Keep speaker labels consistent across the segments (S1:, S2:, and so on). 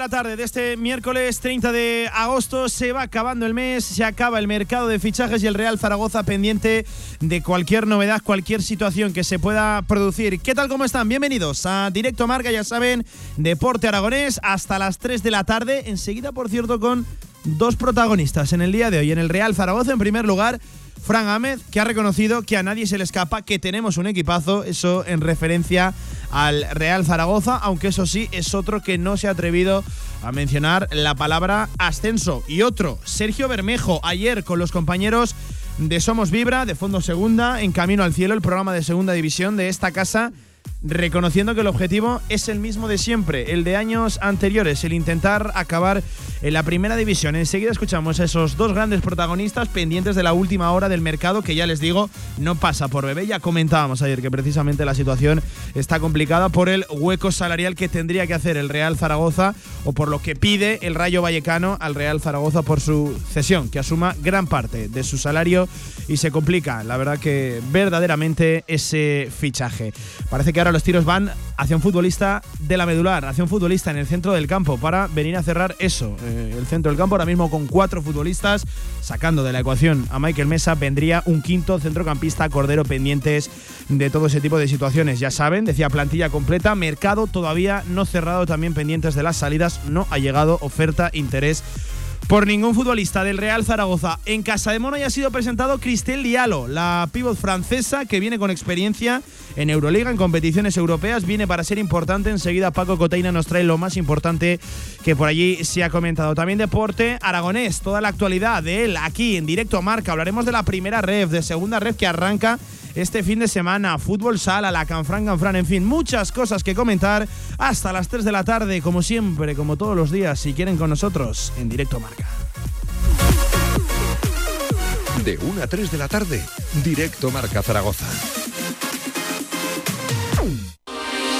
S1: La tarde de este miércoles 30 de agosto. Se va acabando el mes, se acaba el mercado de fichajes y el Real Zaragoza pendiente de cualquier novedad, cualquier situación que se pueda producir. ¿Qué tal? ¿Cómo están? Bienvenidos a Directo Marca, ya saben, Deporte Aragonés hasta las 3 de la tarde. Enseguida, por cierto, con dos protagonistas en el día de hoy. En el Real Zaragoza, en primer lugar, Fran Ahmed, que ha reconocido que a nadie se le escapa, que tenemos un equipazo, eso en referencia al Real Zaragoza, aunque eso sí es otro que no se ha atrevido a mencionar la palabra ascenso. Y otro, Sergio Bermejo, ayer con los compañeros de Somos Vibra, de Fondo Segunda, en Camino al Cielo, el programa de Segunda División de esta casa reconociendo que el objetivo es el mismo de siempre, el de años anteriores, el intentar acabar en la primera división. Enseguida escuchamos a esos dos grandes protagonistas pendientes de la última hora del mercado, que ya les digo, no pasa por bebé. Ya comentábamos ayer que precisamente la situación está complicada por el hueco salarial que tendría que hacer el Real Zaragoza o por lo que pide el Rayo Vallecano al Real Zaragoza por su cesión, que asuma gran parte de su salario y se complica, la verdad que verdaderamente ese fichaje. Parece que ahora los tiros van hacia un futbolista de la medular, hacia un futbolista en el centro del campo para venir a cerrar eso, eh, el centro del campo ahora mismo con cuatro futbolistas, sacando de la ecuación a Michael Mesa, vendría un quinto centrocampista Cordero pendientes de todo ese tipo de situaciones. Ya saben, decía plantilla completa, mercado todavía no cerrado, también pendientes de las salidas, no ha llegado oferta, interés por ningún futbolista del Real Zaragoza. En Casa de Mono ya ha sido presentado Cristel Diallo, la pívot francesa que viene con experiencia en Euroliga, en competiciones europeas. Viene para ser importante. Enseguida Paco Coteina nos trae lo más importante que por allí se ha comentado. También deporte aragonés, toda la actualidad de él aquí en directo a marca. Hablaremos de la primera ref, de segunda ref que arranca este fin de semana. Fútbol sala, la Canfran Canfran, en fin, muchas cosas que comentar hasta las 3 de la tarde, como siempre, como todos los días, si quieren con nosotros en directo marca.
S2: De 1 a 3 de la tarde, directo Marca Zaragoza.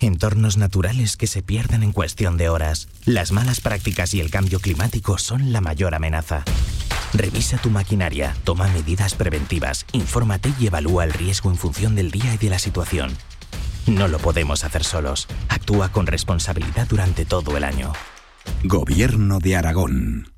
S3: Entornos naturales que se pierden en cuestión de horas. Las malas prácticas y el cambio climático son la mayor amenaza. Revisa tu maquinaria, toma medidas preventivas, infórmate y evalúa el riesgo en función del día y de la situación. No lo podemos hacer solos. Actúa con responsabilidad durante todo el año.
S2: Gobierno de Aragón.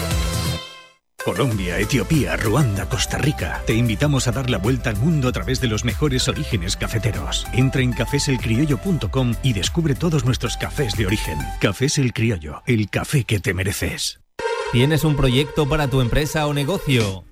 S4: Colombia, Etiopía, Ruanda, Costa Rica. Te invitamos a dar la vuelta al mundo a través de los mejores orígenes cafeteros. Entra en cafeselcriollo.com y descubre todos nuestros cafés de origen. Cafés El Criollo, el café que te mereces.
S5: ¿Tienes un proyecto para tu empresa o negocio?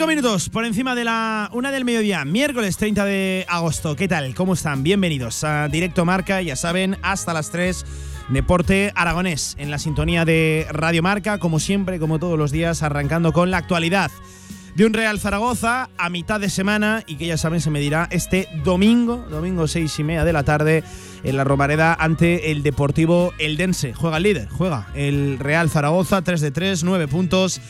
S1: Cinco minutos por encima de la una del mediodía, miércoles 30 de agosto. ¿Qué tal? ¿Cómo están? Bienvenidos a Directo Marca, ya saben, hasta las 3. Deporte Aragonés en la sintonía de Radio Marca, como siempre, como todos los días, arrancando con la actualidad de un Real Zaragoza a mitad de semana y que ya saben se medirá este domingo, domingo seis y media de la tarde en la Romareda ante el Deportivo Eldense. Juega el líder, juega el Real Zaragoza, 3 de 3, 9 puntos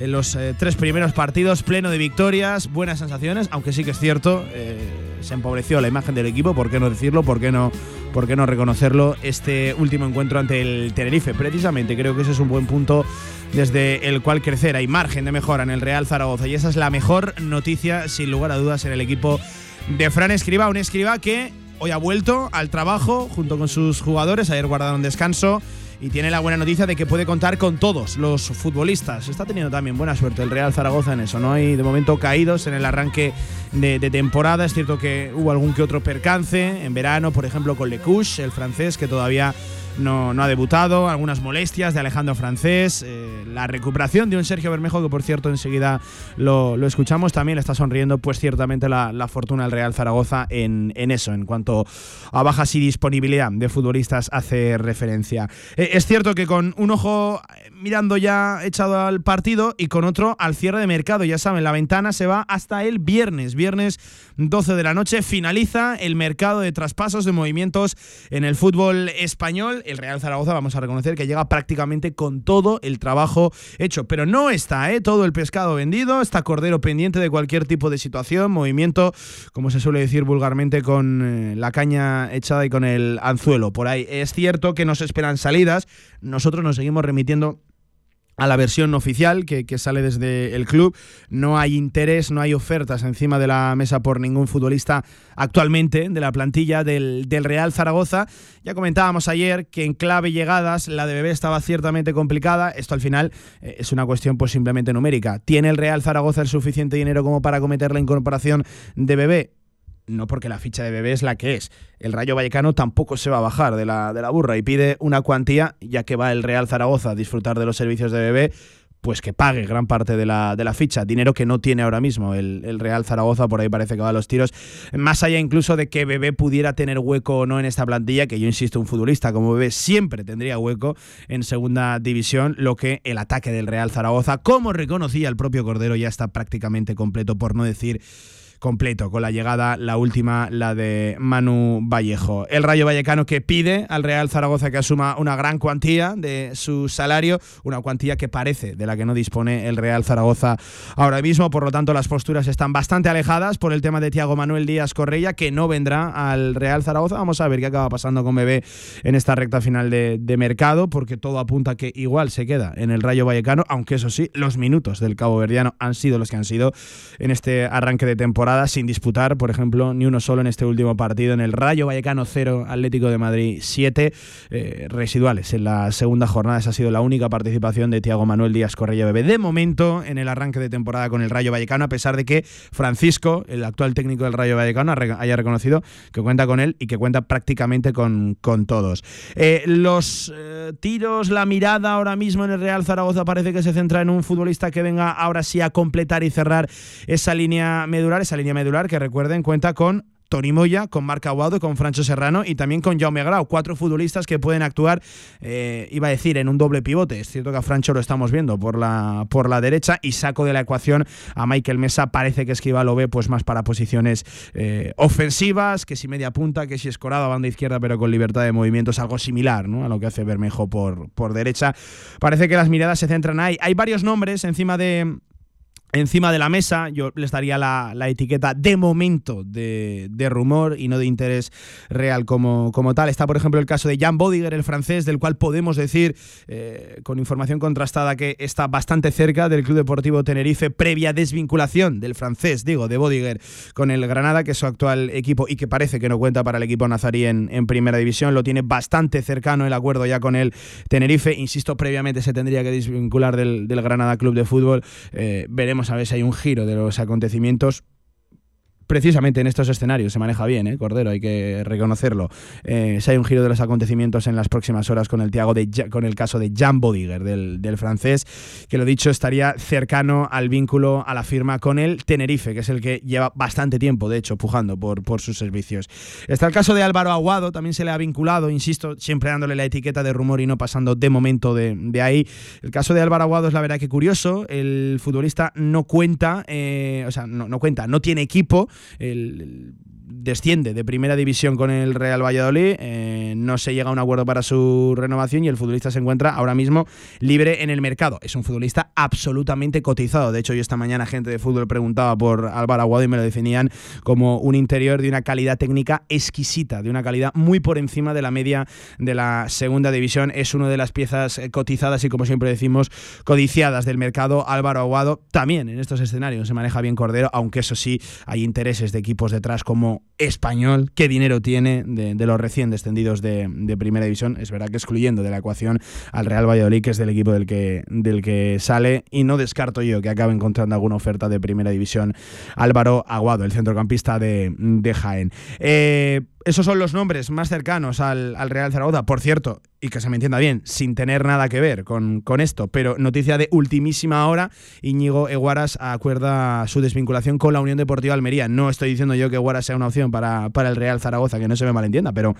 S1: en los eh, tres primeros partidos, pleno de victorias, buenas sensaciones, aunque sí que es cierto, eh, se empobreció la imagen del equipo, ¿por qué no decirlo? ¿Por qué no, por qué no reconocerlo? Este último encuentro ante el Tenerife, precisamente, creo que ese es un buen punto desde el cual crecer. Hay margen de mejora en el Real Zaragoza y esa es la mejor noticia, sin lugar a dudas, en el equipo de Fran Escriba, un Escriba que hoy ha vuelto al trabajo junto con sus jugadores, ayer guardaron descanso y tiene la buena noticia de que puede contar con todos los futbolistas. Está teniendo también buena suerte el Real Zaragoza en eso. No hay de momento caídos en el arranque de, temporada. Es cierto que hubo algún que otro percance en verano, por ejemplo con Lecouche, el francés, que todavía no, no, ha debutado, algunas molestias de Alejandro Francés, eh, la recuperación de un Sergio Bermejo, que por cierto enseguida lo, lo escuchamos, también está sonriendo pues ciertamente la, la fortuna del Real Zaragoza en, en, eso, en cuanto a bajas y disponibilidad de futbolistas hace referencia. Eh, es cierto que con un ojo mirando ya echado al partido y con otro al cierre de mercado, ya saben, la ventana se va hasta el viernes, viernes 12 de la noche, finaliza el mercado de traspasos de movimientos en el fútbol español el Real Zaragoza vamos a reconocer que llega prácticamente con todo el trabajo hecho. Pero no está, ¿eh? Todo el pescado vendido, está Cordero pendiente de cualquier tipo de situación, movimiento, como se suele decir vulgarmente, con eh, la caña echada y con el anzuelo. Por ahí es cierto que nos esperan salidas, nosotros nos seguimos remitiendo a la versión oficial que, sale desde el club. No hay interés, no hay ofertas encima de la mesa por ningún futbolista actualmente de la plantilla del, del, Real Zaragoza. Ya comentábamos ayer que en clave llegadas la de Bebé estaba ciertamente complicada. Esto al final eh, es una cuestión pues simplemente numérica. ¿Tiene el Real Zaragoza el suficiente dinero como para cometer la incorporación de Bebé? No porque la ficha de bebé es la que es. El Rayo Vallecano tampoco se va a bajar de la, de la burra y pide una cuantía, ya que va el Real Zaragoza a disfrutar de los servicios de bebé, pues que pague gran parte de la, de la ficha, dinero que no tiene ahora mismo el, el, Real Zaragoza, por ahí parece que va a los tiros, más allá incluso de que Bebé pudiera tener hueco o no en esta plantilla, que yo insisto, un futbolista como Bebé siempre tendría hueco en segunda división, lo que el ataque del Real Zaragoza, como reconocía el propio Cordero, ya está prácticamente completo, por no decir completo, con la llegada, la última, la de Manu Vallejo. El Rayo Vallecano que pide al Real Zaragoza que asuma una gran cuantía de su salario, una cuantía que parece de la que no dispone el Real Zaragoza ahora mismo, por lo tanto las posturas están bastante alejadas por el tema de Tiago Manuel Díaz Correia, que no vendrá al Real Zaragoza. Vamos a ver qué acaba pasando con Bebé en esta recta final de, de mercado, porque todo apunta que igual se queda en el Rayo Vallecano, aunque eso sí, los minutos del Cabo Verdiano han sido los que han sido en este arranque de temporada sin disputar, por ejemplo, ni uno solo en este último partido. En el Rayo Vallecano 0, Atlético de Madrid 7, eh, residuales. En la segunda jornada esa ha sido la única participación de Tiago Manuel Díaz Correia Bebé. De momento, en el arranque de temporada con el Rayo Vallecano, a pesar de que Francisco, el actual técnico del Rayo Vallecano, haya reconocido que cuenta con él y que cuenta prácticamente con, con todos. Eh, los eh, tiros, la mirada ahora mismo en el Real Zaragoza parece que se centra en un futbolista que venga ahora sí a completar y cerrar esa línea medular, esa línea medular que recuerden cuenta con Tony Moya, con Marc Aguado, con Francho Serrano y también con Jaume Grau. Cuatro futbolistas que pueden actuar, eh, iba a decir, en un doble pivote. Es cierto que a Francho lo estamos viendo por la, por la derecha y saco de la ecuación a Michael Mesa. Parece que Esquiva lo ve pues más para posiciones eh, ofensivas, que si media punta, que si escorado a banda izquierda, pero con libertad de movimientos, algo similar ¿no? a lo que hace Bermejo por, por derecha. Parece que las miradas se centran ahí. Hay varios nombres encima de encima de la mesa, yo les daría la, la etiqueta de momento de, de, rumor y no de interés real como, como, tal. Está, por ejemplo, el caso de Jan Bodiger, el francés, del cual podemos decir, eh, con información contrastada, que está bastante cerca del Club Deportivo Tenerife, previa desvinculación del francés, digo, de Bodiger, con el Granada, que es su actual equipo y que parece que no cuenta para el equipo nazarí en, en primera división. Lo tiene bastante cercano el acuerdo ya con el Tenerife. Insisto, previamente se tendría que desvincular del, Granada Club de Fútbol. Eh, veremos a ver si hay un giro de los acontecimientos precisamente en estos escenarios se maneja bien, ¿eh? Cordero, hay que reconocerlo. Eh, si hay un giro de los acontecimientos en las próximas horas con el, Thiago de, con el caso de Jan Bodiger, del, del francés, que lo dicho estaría cercano al vínculo, a la firma con el Tenerife, que es el que lleva bastante tiempo, de hecho, pujando por, por sus servicios. Está el caso de Álvaro Aguado, también se le ha vinculado, insisto, siempre dándole la etiqueta de rumor y no pasando de momento de, de ahí. El caso de Álvaro Aguado es la verdad que curioso, el futbolista no cuenta, eh, o sea, no, no cuenta, no tiene equipo, el- desciende de primera división con el Real Valladolid, eh, no se llega a un acuerdo para su renovación y el futbolista se encuentra ahora mismo libre en el mercado. Es un futbolista absolutamente cotizado. De hecho, yo esta mañana gente de fútbol preguntaba por Álvaro Aguado y me lo definían como un interior de una calidad técnica exquisita, de una calidad muy por encima de la media de la segunda división. Es una de las piezas eh, cotizadas y, como siempre decimos, codiciadas del mercado. Álvaro Aguado también en estos escenarios se maneja bien Cordero, aunque eso sí, hay intereses de equipos detrás como Español, qué dinero tiene de, los recién descendidos de, de primera división. Es verdad que excluyendo de la ecuación al Real Valladolid, que es del equipo del que, del que sale, y no descarto yo que acabe encontrando alguna oferta de primera división Álvaro Aguado, el centrocampista de, de Jaén. Eh, esos son los nombres más cercanos al, al Real Zaragoza, por cierto, y que se me entienda bien, sin tener nada que ver con, con esto, pero noticia de ultimísima hora, Íñigo Eguaras acuerda su desvinculación con la Unión Deportiva Almería. No estoy diciendo yo que Eguaras sea una opción para, para el Real Zaragoza, que no se me malentienda, pero...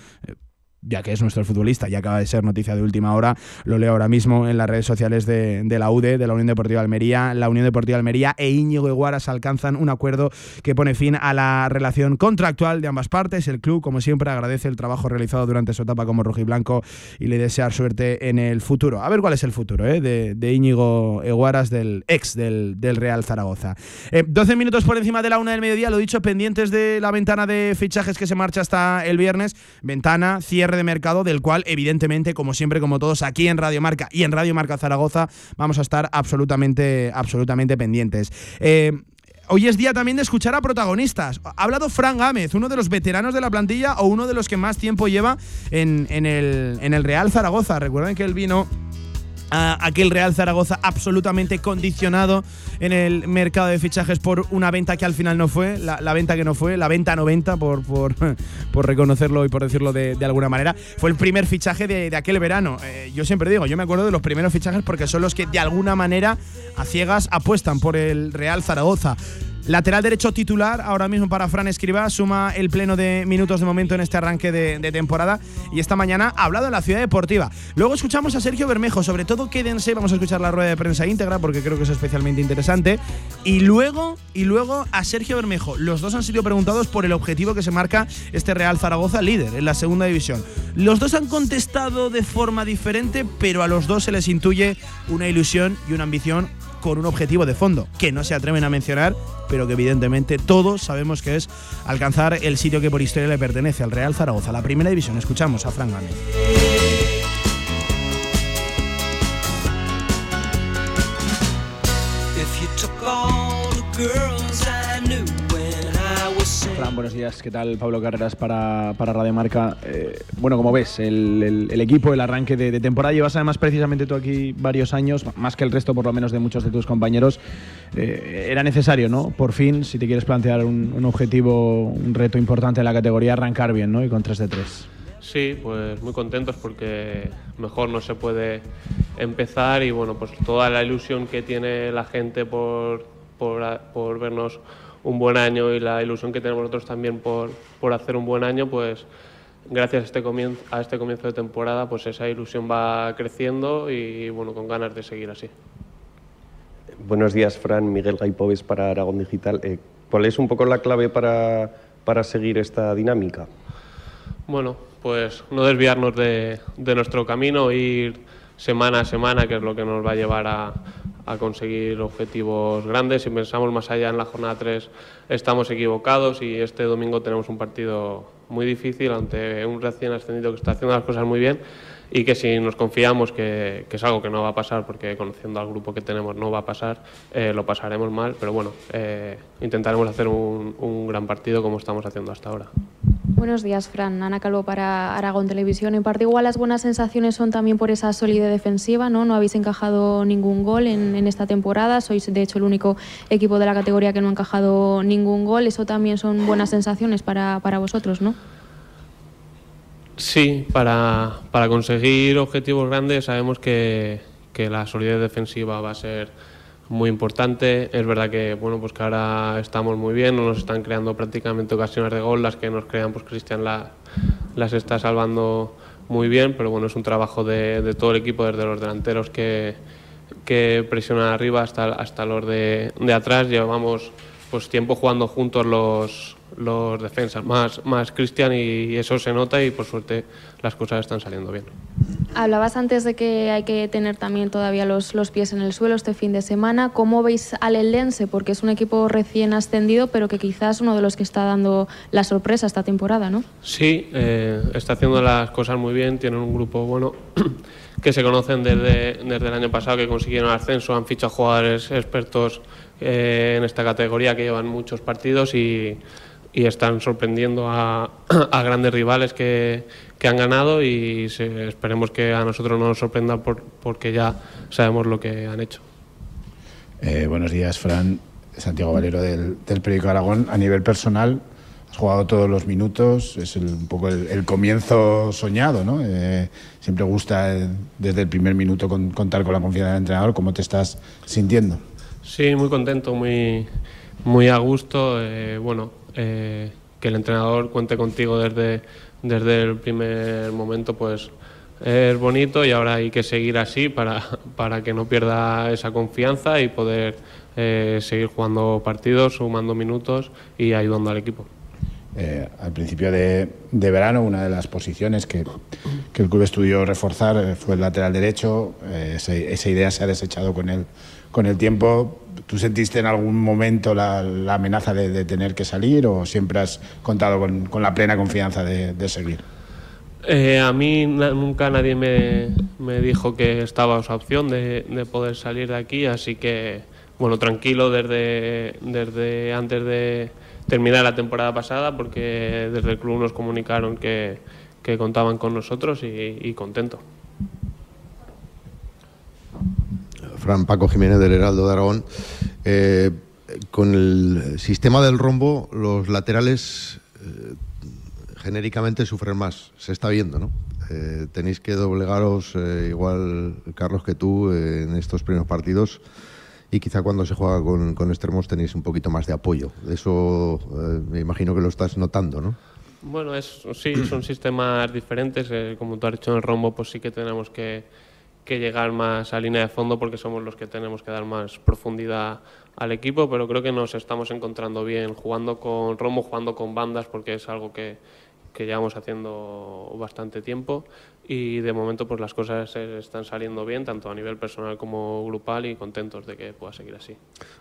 S1: eh, ya que es nuestro futbolista y acaba de ser noticia de última hora, lo leo ahora mismo en las redes sociales de, de la UDE, de la Unión Deportiva Almería. La Unión Deportiva Almería e Íñigo Eguaras alcanzan un acuerdo que pone fin a la relación contractual de ambas partes. El club, como siempre, agradece el trabajo realizado durante su etapa como rojiblanco y le desea suerte en el futuro. A ver cuál es el futuro ¿eh? de, de Íñigo Eguaras, del ex del, Real Zaragoza. Eh, 12 minutos por encima de la una del mediodía, lo dicho, pendientes de la ventana de fichajes que se marcha hasta el viernes. Ventana, cierre de mercado, del cual, evidentemente, como siempre, como todos, aquí en Radio Marca y en Radio Marca Zaragoza, vamos a estar absolutamente, absolutamente pendientes. Eh, Hoy es día también de escuchar a protagonistas. Ha hablado Fran Gámez, uno de los veteranos de la plantilla o uno de los que más tiempo lleva en, en el, en el Real Zaragoza. Recuerden que él vino a aquel Real Zaragoza absolutamente condicionado en el mercado de fichajes por una venta que al final no fue, la, venta que no fue, la venta 90, por, por, por reconocerlo y por decirlo de, alguna manera, fue el primer fichaje de, de aquel verano. Eh, yo siempre digo, yo me acuerdo de los primeros fichajes porque son los que de alguna manera a ciegas apuestan por el Real Zaragoza. Lateral derecho titular ahora mismo para Fran Escriba, suma el pleno de minutos de momento en este arranque de, de temporada y esta mañana ha hablado en la Ciudad Deportiva. Luego escuchamos a Sergio Bermejo, sobre todo quédense, vamos a escuchar la rueda de prensa íntegra porque creo que es especialmente interesante. Y luego, y luego a Sergio Bermejo, los dos han sido preguntados por el objetivo que se marca este Real Zaragoza líder en la segunda división. Los dos han contestado de forma diferente, pero a los dos se les intuye una ilusión y una ambición con un objetivo de fondo que no se atreven a mencionar, pero que evidentemente todos sabemos que es alcanzar el sitio que por historia le pertenece al Real Zaragoza, la primera división. Escuchamos a Fran Gámez.
S6: Buenos días. ¿Qué tal? Pablo Carreras para, para Radio Marca. Eh, bueno, como ves, el, equipo, el arranque de, temporada, llevas además precisamente tú aquí varios años, más que el resto por lo menos de muchos de tus compañeros. Eh, era necesario, ¿no? Por fin, si te quieres plantear un, objetivo, un reto importante en la categoría, arrancar bien, ¿no? Y con 3 de 3.
S7: Sí, pues muy contentos porque mejor no se puede empezar y bueno, pues toda la ilusión que tiene la gente por, por, por vernos un buen año y la ilusión que tenemos nosotros también por, por hacer un buen año, pues gracias a este, comienzo, a este comienzo de temporada, pues esa ilusión va creciendo y bueno, con ganas de seguir así.
S8: Buenos días, Fran. Miguel Gaipoves para Aragón Digital. Eh, ¿Cuál es un poco la clave para, para seguir esta dinámica?
S7: Bueno, pues no desviarnos de, de nuestro camino, ir semana a semana, que es lo que nos va a llevar a, a conseguir objetivos grandes. Si pensamos más allá en la jornada 3, estamos equivocados y este domingo tenemos un partido muy difícil ante un recién ascendido que está haciendo las cosas muy bien y que si nos confiamos que, que es algo que no va a pasar, porque conociendo al grupo que tenemos no va a pasar, eh, lo pasaremos mal, pero bueno, eh, intentaremos hacer un, un gran partido como estamos haciendo hasta ahora.
S9: Buenos días, Fran. Ana Calvo para Aragón Televisión. En parte, igual las buenas sensaciones son también por esa solidez defensiva, ¿no? No habéis encajado ningún gol en, en esta temporada. Sois, de hecho, el único equipo de la categoría que no ha encajado ningún gol. Eso también son buenas sensaciones para, para vosotros, ¿no?
S7: Sí, para, para conseguir objetivos grandes sabemos que, que la solidez defensiva va a ser muy importante. Es verdad que bueno pues que ahora estamos muy bien, no nos están creando prácticamente ocasiones de gol, las que nos crean pues Cristian la- las está salvando muy bien, pero bueno es un trabajo de, de todo el equipo, desde los delanteros que, que presionan arriba hasta, hasta los de, de atrás. Llevamos pues tiempo jugando juntos los, los defensas, más, más Cristian y eso se nota y por suerte las cosas están saliendo bien.
S9: Hablabas antes de que hay que tener también todavía los, los pies en el suelo este fin de semana. ¿Cómo veis al Eldense? Porque es un equipo recién ascendido, pero que quizás uno de los que está dando la sorpresa esta temporada, ¿no?
S7: Sí, eh, está haciendo las cosas muy bien, tienen un grupo bueno que se conocen desde, desde el año pasado, que consiguieron el ascenso, han fichado jugadores expertos eh, en esta categoría que llevan muchos partidos y, y están sorprendiendo a, a grandes rivales que, que han ganado y se- esperemos que a nosotros no nos sorprendan por- porque ya sabemos lo que han hecho.
S10: Eh, buenos días, Fran. Santiago Valero del, del Periódico Aragón. A nivel personal, has jugado todos los minutos. Es el- un poco el, el comienzo soñado, ¿no? Eh, siempre gusta eh, desde el primer minuto con- contar con la confianza del entrenador. ¿Cómo te estás sintiendo?
S7: Sí, muy contento, muy, muy a gusto. eh, bueno, eh, que el entrenador cuente contigo desde, desde el primer momento, pues es bonito y ahora hay que seguir así para, para que no pierda esa confianza y poder eh, seguir jugando partidos, sumando minutos y ayudando al equipo.
S10: Al principio de, de verano, una de las posiciones que, que el club estudió reforzar fue el lateral derecho. Esa idea se ha desechado con el, con el tiempo. ¿Tú sentiste en algún momento la, amenaza de, tener que salir o siempre has contado con, la plena confianza de, de seguir?
S7: Eh, a mí nunca nadie me, me dijo que estaba esa opción de, de poder salir de aquí, así que bueno, tranquilo desde, antes de terminar la temporada pasada, porque desde el club nos comunicaron que, que contaban con nosotros y, y contento.
S11: Fran Paco Jiménez del Heraldo de Aragón. Eh, con el sistema del rombo, los laterales eh, genéricamente sufren más. Se está viendo, ¿no? Eh, tenéis que doblegaros, eh, igual Carlos que tú, en estos primeros partidos. Y quizá cuando se juega con, con extremos tenéis un poquito más de apoyo. Eso me imagino que lo estás notando, ¿no?
S7: Bueno, es, sí, son sistemas diferentes. como tú has dicho en el rombo, pues sí que tenemos que, que llegar más a línea de fondo porque somos los que tenemos que dar más profundidad al equipo, pero creo que nos estamos encontrando bien jugando con rombo, jugando con bandas, porque es algo que, que llevamos haciendo bastante tiempo y de momento pues las cosas están saliendo bien, tanto a nivel personal como grupal y contentos de que pueda seguir así.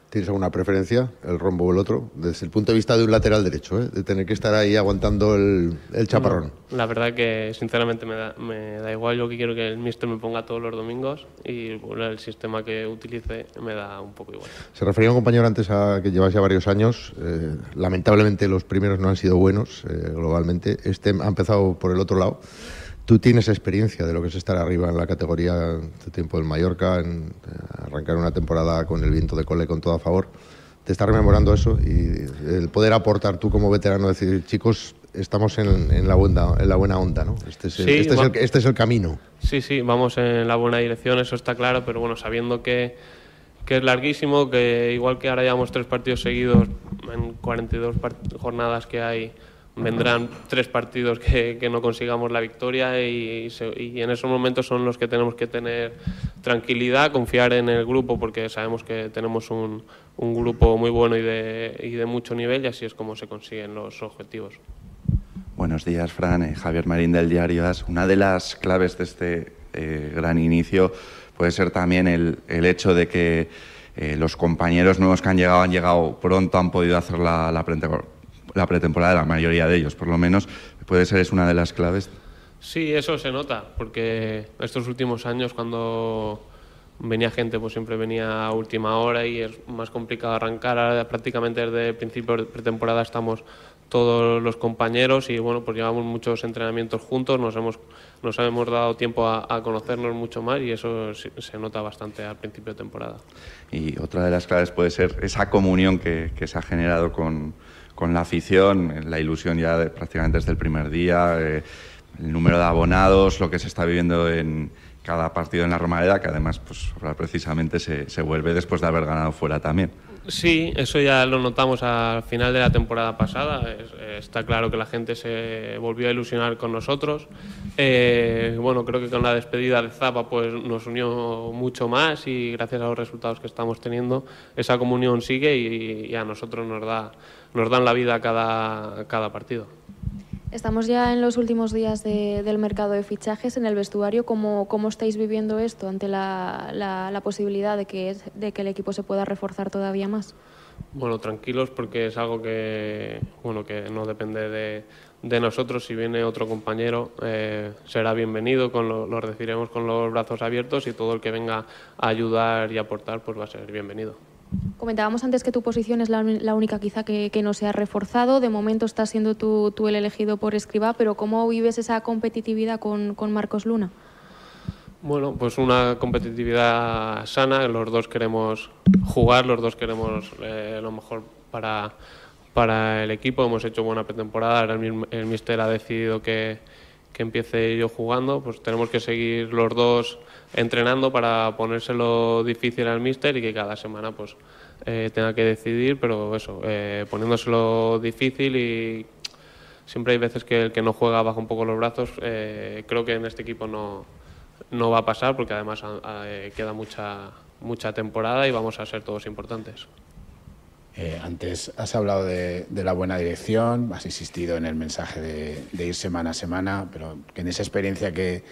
S11: ¿Tienes alguna preferencia, el rombo o el otro? Desde el punto de vista de un lateral derecho, ¿eh? de tener que estar ahí aguantando el, el chaparrón.
S7: No, la verdad que sinceramente me da, me da igual, yo que quiero que el míster me ponga todos los domingos y bueno, el sistema que utilice me da un poco igual.
S11: Se refería un compañero antes a que llevas ya varios años. eh, lamentablemente los primeros no han sido buenos eh, globalmente. Este ha empezado por el otro lado. Tú tienes experiencia de lo que es estar arriba en la categoría de tiempo del Mallorca, en eh, arrancar una temporada con el viento de cole con todo a favor. Te estás rememorando eso y el poder aportar tú como veterano, decir, chicos, estamos en, en la, buena, en la buena onda, ¿no? Este es el,
S7: Sí,
S11: este es
S7: va-
S11: el- este es el camino.
S7: Sí, sí, vamos en la buena dirección, eso está claro, pero bueno, sabiendo que, que es larguísimo, que igual que ahora llevamos tres partidos seguidos en 42 par- jornadas que hay, vendrán tres partidos que, que no consigamos la victoria y, se- y en esos momentos son los que tenemos que tener tranquilidad, confiar en el grupo porque sabemos que tenemos un, un grupo muy bueno y de, y de mucho nivel y así es como se consiguen los objetivos.
S12: Buenos días, Fran. Eh, Javier Marín del Diario AS. Una de las claves de este eh, gran inicio puede ser también el, el hecho de que eh, los compañeros nuevos que han llegado han llegado pronto, han podido hacer la, la, la pretemporada, la mayoría de ellos, por lo menos. Puede ser, es una de las claves.
S7: Sí, eso se nota, porque estos últimos años cuando, venía gente, pues siempre venía a última hora y es más complicado arrancar. Ahora prácticamente desde el principio de pretemporada estamos todos los compañeros y bueno, pues llevamos muchos entrenamientos juntos, nos hemos, nos hemos dado tiempo a, a conocernos mucho más y eso se se nota bastante al principio de temporada.
S12: Y otra de las claves puede ser esa comunión que, que se ha generado con, con la afición, la ilusión ya de- prácticamente desde el primer día, eh, el número de abonados, lo que se está viviendo en cada partido en la Romareda, que además pues, precisamente se, se vuelve después de haber ganado fuera también.
S7: Sí, eso ya lo notamos al final de la temporada pasada. Es- está claro que la gente se volvió a ilusionar con nosotros. Eh, bueno, creo que con la despedida de Zapa pues, nos unió mucho más y gracias a los resultados que estamos teniendo, esa comunión sigue y, y a nosotros nos, da, nos dan la vida cada, cada partido.
S9: Estamos ya en los últimos días de- del mercado de fichajes en el vestuario. ¿Cómo, cómo estáis viviendo esto ante la, la- la posibilidad de que, de que el equipo se pueda reforzar todavía más?
S7: Bueno, tranquilos porque es algo que, bueno, que no depende de, de nosotros. Si viene otro compañero, eh, será bienvenido, con lo, lo recibiremos con los brazos abiertos y todo el que venga a ayudar y aportar pues va a ser bienvenido.
S9: Comentábamos antes que tu posición es la, la única quizá que, no se ha reforzado. De momento estás siendo tú, tú el elegido por Escribá, pero ¿cómo vives esa competitividad con, con Marcos Luna?
S7: Bueno, pues una competitividad sana, los dos queremos jugar, los dos queremos eh, lo mejor para, para el equipo, hemos hecho buena pretemporada, el, el míster ha decidido que, que empiece yo jugando, pues tenemos que seguir los dos entrenando para ponérselo difícil al míster y que cada semana pues eh, tenga que decidir, pero eso, eh, poniéndoselo difícil y siempre hay veces que el que no juega baja un poco los brazos, eh, creo que en este equipo no, no va a pasar porque además a- a- eh, queda mucha, mucha temporada y vamos a ser todos importantes.
S10: Eh, antes has hablado de, la buena dirección, has insistido en el mensaje de, ir semana a semana, pero en esa experiencia que,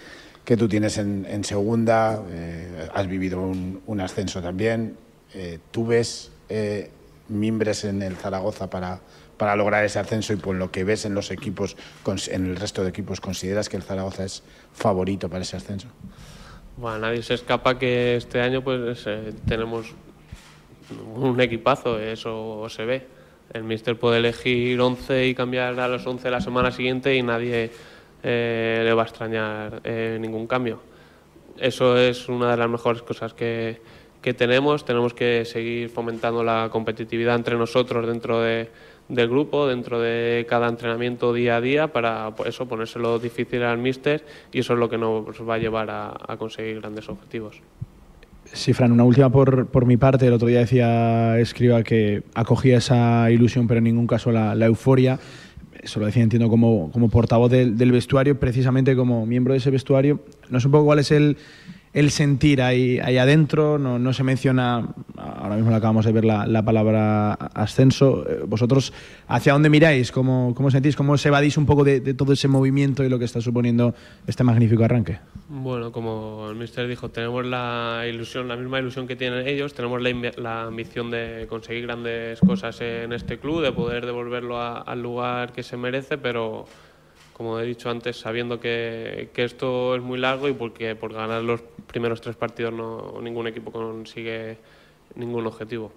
S10: que tú tienes en, segunda, eh, has vivido un, ascenso también, eh, ¿tú ves eh, mimbres en el Zaragoza para, para lograr ese ascenso y por lo que ves en los equipos, en el resto de equipos, consideras que el Zaragoza es favorito para ese ascenso?
S7: Bueno, nadie se escapa que este año pues tenemos un equipazo, eso se ve. El míster puede elegir 11 y cambiar a los 11 la semana siguiente y nadie eh, le va a extrañar eh, ningún cambio. Eso es una de las mejores cosas que, que tenemos. Tenemos que seguir fomentando la competitividad entre nosotros dentro de- del grupo, dentro de cada entrenamiento día a día, para pues, eso ponérselo difícil al míster y eso es lo que nos va a llevar a, a conseguir grandes objetivos.
S6: Sí, Fran, una última por, por mi parte. El otro día decía Escriba que acogía esa ilusión, pero en ningún caso la, la euforia. Eso lo decía, entiendo, como, como portavoz del, del vestuario, precisamente como miembro de ese vestuario. No sé un poco cuál es el, el sentir ahí, ahí adentro. No, no se menciona, ahora mismo acabamos de ver la, la palabra ascenso. Eh, ¿Vosotros hacia dónde miráis? ¿Cómo, cómo sentís? ¿Cómo os evadís un poco de, todo ese movimiento y lo que está suponiendo este magnífico arranque?
S7: Bueno, como el míster dijo, tenemos la ilusión, la misma ilusión que tienen ellos, tenemos la, la ambición de conseguir grandes cosas en este club, de poder devolverlo al lugar que se merece, pero como he dicho antes, sabiendo que, que esto es muy largo y porque por ganar los primeros tres partidos no, ningún equipo consigue ningún objetivo.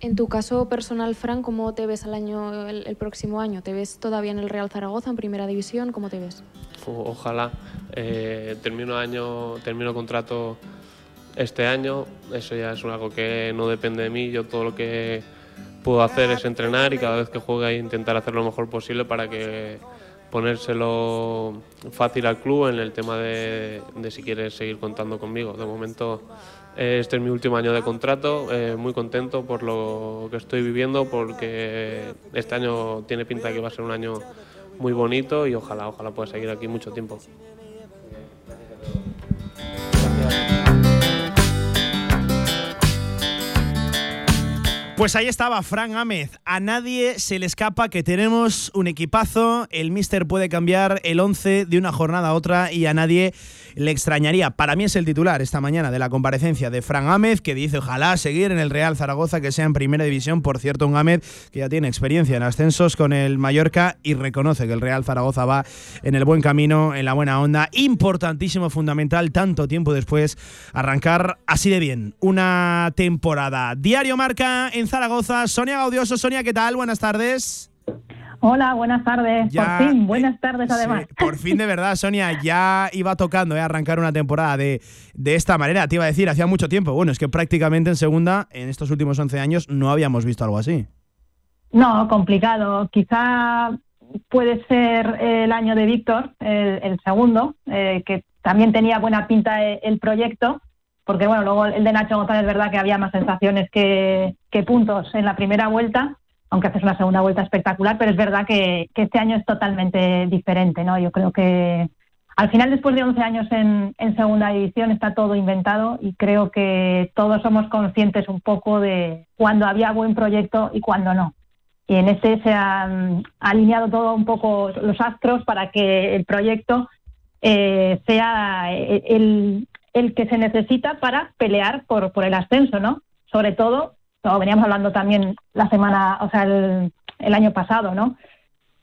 S9: En tu caso personal, Fran, ¿cómo te ves al año, el, el próximo año? ¿Te ves todavía en el Real Zaragoza, en Primera División? ¿Cómo te ves?
S7: O- Ojalá. Eh, termino año, termino contrato este año. Eso ya es algo que no depende de mí. Yo todo lo que puedo hacer es entrenar y cada vez que juegue intentar hacer lo mejor posible para que ponérselo fácil al club en el tema de, de si quieres seguir contando conmigo. De momento eh, este es mi último año de contrato, eh, muy contento por lo que estoy viviendo porque este año tiene pinta de que va a ser un año muy bonito y ojalá, ojalá pueda seguir aquí mucho tiempo.
S1: Pues ahí estaba Fran Ámez. A nadie se le escapa que tenemos un equipazo. El Mister puede cambiar el 11 de una jornada a otra y a nadie le extrañaría. Para mí es el titular esta mañana de la comparecencia de Fran Gámez, que dice ojalá seguir en el Real Zaragoza, que sea en primera división. Por cierto, un Gámez que ya tiene experiencia en ascensos con el Mallorca y reconoce que el Real Zaragoza va en el buen camino, en la buena onda. Importantísimo, fundamental, tanto tiempo después, arrancar así de bien una temporada. Diario Marca en Zaragoza. Sonia Gaudioso. Sonia, ¿qué tal? Buenas tardes.
S13: Hola, buenas tardes.
S1: Ya,
S13: por fin, buenas tardes además.
S1: Sí, por fin, de verdad, Sonia, ya iba tocando eh, arrancar una temporada de, de esta manera. Te iba a decir, hacía mucho tiempo. Bueno, es que prácticamente en segunda, en estos últimos 11 años, no habíamos visto algo así.
S13: No, complicado. Quizá puede ser el año de Víctor, el, el segundo, eh, que también tenía buena pinta el, proyecto, porque bueno, luego el de Nacho González es verdad que había más sensaciones que, que puntos en la primera vuelta, aunque haces una segunda vuelta espectacular, pero es verdad que, este año es totalmente diferente, ¿no? Yo creo que al final, después de 11 años en, en, segunda división, está todo inventado y creo que todos somos conscientes un poco de cuándo había buen proyecto y cuándo no. Y en este se han alineado todo un poco los astros para que el proyecto eh, sea el, el, que se necesita para pelear por, por el ascenso, ¿no? Sobre todo, como veníamos hablando también la semana, o sea, el, el año pasado, ¿no?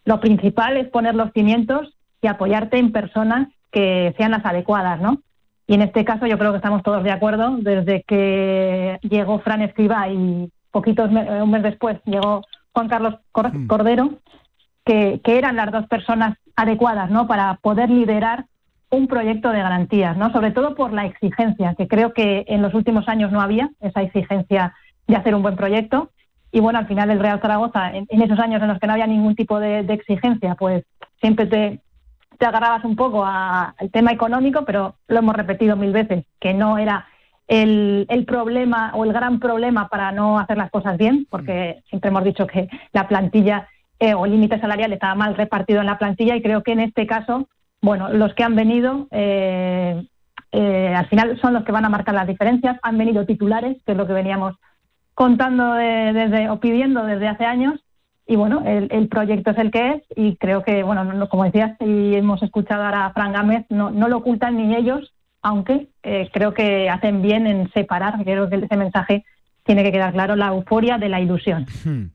S13: Lo principal es poner los cimientos y apoyarte en personas que sean las adecuadas, ¿no? Y en este caso yo creo que estamos todos de acuerdo. Desde que llegó Fran Escriba y poquitos un mes después llegó Juan Carlos Cordero, que, que, eran las dos personas adecuadas, ¿no? Para poder liderar un proyecto de garantías, ¿no? Sobre todo por la exigencia, que creo que en los últimos años no había esa exigencia de hacer un buen proyecto. Y bueno, al final el Real Zaragoza, en, en esos años en los que no había ningún tipo de, de exigencia, pues siempre te, te agarrabas un poco al tema económico, pero lo hemos repetido mil veces, que no era el, el, problema o el gran problema para no hacer las cosas bien, porque siempre hemos dicho que la plantilla eh, o el límite salarial estaba mal repartido en la plantilla y creo que en este caso, bueno, los que han venido eh, eh, al final son los que van a marcar las diferencias, han venido titulares, que es lo que veníamos contando de, desde o pidiendo desde hace años y bueno, el, proyecto es el que es y creo que, bueno, no, como decías y hemos escuchado ahora a Fran Gámez, no, no lo ocultan ni ellos, aunque eh, creo que hacen bien en separar, creo que ese mensaje tiene que quedar claro, la euforia de la ilusión.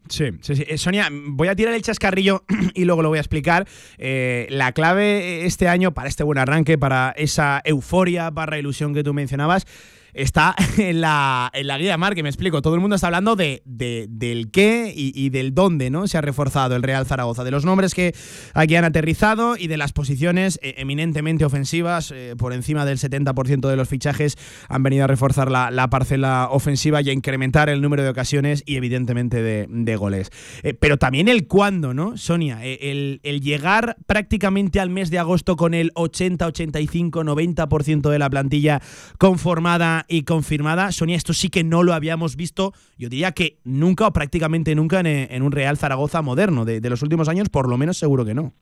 S1: Sí, sí, sí. Eh, Sonia, voy a tirar el chascarrillo y luego lo voy a explicar. Eh, la clave este año para este buen arranque, para esa euforia barra ilusión que tú mencionabas, está en la, en la guía Mar, que me explico. Todo el mundo está hablando de, de del qué y, del dónde ¿no? se ha reforzado el Real Zaragoza, de los nombres que aquí han aterrizado y de las posiciones eh, eminentemente ofensivas. Eh, por encima del 70% de los fichajes han venido a reforzar la, la, parcela ofensiva y a incrementar el número de ocasiones y evidentemente de, de goles. Eh, pero también el cuándo, ¿no, Sonia? El, el llegar prácticamente al mes de agosto con el 80, 85, 90% de la plantilla conformada y confirmada. Sonia, esto sí que no lo habíamos visto, yo diría que nunca o prácticamente nunca en, en un Real Zaragoza moderno. De, los últimos años, por lo menos seguro que no.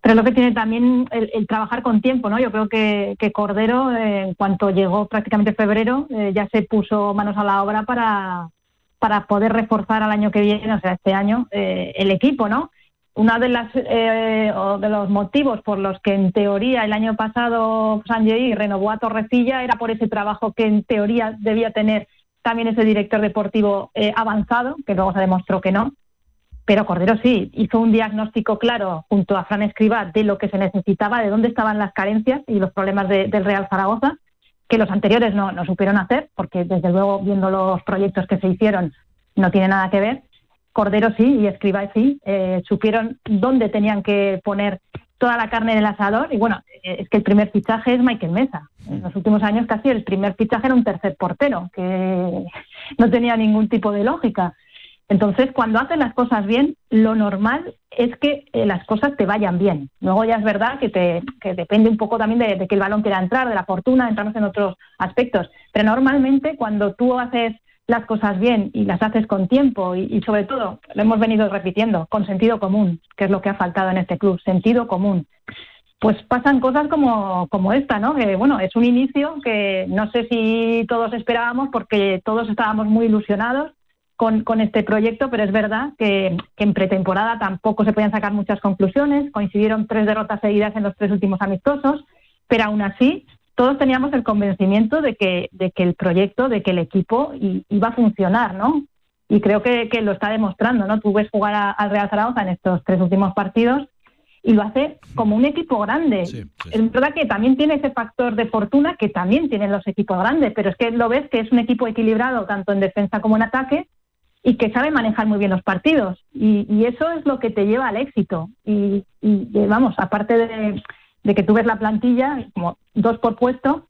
S13: Pero lo que tiene también el, trabajar con tiempo, ¿no? Yo creo que, Cordero, eh, en cuanto llegó prácticamente febrero, eh, ya se puso manos a la obra para, para poder reforzar al año que viene, o sea, este año, eh, el equipo, ¿no? Una de las eh, o de los motivos por los que en teoría el año pasado Sanjay renovó a Torrecilla era por ese trabajo que en teoría debía tener también ese director deportivo eh, avanzado, que luego se demostró que no. Pero Cordero sí, hizo un diagnóstico claro junto a Fran Escriba de lo que se necesitaba, de dónde estaban las carencias y los problemas de, del Real Zaragoza, que los anteriores no, no supieron hacer, porque desde luego viendo los proyectos que se hicieron no tiene nada que ver. Cordero sí y Escriba sí, eh, supieron dónde tenían que poner toda la carne del asador y bueno, es que el primer fichaje es Michael Mesa. En los últimos años casi el primer fichaje era un tercer portero, que no tenía ningún tipo de lógica. Entonces, cuando hacen las cosas bien, lo normal es que eh, las cosas te vayan bien. Luego ya es verdad que, te, que depende un poco también de, de, que el balón quiera entrar, de la fortuna, entramos en otros aspectos. Pero normalmente cuando tú haces las cosas bien y las haces con tiempo y, y, sobre todo, lo hemos venido repitiendo, con sentido común, que es lo que ha faltado en este club, sentido común. Pues pasan cosas como, como esta, ¿no? Bueno, es un inicio que no sé si todos esperábamos porque todos estábamos muy ilusionados con, con este proyecto, pero es verdad que, que, en pretemporada tampoco se podían sacar muchas conclusiones, coincidieron tres derrotas seguidas en los tres últimos amistosos, pero aún así todos teníamos el convencimiento de que, de que el proyecto, de que el equipo iba a funcionar, ¿no? Y creo que, que lo está demostrando, ¿no? Tú ves jugar a- al Real Zaragoza en estos tres últimos partidos y lo hace como un equipo grande. Es verdad que también tiene ese factor de fortuna que también tienen los equipos grandes, pero es que lo ves que es un equipo equilibrado tanto en defensa como en ataque y que sabe manejar muy bien los partidos. Y, y eso es lo que te lleva al éxito. Y, y, vamos, aparte de, de que tú ves la plantilla, como dos por puesto,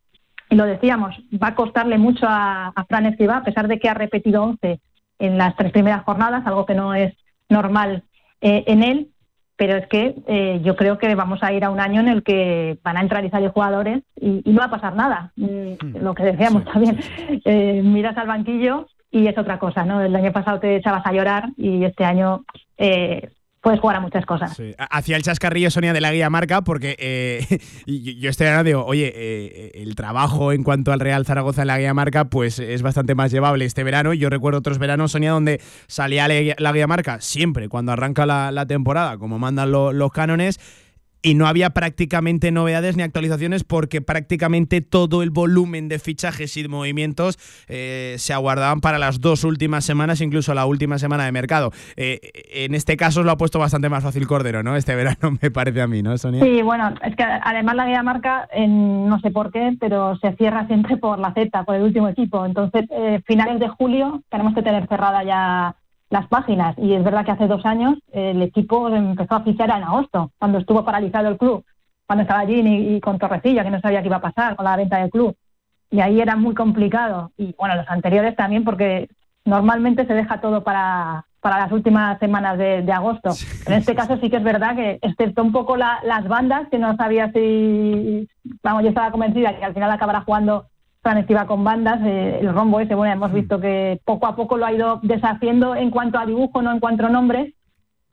S13: y lo decíamos, va a costarle mucho a, a Fran Escribá, a pesar de que ha repetido 11 en las tres primeras jornadas, algo que no es normal eh, en él, pero es que eh, yo creo que vamos a ir a un año en el que van a entrar y salir jugadores y, y no va a pasar nada. Mm, Lo que decíamos también, Eh, miras al banquillo y es otra cosa, ¿no? El año pasado te echabas a llorar y este año eh, puedes jugar a muchas cosas.
S1: Hacía el chascarrillo Sonia de la guía marca porque eh, yo estoy hablando, digo, oye, eh, el trabajo en cuanto al Real Zaragoza en la guía marca pues es bastante más llevable este verano. Yo recuerdo otros veranos, Sonia, donde salía la guía, marca siempre cuando arranca la, temporada, como mandan lo- los cánones. Y no había prácticamente novedades ni actualizaciones porque prácticamente todo el volumen de fichajes y de movimientos eh, se aguardaban para las dos últimas semanas, incluso la última semana de mercado. Eh, en este caso lo ha puesto bastante más fácil Cordero, ¿no? Este verano me parece a mí, ¿no, Sonia?
S13: Sí, bueno, es que además la guía marca, en, no sé por qué, pero se cierra siempre por la Z, por el último equipo. Entonces, eh, finales de julio tenemos que tener cerrada ya las páginas. Y es verdad que hace dos años eh, el equipo empezó a fichar en agosto, cuando estuvo paralizado el club, cuando estaba Gini y con Torrecilla, que no sabía qué iba a pasar con la venta del club. Y ahí era muy complicado. Y bueno, los anteriores también, porque normalmente se deja todo para, para las últimas semanas de, de agosto. en este caso sí que es verdad que, excepto un poco la- las bandas, que no sabía si, vamos, yo estaba convencida que al final acabará jugando Estiva con bandas, eh, el rombo ese, bueno, hemos visto que poco a poco lo ha ido deshaciendo en cuanto a dibujo, no en cuanto a nombres,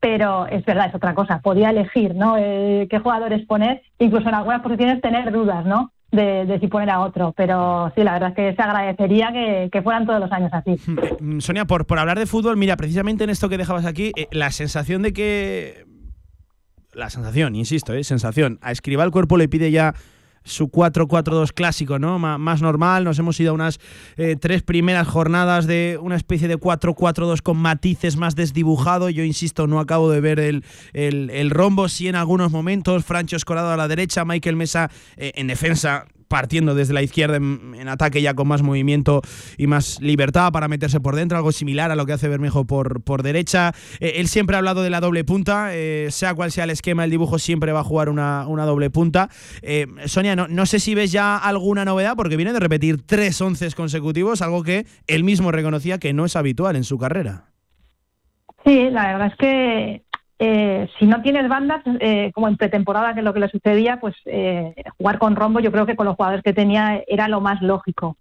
S13: pero es verdad, es otra cosa, podía elegir, ¿no? Eh, qué jugadores poner, incluso en algunas posiciones tener dudas, ¿no? De, de si poner a otro, pero sí, la verdad es que se agradecería que, que fueran todos los años así.
S1: Mm, Sonia, por, por hablar de fútbol, mira, precisamente en esto que dejabas aquí, eh, la sensación de que. La sensación, insisto, eh, sensación. A Escribá el cuerpo le pide ya su 4-4-2 clásico, ¿no? Más normal. Nos hemos ido a unas eh, tres primeras jornadas de una especie de 4-4-2 con matices más desdibujado. Yo insisto, no acabo de ver el, el, el rombo. Sí, en algunos momentos. Francho Escorado a la derecha, Michael Mesa eh, en defensa. Partiendo desde la izquierda en, ataque ya con más movimiento y más libertad para meterse por dentro, algo similar a lo que hace Bermejo por, por derecha. Eh, él siempre ha hablado de la doble punta, eh, sea cual sea el esquema, el dibujo siempre va a jugar una, una doble punta. Eh, Sonia, no, no sé si ves ya alguna novedad, porque viene de repetir tres once consecutivos, algo que él mismo reconocía que no es habitual en su carrera.
S13: Sí, la verdad es que eh, si no tienes bandas, eh, como en pretemporada, que es lo que le sucedía, pues eh, jugar con rombo yo creo que con los jugadores que tenía era lo más lógico.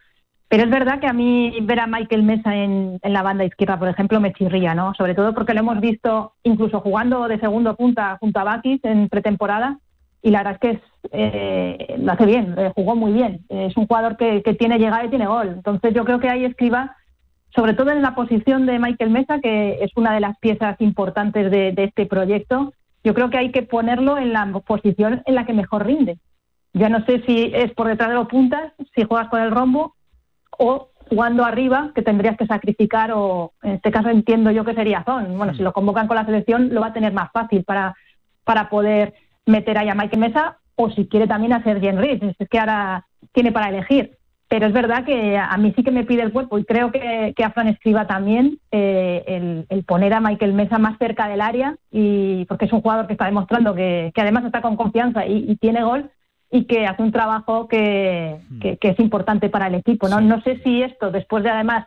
S13: Pero es verdad que a mí ver a Michael Mesa en, en la banda izquierda, por ejemplo, me chirría, ¿no? Sobre todo porque lo hemos visto incluso jugando de segundo punta junto a Bakis en pretemporada y la verdad es que es, eh, lo hace bien, eh, jugó muy bien. es un jugador que, que tiene llegada y tiene gol. Entonces yo creo que ahí escriba sobre todo en la posición de Michael Mesa, que es una de las piezas importantes de, de este proyecto, yo creo que hay que ponerlo en la posición en la que mejor rinde. Ya no sé si es por detrás de los puntas, si juegas con el rombo, o jugando arriba, que tendrías que sacrificar, o en este caso entiendo yo que sería Zon. Bueno, si lo convocan con la selección, lo va a tener más fácil para, para poder meter ahí a Michael Mesa, o si quiere también hacer Jen Reed, es que ahora tiene para elegir pero es verdad que a mí sí que me pide el cuerpo y creo que, que a Fran Escriba también eh, el, el poner a Michael Mesa más cerca del área y porque es un jugador que está demostrando que, que además está con confianza y, y tiene gol y que hace un trabajo que, que, que es importante para el equipo. ¿no? no sé si esto, después de además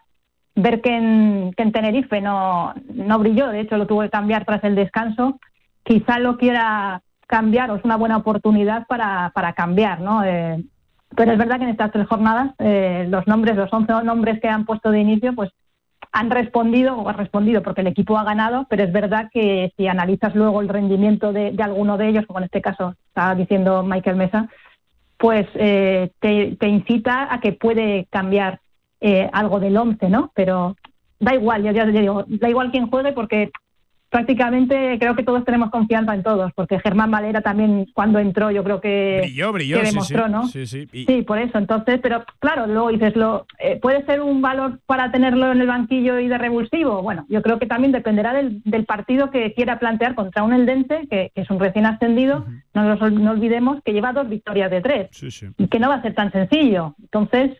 S13: ver que en, que en Tenerife no, no brilló, de hecho lo tuvo que cambiar tras el descanso, quizá lo quiera cambiar o es una buena oportunidad para, para cambiar, ¿no? Eh, pero es verdad que en estas tres jornadas eh, los nombres, los 11 nombres que han puesto de inicio, pues han respondido o han respondido porque el equipo ha ganado, pero es verdad que si analizas luego el rendimiento de, alguno de ellos, como en este caso estaba diciendo Michael Mesa, pues eh, te, incita a que puede cambiar eh, algo del 11, ¿no? Pero da igual, yo ya digo, da igual quién juegue porque prácticamente creo que todos tenemos confianza en todos, porque Germán Valera también cuando entró yo creo que,
S1: Brilló, brilló,
S13: que
S1: sí,
S13: demostró,
S1: sí.
S13: ¿no?
S1: Sí, sí. Y-
S13: Sí, por eso. Entonces, pero claro, luego dices, lo, eh, ¿puede ser un valor para tenerlo en el banquillo y de revulsivo? Bueno, yo creo que también dependerá del, del partido que quiera plantear contra un Eldense, que, que es un recién ascendido. no, no olvidemos que lleva dos victorias de tres
S1: Sí, sí.
S13: y que no va a ser tan sencillo. Entonces,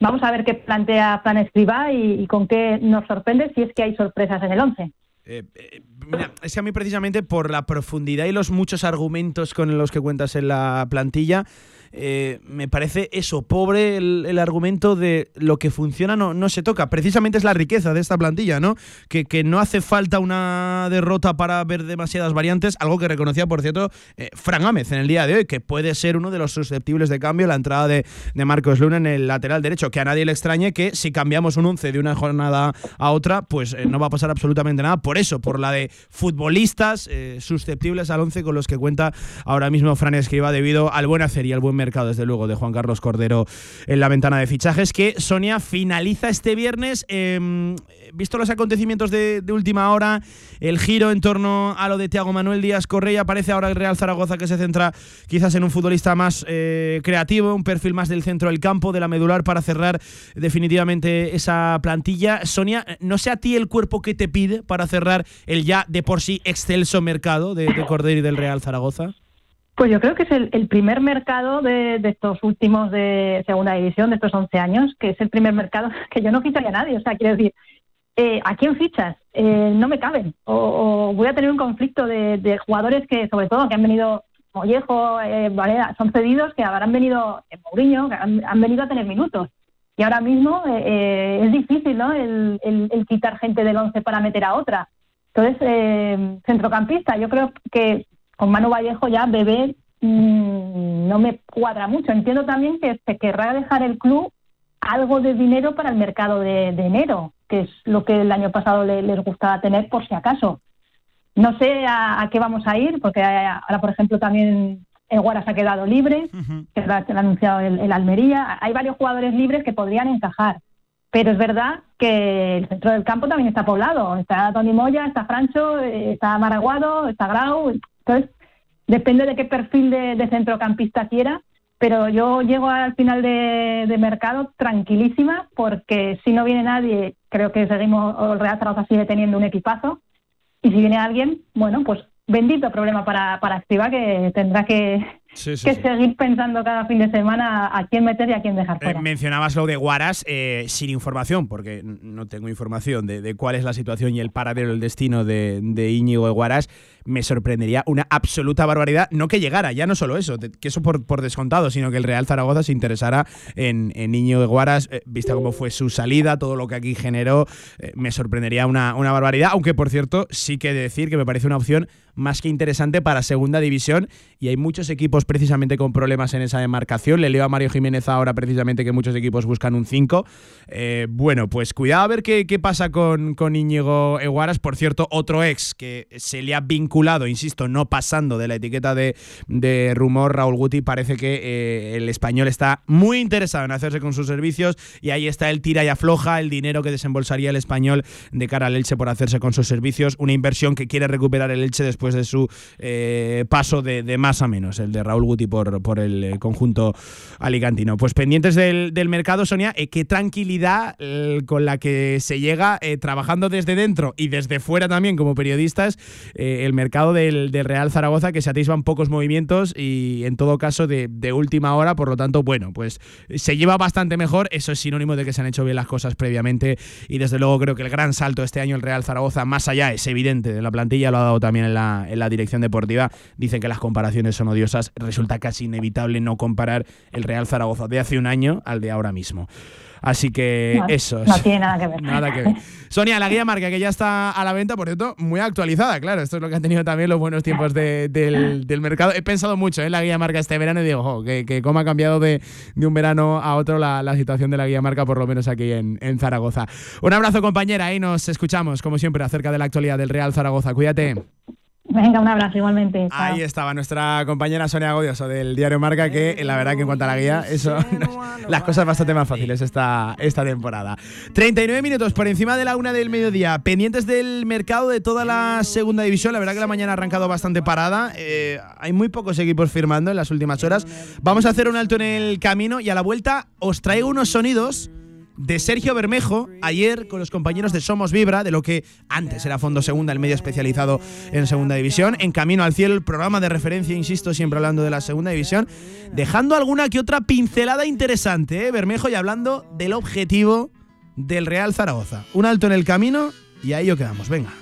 S13: vamos a ver qué plantea Fran Escribá y, y con qué nos sorprende si es que hay sorpresas en el once.
S1: Eh, eh, mira, es que a mí precisamente por la profundidad y los muchos argumentos con los que cuentas en la plantilla, eh, me parece eso, pobre el, argumento de lo que funciona no, no se toca. Precisamente es la riqueza de esta plantilla, ¿no? Que, que no hace falta una derrota para ver demasiadas variantes, algo que reconocía, por cierto, eh, Fran Gámez en el día de hoy, que puede ser uno de los susceptibles de cambio, la entrada de, de Marcos Luna en el lateral derecho, que a nadie le extrañe que si cambiamos un 11 de una jornada a otra, pues eh, no va a pasar absolutamente nada. Por eso, por la de futbolistas eh, susceptibles al 11 con los que cuenta ahora mismo Fran Escriba debido al buen hacer y al buen mercado, desde luego, de Juan Carlos Cordero en la ventana de fichajes, que Sonia finaliza este viernes. eh, visto los acontecimientos de, última hora, el giro en torno a lo de Tiago Manuel Díaz Correa, parece ahora el Real Zaragoza que se centra quizás en un futbolista más eh, creativo, un perfil más del centro del campo, de la medular, para cerrar definitivamente esa plantilla. Sonia, no sé a ti el cuerpo que te pide para cerrar el ya de por sí excelso mercado de Cordero y del Real Zaragoza.
S13: Pues yo creo que es el, primer mercado de, estos últimos de segunda división, de estos 11 años, que es el primer mercado que yo no ficharía a nadie. O sea, quiero decir, eh, ¿a quién fichas? Eh, no me caben. O, voy a tener un conflicto de, jugadores que, sobre todo, que han venido, Mollejo, eh, Valera, son cedidos, que habrán venido, en Mourinho, que han, venido a tener minutos. Y ahora mismo eh, eh, es difícil, ¿no? El, el- el quitar gente del 11 para meter a otra. Entonces, eh, centrocampista, yo creo que con Manu Vallejo ya bebé mm, no me cuadra mucho. Entiendo también que se querrá dejar el club algo de dinero para el mercado de, de enero, que es lo que el año pasado le- les gustaba tener por si acaso. No sé a, a qué vamos a ir, porque eh, ahora, por ejemplo, también el Guaras ha quedado libre, que lo ha, que lo ha anunciado el, el Almería. Hay varios jugadores libres que podrían encajar. Pero es verdad que el centro del campo también está poblado. Está Tony Moya, está Francho, eh, está Maraguado, está Grau. Entonces, depende de qué perfil de, centrocampista quiera. Pero yo llego al final de, mercado tranquilísima porque si no viene nadie, creo que seguimos, o el Real sigue teniendo un equipazo. Y si viene alguien, bueno, pues bendito problema para, para Escriba que tendrá que,
S1: Sí, sí,
S13: que
S1: sí.
S13: seguir pensando cada fin de semana a quién meter y a quién dejar
S1: Eh,
S13: fuera.
S1: mencionabas lo de Guaras eh, sin información, porque no tengo información de, de cuál es la situación y el paradero, el destino de, de Íñigo Guaras. Me sorprendería una absoluta barbaridad, no que llegara, ya no solo eso, de- que eso por, por descontado, sino que el Real Zaragoza se interesara en, en Íñigo Guaras, eh, vista cómo fue su salida, todo lo que aquí generó, eh, me sorprendería una, una barbaridad, aunque por cierto sí que de decir que me parece una opción más que interesante para segunda división y hay muchos equipos precisamente con problemas en esa demarcación. Le leo a Mario Jiménez ahora precisamente que muchos equipos buscan un 5. Eh, bueno, pues cuidado a ver qué, qué pasa con, con Íñigo Eguaras. Por cierto, otro ex que se le ha vinculado, insisto, no pasando de la etiqueta de, de rumor, Raúl Guti, parece que eh, el español está muy interesado en hacerse con sus servicios y ahí está el tira y afloja, el dinero que desembolsaría el español de cara al Elche por hacerse con sus servicios, una inversión que quiere recuperar el Elche después de su eh, paso de, de más a menos, el de Raúl Guti por, por el eh, conjunto alicantino. Pues pendientes del, del mercado, Sonia, qué tranquilidad con la que se llega trabajando desde dentro y desde fuera también como periodistas el mercado del, del Real Zaragoza, que se atisban pocos movimientos y en todo caso de, de última hora, por lo tanto, bueno, pues se lleva bastante mejor, eso es sinónimo de que se han hecho bien las cosas previamente y desde luego creo que el gran salto este año el Real Zaragoza, más allá, es evidente, de la plantilla lo ha dado también en la, en la dirección deportiva, dicen que las comparaciones son odiosas, resulta casi inevitable no comparar el Real Zaragoza de hace un año al de ahora mismo. Así que
S13: No,
S1: eso es.
S13: no tiene nada que ver.
S1: Nada que ver. Sonia, la guía marca que ya está a la venta, por cierto, muy actualizada, claro. Esto es lo que han tenido también los buenos tiempos de- del, del mercado. He pensado mucho en la guía marca este verano y digo, que, que cómo ha cambiado de, de un verano a otro la, la situación de la guía marca, por lo menos aquí en, en Zaragoza. Un abrazo, compañera, y nos escuchamos, como siempre, acerca de la actualidad del Real Zaragoza. Cuídate.
S13: Venga, un abrazo igualmente. chao.
S1: Ahí estaba nuestra compañera Sonia Godioso del diario Marca, que eh, la verdad que en cuanto a la guía, eso, las cosas bastante más fáciles esta, esta temporada. 39 minutos por encima de la una del mediodía, pendientes del mercado de toda la segunda división. La verdad que la mañana ha arrancado bastante parada. eh, hay muy pocos equipos firmando en las últimas horas. Vamos a hacer un alto en el camino y a la vuelta os traigo unos sonidos de Sergio Bermejo ayer con los compañeros de Somos Vibra, de lo que antes era Fondo Segunda, el medio especializado en Segunda División. En Camino al Cielo, el programa de referencia, insisto, siempre hablando de la Segunda División, dejando alguna que otra pincelada interesante, ¿eh? Bermejo, y hablando del objetivo del Real Zaragoza. Un alto en el camino y ahí yo quedamos. Venga.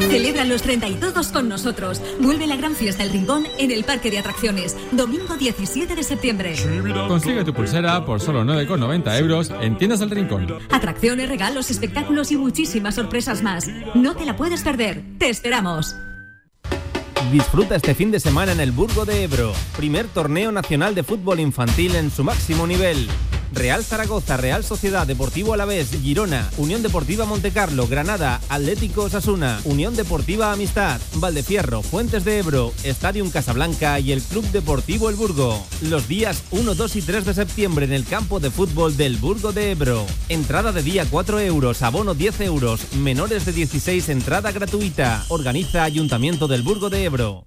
S14: Celebra los 30 y todos con nosotros. Vuelve la gran fiesta El Rincón en el Parque de Atracciones. Domingo 17 de septiembre.
S15: Consigue tu pulsera por solo 9,90 euros en Tiendas del Rincón.
S14: Atracciones, regalos, espectáculos y muchísimas sorpresas más. No te la puedes perder. Te esperamos.
S5: Disfruta este fin de semana en el Burgo de Ebro, primer torneo nacional de fútbol infantil en su máximo nivel. Real Zaragoza, Real Sociedad Deportivo Alavés, Girona, Unión Deportiva Montecarlo, Granada, Atlético Osasuna, Unión Deportiva Amistad, Valdefierro, Fuentes de Ebro, Stadium Casablanca y el Club Deportivo El Burgo. Los días 1, 2 y 3 de septiembre en el campo de fútbol del Burgo de Ebro. Entrada de día 4 euros, abono 10 euros, menores de 16 entrada gratuita. Organiza Ayuntamiento del Burgo de Ebro.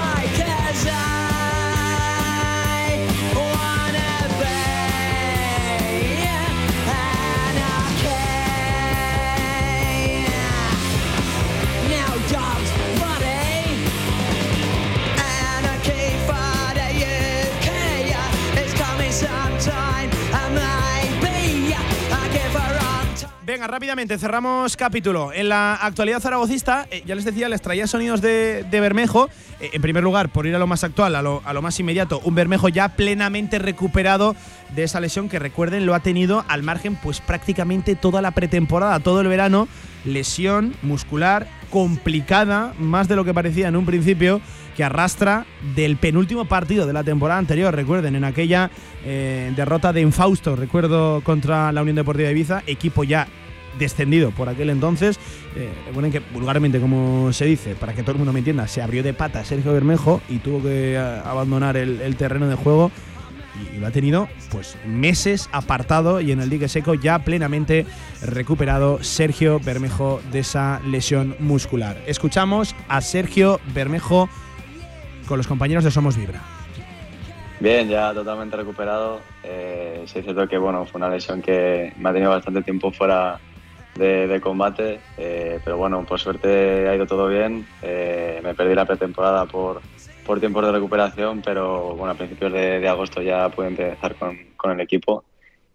S1: Venga, rápidamente, cerramos capítulo. En la actualidad zaragocista, eh, ya les decía, les traía sonidos de, de Bermejo. Eh, en primer lugar, por ir a lo más actual, a lo, a lo más inmediato, un Bermejo ya plenamente recuperado de esa lesión que recuerden lo ha tenido al margen pues prácticamente toda la pretemporada, todo el verano. Lesión muscular complicada, más de lo que parecía en un principio, que arrastra del penúltimo partido de la temporada anterior. Recuerden, en aquella eh, derrota de Infausto, recuerdo, contra la Unión Deportiva de Ibiza, equipo ya descendido por aquel entonces. Eh, recuerden que vulgarmente, como se dice, para que todo el mundo me entienda, se abrió de pata Sergio Bermejo y tuvo que eh, abandonar el, terreno de juego y lo ha tenido pues meses apartado y en el dique seco ya plenamente recuperado Sergio Bermejo de esa lesión muscular. Escuchamos a Sergio Bermejo con los compañeros de Somos Vibra.
S16: Bien, ya totalmente recuperado. Eh, sí es cierto que bueno, fue una lesión que me ha tenido bastante tiempo fuera de, de combate, eh, pero bueno, por suerte ha ido todo bien. Eh, me perdí la pretemporada por, por tiempos de recuperación, pero bueno, a principios de, de agosto ya pude empezar con, con el equipo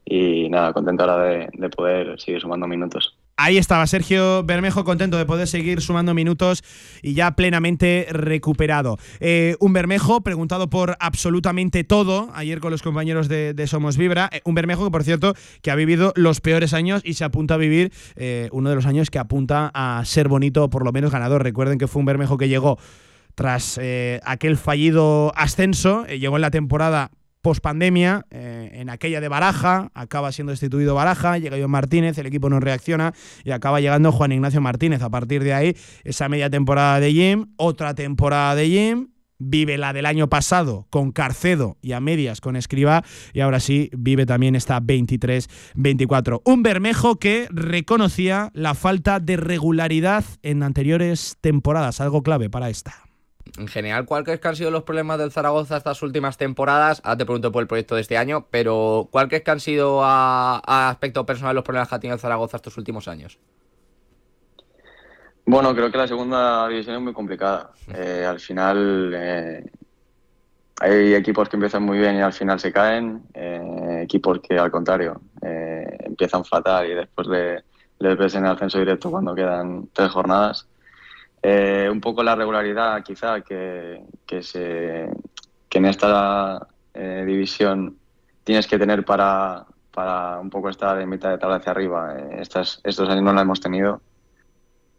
S16: y nada, contento ahora de, de poder seguir sumando minutos.
S1: Ahí estaba Sergio Bermejo, contento de poder seguir sumando minutos y ya plenamente recuperado. Eh, un Bermejo preguntado por absolutamente todo ayer con los compañeros de, Somos Vibra. Eh, un Bermejo que, por cierto, que ha vivido los peores años y se apunta a vivir eh, uno de los años que apunta a ser bonito, por lo menos ganador. Recuerden que fue un Bermejo que llegó tras aquel fallido ascenso, llegó en la temporada post pandemia, eh, en aquella de Baraja, acaba siendo destituido Baraja, llega Iván Martínez, el equipo no reacciona y acaba llegando Juan Ignacio Martínez. A partir de ahí, esa media temporada de Jim, otra temporada de Jim, vive la del año pasado con Carcedo y a medias con Escriba y ahora sí vive también esta 23-24. Un Bermejo que reconocía la falta de regularidad en anteriores temporadas, algo clave para esta.
S17: En general, ¿cuáles han sido los problemas del Zaragoza estas últimas temporadas? Ahora te pregunto por el proyecto de este año, pero ¿cuáles que han sido a, aspecto personal los problemas que ha tenido el Zaragoza estos últimos años?
S16: Bueno, creo que la segunda división es muy complicada. Eh, al final eh, hay equipos que empiezan muy bien y al final se caen, eh, equipos que al contrario empiezan fatal y después le, en el ascenso directo cuando quedan tres jornadas. Eh, un poco la regularidad quizá que, que, se, que en esta eh, división tienes que tener para, para un poco estar en mitad de tabla hacia arriba. Eh, estas, estos años no la hemos tenido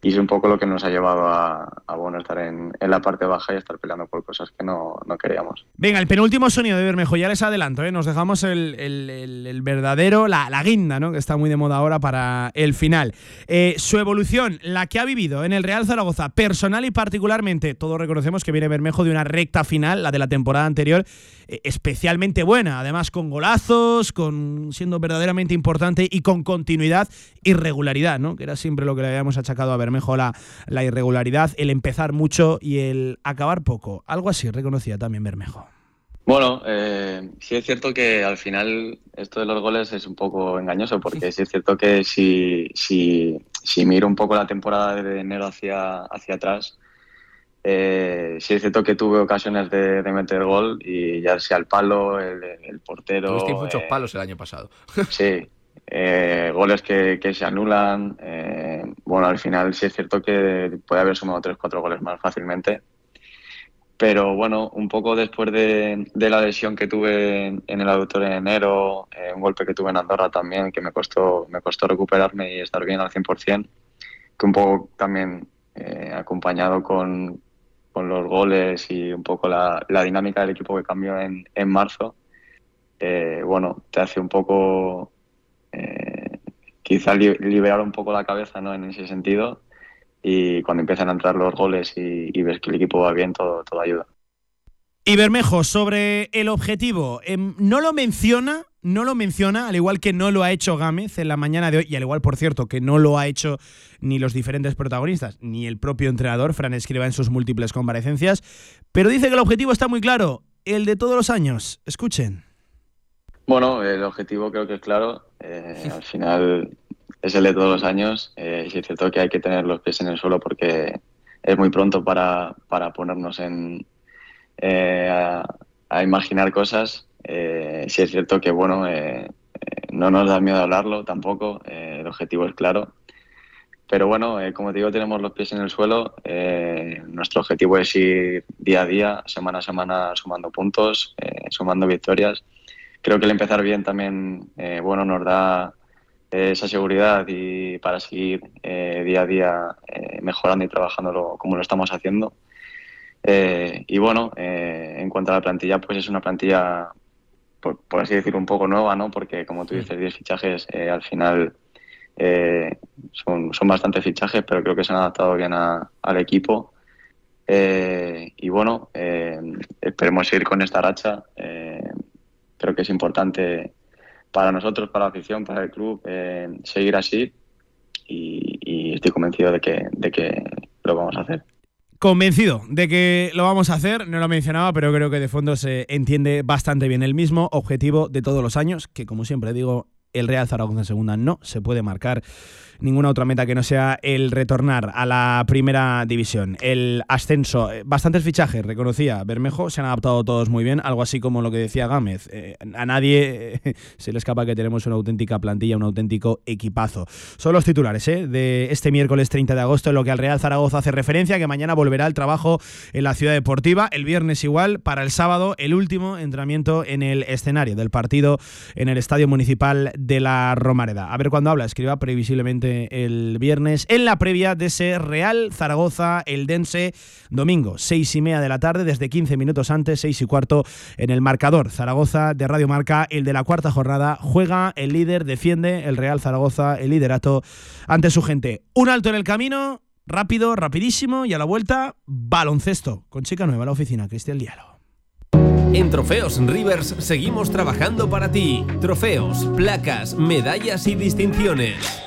S16: y es un poco lo que nos ha llevado a, bueno, estar en, la parte baja y estar peleando por cosas que no, no queríamos.
S1: Venga, el penúltimo sonido de Bermejo, ya les adelanto, ¿eh? nos dejamos el, el verdadero, la, la, guinda, ¿no? que está muy de moda ahora para el final. Eh, su evolución, la que ha vivido en el Real Zaragoza, personal y particularmente, todos reconocemos que viene Bermejo de una recta final, la de la temporada anterior, eh, especialmente buena, además con golazos, con siendo verdaderamente importante y con continuidad y regularidad, ¿no? que era siempre lo que le habíamos achacado a Bermejo, la, la irregularidad, el empezar mucho y el acabar poco. Algo así reconocía también Bermejo.
S16: Bueno, eh, sí es cierto que al final esto de los goles es un poco engañoso, porque sí es cierto que si, si, si miro un poco la temporada de enero hacia, hacia atrás, eh, sí es cierto que tuve ocasiones de, de, meter gol y ya sea el palo, el, el portero.
S17: Tuviste muchos eh, palos el año pasado.
S16: sí, eh, goles que, se anulan. Eh, bueno, al final sí es cierto que puede haber sumado 3-4 goles más fácilmente. Pero bueno, un poco después de, la lesión que tuve en, el aductor en enero, eh, un golpe que tuve en Andorra también, que me costó, me costó recuperarme y estar bien al 100%, que un poco también acompañado con, los goles y un poco la, dinámica del equipo que cambió en, marzo, bueno, te hace un poco eh, quizá li liberar un poco la cabeza ¿no? en ese sentido y cuando empiezan a entrar los goles y, ves que el equipo va bien, todo, ayuda.
S1: Y Bermejo, sobre el objetivo, eh, no lo menciona, no lo menciona, al igual que no lo ha hecho Gámez en la mañana de hoy, y al igual, por cierto, que no lo ha hecho ni los diferentes protagonistas, ni el propio entrenador, Fran Escriba, en sus múltiples comparecencias, pero dice que el objetivo está muy claro, el de todos los años. Escuchen.
S16: Bueno, el objetivo creo que es claro. Eh, al final es el de todos los años. Eh, es cierto que hay que tener los pies en el suelo porque es muy pronto para, para ponernos en, eh, a, a, imaginar cosas. Eh, sí es cierto que bueno, eh, no nos da miedo hablarlo tampoco. el objetivo es claro. Pero bueno, como te digo, tenemos los pies en el suelo. nuestro objetivo es ir día a día, semana a semana, sumando puntos, sumando victorias creo que el empezar bien también eh, bueno nos da eh, esa seguridad y para seguir eh, día a día mejorando y trabajando como lo estamos haciendo. y bueno, en cuanto a la plantilla, pues es una plantilla, por, por, así decir, un poco nueva, ¿no? Porque como tú dices, 10 fichajes al final son, son bastantes fichajes, pero creo que se han adaptado bien a, al equipo. y bueno, esperemos seguir con esta racha creo que es importante para nosotros, para la afición, para el club, eh, seguir así y, estoy convencido de que, de que lo vamos a hacer.
S1: Convencido de que lo vamos a hacer, no lo mencionaba, pero creo que de fondo se entiende bastante bien el mismo objetivo de todos los años, que como siempre digo, el Real Zaragoza en segunda no se puede marcar ninguna otra meta que no sea el retornar a la primera división. El ascenso, eh, bastantes fichajes, reconocía Bermejo, se han adaptado todos muy bien, algo así como lo que decía Gámez. Eh, a nadie eh, se le escapa que tenemos una auténtica plantilla, un auténtico equipazo. Son los titulares ¿eh? de este miércoles 30 de agosto, en lo que al Real Zaragoza hace referencia, que mañana volverá al trabajo en la ciudad deportiva, el viernes igual, para el sábado el último entrenamiento en el escenario del partido en el Estadio Municipal de la Romareda. A ver cuándo habla, escriba previsiblemente el viernes en la previa de ese Real Zaragoza, el Dense, domingo, seis y media de la tarde, desde 15 minutos antes, seis y cuarto, en el marcador Zaragoza de Radio Marca, el de la cuarta jornada, juega el líder, defiende el Real Zaragoza, el liderato ante su gente. Un alto en el camino, rápido, rapidísimo, y a la vuelta, baloncesto, con chica nueva la oficina, Cristian Dialo.
S5: En Trofeos Rivers seguimos trabajando para ti. Trofeos, placas, medallas y distinciones.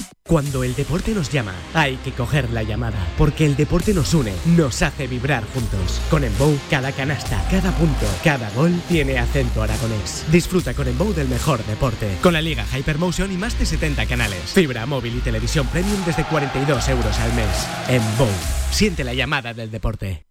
S18: Cuando el deporte nos llama, hay que coger la llamada, porque el deporte nos une, nos hace vibrar juntos. Con Embow, cada canasta, cada punto, cada gol tiene acento aragonés. Disfruta con Embow del mejor deporte, con la liga Hypermotion y más de 70 canales, fibra móvil y televisión premium desde 42 euros al mes. Embow, siente la llamada del deporte.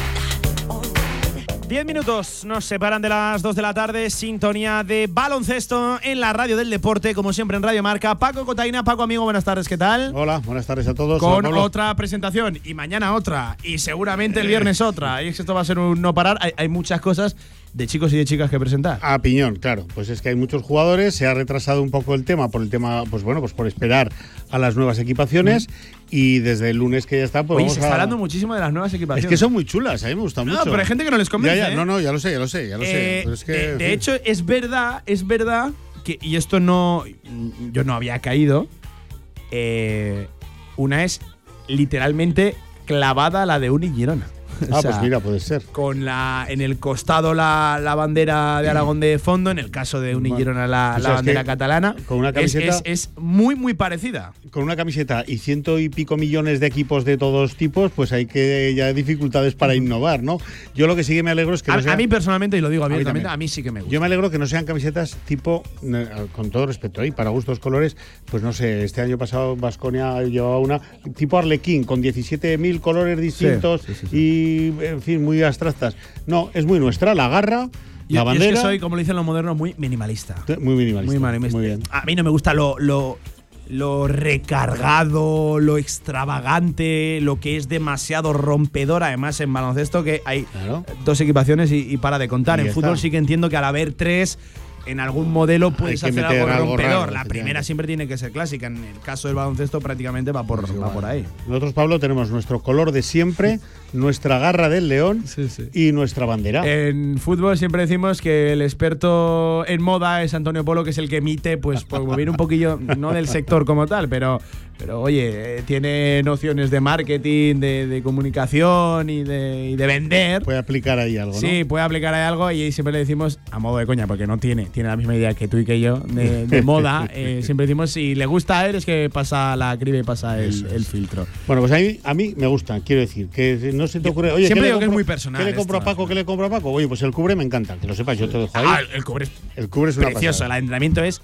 S1: Diez minutos nos separan de las 2 de la tarde. Sintonía de baloncesto en la radio del deporte, como siempre en Radio Marca. Paco Cotaina, Paco amigo, buenas tardes, ¿qué tal?
S19: Hola, buenas tardes a todos.
S1: Con otra presentación y mañana otra y seguramente el viernes otra. Y esto va a ser un no parar. Hay, hay muchas cosas de chicos y de chicas que presentar.
S19: A piñón, claro. Pues es que hay muchos jugadores, se ha retrasado un poco el tema por el tema, pues bueno, pues por esperar a las nuevas equipaciones y desde el lunes que ya está, pues
S1: Oye,
S19: vamos
S1: se está
S19: a-
S1: hablando muchísimo de las nuevas
S19: Es
S1: equipaciones.
S19: que son muy chulas, a mí me gustan
S1: No,
S19: mucho.
S1: pero hay gente que no les convence,
S19: Ya, ya,
S1: ¿eh?
S19: No, no, ya lo sé, ya lo sé, ya lo sé.
S1: Eh,
S19: Pero es que,
S1: de, de hecho, es verdad, es verdad que, y esto no, yo no había caído, eh, una es literalmente clavada a la de Uni Girona. O
S19: Ah,
S1: sea,
S19: pues mira, puede ser.
S1: Con la, en el costado la, la bandera de Aragón de fondo, en el caso de Uni
S19: Bueno,
S1: Girona la, la bandera catalana.
S19: con una camiseta-
S1: es, es muy, muy parecida.
S19: Con una camiseta y ciento y pico millones de equipos de todos tipos, pues hay que ya hay dificultades para innovar, ¿no? Yo lo que sí que me alegro es que
S1: A,
S19: no sea-
S1: a mí personalmente, y lo digo
S19: A mí
S1: abiertamente, a mí, sí que me gusta.
S19: Yo me alegro que no sean camisetas tipo, eh, con todo respeto, ahí para gustos colores, pues no sé, este año pasado Vasconia llevaba una tipo Arlequín, con 17.000 colores distintos
S1: sí, sí, sí.
S19: y, en fin, muy abstractas. No, es muy nuestra, la garra,
S1: Yo-
S19: la
S1: yo
S19: bandera.
S1: es que soy, como dicen los modernos, muy minimalista.
S19: Muy minimalista.
S1: Muy minimalista.
S19: Muy bien.
S1: A mí no me gusta lo, lo, lo recargado, lo extravagante, lo que es demasiado rompedor. Además, en baloncesto que hay dos equipaciones y, y para de contar.
S19: Y
S1: en fútbol
S19: está.
S1: sí que entiendo que al haber tres, en algún modelo puedes hacer algo
S19: algo
S1: rompedor.
S19: raro,
S1: la primera siempre tiene que ser clásica. En el caso del baloncesto prácticamente va por, va por ahí.
S19: Nosotros, Pablo, tenemos nuestro color de siempre, nuestra garra del león y nuestra bandera.
S1: En fútbol siempre decimos que el experto en moda es Antonio Polo, que es el que emite, pues, pues viene un poquillo, no del sector como tal, pero, pero oye, tiene nociones de marketing, de, de comunicación y de, y de vender.
S19: Puede aplicar ahí algo, ¿no?
S1: Sí, puede aplicar ahí algo y siempre le decimos, a modo de coña, porque no tiene, tiene la misma idea que tú y que yo de, de moda, eh, siempre decimos, si le gusta a él es que pasa la criba y pasa el, el filtro.
S19: Bueno, pues a mí, a mí me gusta, quiero decir, que no se te ocurre. Oye,
S1: siempre
S19: ¿qué le
S1: digo que es
S19: compro-
S1: muy personal
S19: ¿Qué le compro a
S1: esto,
S19: Paco? ¿Qué le compro a Paco? Oye, pues el cubre me encanta, que lo sepas, yo te dejo ahí.
S1: Ah, el cubre es
S19: el cubre es una
S1: precioso.
S19: pasada.
S1: El entrenamiento es.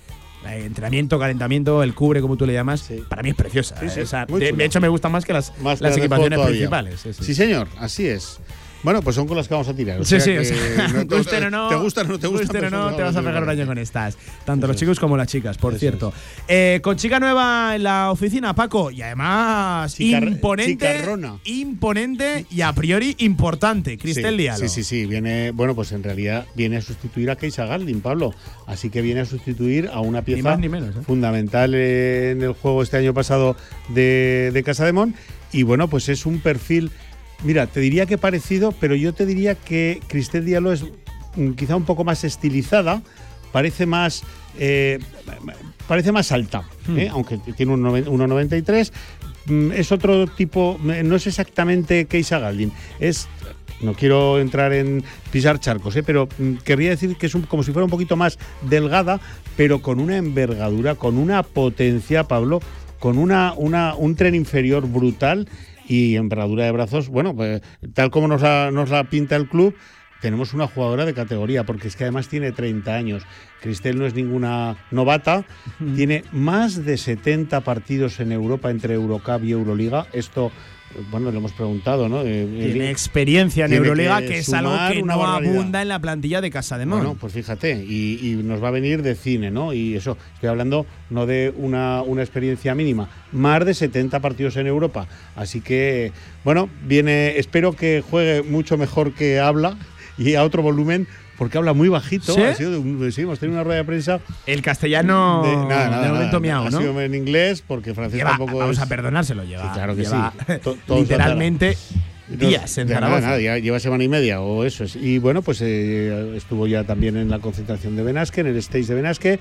S1: eh, entrenamiento, calentamiento, el cubre, como tú le llamas, para mí es preciosa.
S19: Sí, sí,
S1: eh, o sea, de, de hecho, me gustan más que las,
S19: Más
S1: las equipaciones principales. Sí, sí.
S19: Sí, señor, así es. Bueno, pues son con las que vamos a tirar. o
S1: Sí,
S19: sea
S1: sí,
S19: que
S1: o sea,
S19: no-
S1: gusten o no,
S19: ¿Te gustan o no te gustan?
S1: gusten o no, te vas a pegar un año con estas. Tanto los chicos como las chicas, por cierto. Eh, con chica nueva en la oficina, Paco, y además
S19: Chicar-
S1: imponente,
S19: chicarrona.
S1: imponente y a priori importante, Cristel
S19: sí,
S1: Diallo.
S19: Sí, sí, sí. Viene, bueno, pues en realidad viene a sustituir a Keisa Galdin, Pablo. Así que viene a sustituir a una pieza
S1: más ni menos, ¿eh?
S19: fundamental en el juego este año pasado de, de Casa de Mon. Y bueno, pues es un perfil. Mira, te diría que parecido, pero yo te diría que Cristel Diallo es mm, quizá un poco más estilizada, parece más. eh, parece más alta,
S1: Hmm.
S19: ¿eh? aunque tiene un noven- 1,93. Mm, Es otro tipo, no es exactamente Keisa Galdin, es no quiero entrar en pisar charcos, ¿eh? pero mm, querría decir que es un- como si fuera un poquito más delgada, pero con una envergadura, con una potencia, Pablo, con una, una, un tren inferior brutal y envergadura de brazos, bueno, pues, tal como nos la, nos la pinta el club, tenemos una jugadora de categoría, porque es que además tiene 30 años. Cristel no es ninguna novata, tiene más de 70 partidos en Europa entre Eurocup y Euroliga. Esto, bueno, lo hemos preguntado, ¿no? Eh,
S1: Tiene experiencia en
S19: tiene
S1: Euroliga,
S19: que
S1: que, es algo que
S19: una
S1: no
S19: barbaridad.
S1: abunda en la plantilla de Casa de Mon.
S19: Bueno, pues fíjate, y, y nos va a venir de cine, ¿no? Y eso, estoy hablando no de una, una experiencia mínima, más de 70 partidos en Europa. Así que, bueno, viene, espero que juegue mucho mejor que habla y a otro volumen, porque habla muy bajito.
S1: ¿Sí?
S19: Ha sido de un- sí, hemos tenido una rueda de prensa.
S1: El castellano
S19: de, nada, nada,
S1: de momento
S19: nada.
S1: miau,
S19: Ha
S1: ¿no?
S19: sido en inglés, porque francés
S1: Lleva-
S19: tampoco
S1: vamos
S19: es-
S1: a perdonárselo, lleva,
S19: Sí, claro que
S1: lleva
S19: sí.
S1: Literalmente días en Zaragoza.
S19: nada, ya lleva semana y media o eso es. Y bueno, pues eh, estuvo ya también en la concentración de Benasque, en el stage de Benasque,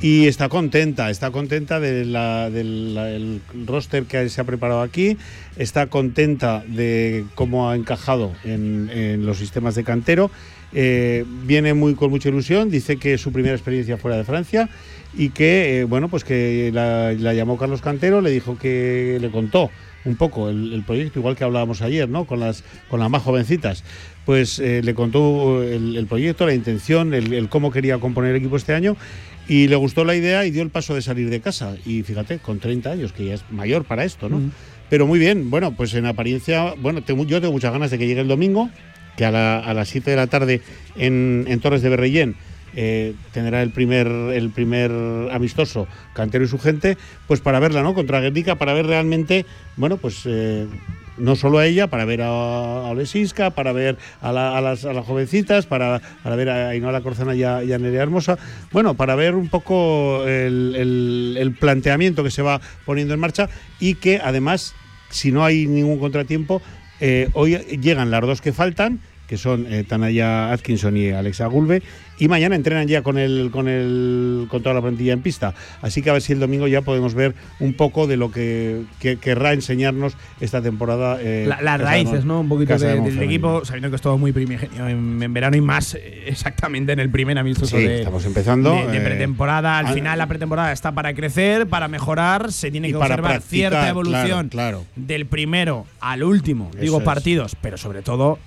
S19: y está contenta, está contenta del del roster que se ha preparado aquí, está contenta de cómo ha encajado en, en los sistemas de cantero. Eh, viene muy con mucha ilusión, dice que es su primera experiencia fuera de Francia y que, eh, bueno, pues que la, la llamó Carlos Cantero, le dijo que le contó un poco el, el proyecto, igual que hablábamos ayer, ¿no? Con las, con las más jovencitas. Pues eh, le contó el, el proyecto, la intención, el, el cómo quería componer el equipo este año y le gustó la idea y dio el paso de salir de casa. Y fíjate, con 30 años, que ya es mayor para esto, ¿no? Pero muy bien, bueno, pues en apariencia, bueno, tengo- yo tengo muchas ganas de que llegue el domingo, que a, la- las 7 de la tarde en, en Torres de Berrellén eh, tendrá el primer, el primer amistoso Cantero y su gente, pues para verla, ¿no? Contra Guernica, para ver realmente, bueno, pues eh, no solo a ella, para ver a, a para ver a, la- las, a las jovencitas, para, para ver a Ainhoa Corzana y a, Nerea Hermosa, bueno, para ver un poco el- el planteamiento que se va poniendo en marcha y que además, si no hay ningún contratiempo, eh, hoy llegan las dos que faltan, que son eh, Tanaya Atkinson y Alexa Gulbe, y mañana entrenan ya con el, con el con toda la plantilla en pista. Así que a ver si el domingo ya podemos ver un poco de lo que, que querrá enseñarnos esta temporada. eh,
S1: La- las raíces, ¿no? Un poquito de- del equipo, sabiendo que es todo muy primigenio en, en verano y más eh, exactamente en el primer amistoso
S19: Sí,
S1: de,
S19: estamos empezando,
S1: de, de
S19: eh,
S1: pretemporada. Al final la pretemporada está para crecer, para mejorar, se tiene que observar cierta evolución
S19: claro, claro.
S1: del primero al último,
S19: Eso
S1: digo
S19: es.
S1: partidos, pero sobre todo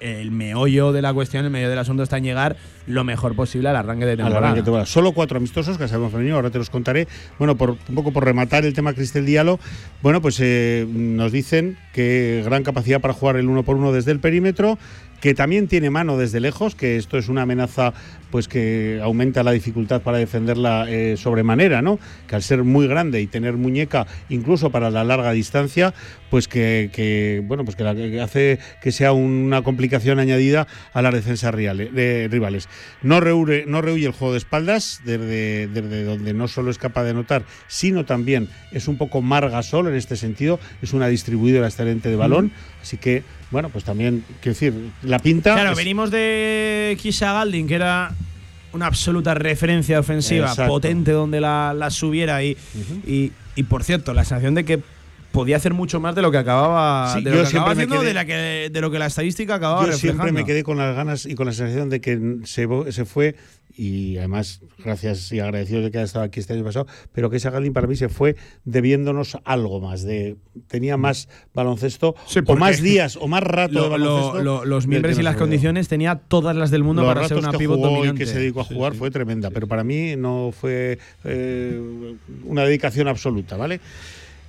S1: el meollo de la cuestión, el meollo del asunto está en llegar lo mejor posible al arranque de
S19: Al
S1: temporada.
S19: arranque de temporada. Solo cuatro amistosos que sabemos femenino, ahora te los contaré. Bueno, por, un poco por rematar el tema Cristel Diallo, bueno, pues eh, nos dicen que gran capacidad para jugar el uno por uno desde el perímetro, que también tiene mano desde lejos, que esto es una amenaza pues que aumenta la dificultad para defenderla eh, sobremanera, ¿no? Que al ser muy grande y tener muñeca incluso para la larga distancia, pues que, que, bueno, pues que, la- que hace que sea una complicación añadida a las defensas reales- de- rivales. No rehuye, no rehuye el juego de espaldas, desde, desde donde no solo es capaz de anotar, sino también es un poco Margasol en este sentido, es una distribuidora excelente de balón, así que, bueno, pues también, quiero decir, la pinta.
S1: Claro,
S19: es-
S1: venimos de Kisha Galding, que era una absoluta referencia ofensiva,
S19: Exacto.
S1: potente donde la, la subiera y, y, y, por cierto, la sensación de que podía hacer mucho más de lo que acababa,
S19: Sí,
S1: de
S19: yo
S1: lo que
S19: siempre
S1: acababa
S19: me
S1: haciendo,
S19: quedé-
S1: de, la que, de lo que la estadística acababa
S19: Yo siempre
S1: reflejando.
S19: me quedé con las ganas y con la sensación de que se, se fue, y además gracias y agradecido de que haya estado aquí este año pasado, pero que esa Galding para mí se fue debiéndonos algo más, de tenía más baloncesto, o
S1: porque
S19: más días, o más rato de
S1: Lo- lo-
S19: baloncesto.
S1: lo- los miembros
S19: que
S1: y las condiciones tenía todas las del mundo
S19: Los
S1: para ser una
S19: que
S1: pivot
S19: jugó y
S1: dominante.
S19: que se dedicó a jugar fue tremenda, pero para mí no fue eh, una dedicación absoluta, ¿vale?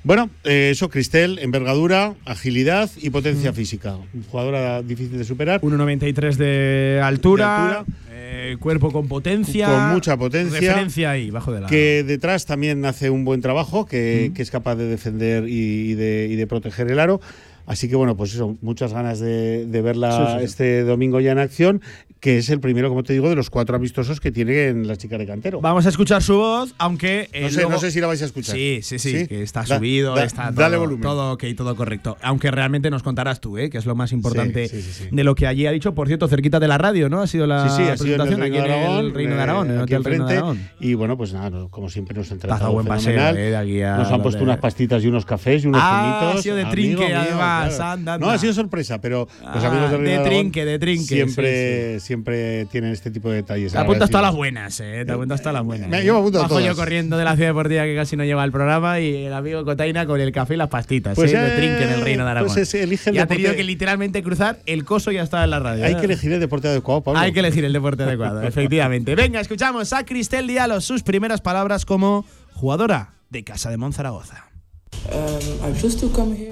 S19: Bueno, eh, eso, Cristel, envergadura, agilidad y potencia física. Jugadora difícil de superar.
S1: 1,93 de altura,
S19: De
S1: eh, cuerpo con potencia.
S19: Con mucha potencia.
S1: Referencia ahí, bajo de la.
S19: que detrás también hace un buen trabajo, que, que es capaz de defender y, y de, y de proteger el aro. Así que bueno, pues eso, muchas ganas de, de verla
S1: Sí, sí, sí.
S19: este domingo ya en acción, que es el primero, como te digo, de los cuatro amistosos que tienen las chicas de cantero.
S1: Vamos a escuchar su voz, aunque. eh,
S19: No sé,
S1: luego-
S19: no sé si la vais a escuchar.
S1: Sí, sí, sí,
S19: ¿Sí?
S1: que está
S19: Da-
S1: subido,
S19: da-
S1: está
S19: dale
S1: todo,
S19: volumen.
S1: todo ok, todo correcto. Aunque realmente nos contarás tú, ¿eh? que es lo más importante
S19: Sí, sí,
S1: de lo que allí ha dicho. Por cierto, cerquita de la radio, ¿no? Ha sido la
S19: Sí, sí, ha sido en el
S1: presentación
S19: de
S1: aquí en el Reino de Aragón, en el
S19: eh,
S1: Reino de. Aragón.
S19: Y bueno, pues nada, no, como siempre nos han tratado
S1: buen paseo,
S19: fenomenal.
S1: eh, de aquí a
S19: nos han puesto
S1: de-
S19: unas pastitas y unos cafés y unos
S1: Ah, ha sido de trinque, además.
S19: No, ha sido sorpresa, pero los
S1: Ah,
S19: amigos del Reino
S1: de
S19: Aragón
S1: trinque, de trinque,
S19: Siempre, siempre tienen este tipo de detalles.
S1: Te apuntas todas las buenas, eh. Te apuntas todas las buenas.
S19: Me- yo me apunto
S1: Bajo yo
S19: todas.
S1: corriendo de la ciudad deportiva que casi no lleva el programa y el amigo Cotaina con el café y las pastitas.
S19: Pues,
S1: eh,
S19: eh,
S1: trinque en el Reino de Aragón.
S19: pues ese, elige el
S1: y ha tenido que literalmente cruzar el coso y ya estaba en la radio.
S19: Hay
S1: ¿eh?
S19: que elegir el deporte adecuado, Pablo.
S1: Hay que elegir el deporte adecuado, efectivamente. Venga, escuchamos a Cristel Diallo sus primeras palabras como jugadora de Casa de Monzaragoza.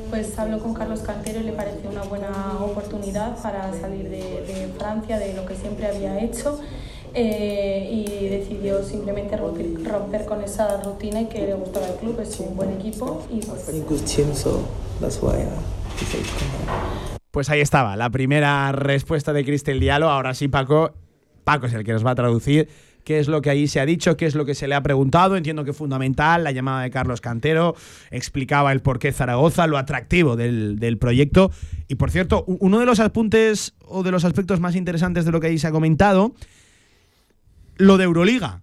S20: Pues habló con Carlos Cantero y le pareció una buena oportunidad para salir de, de Francia, de lo que siempre había hecho. eh, y decidió simplemente romper, romper con esa rutina y que le gustaba el club, es un buen equipo y pues
S1: Pues ahí estaba, la primera respuesta de Cristel Diallo. Ahora sí, Paco. Paco es el que nos va a traducir qué es lo que ahí se ha dicho, qué es lo que se le ha preguntado. Entiendo que fundamental la llamada de Carlos Cantero, explicaba el porqué Zaragoza, lo atractivo del, del proyecto. Y por cierto, uno de los apuntes o de los aspectos más interesantes de lo que ahí se ha comentado, lo de Euroliga.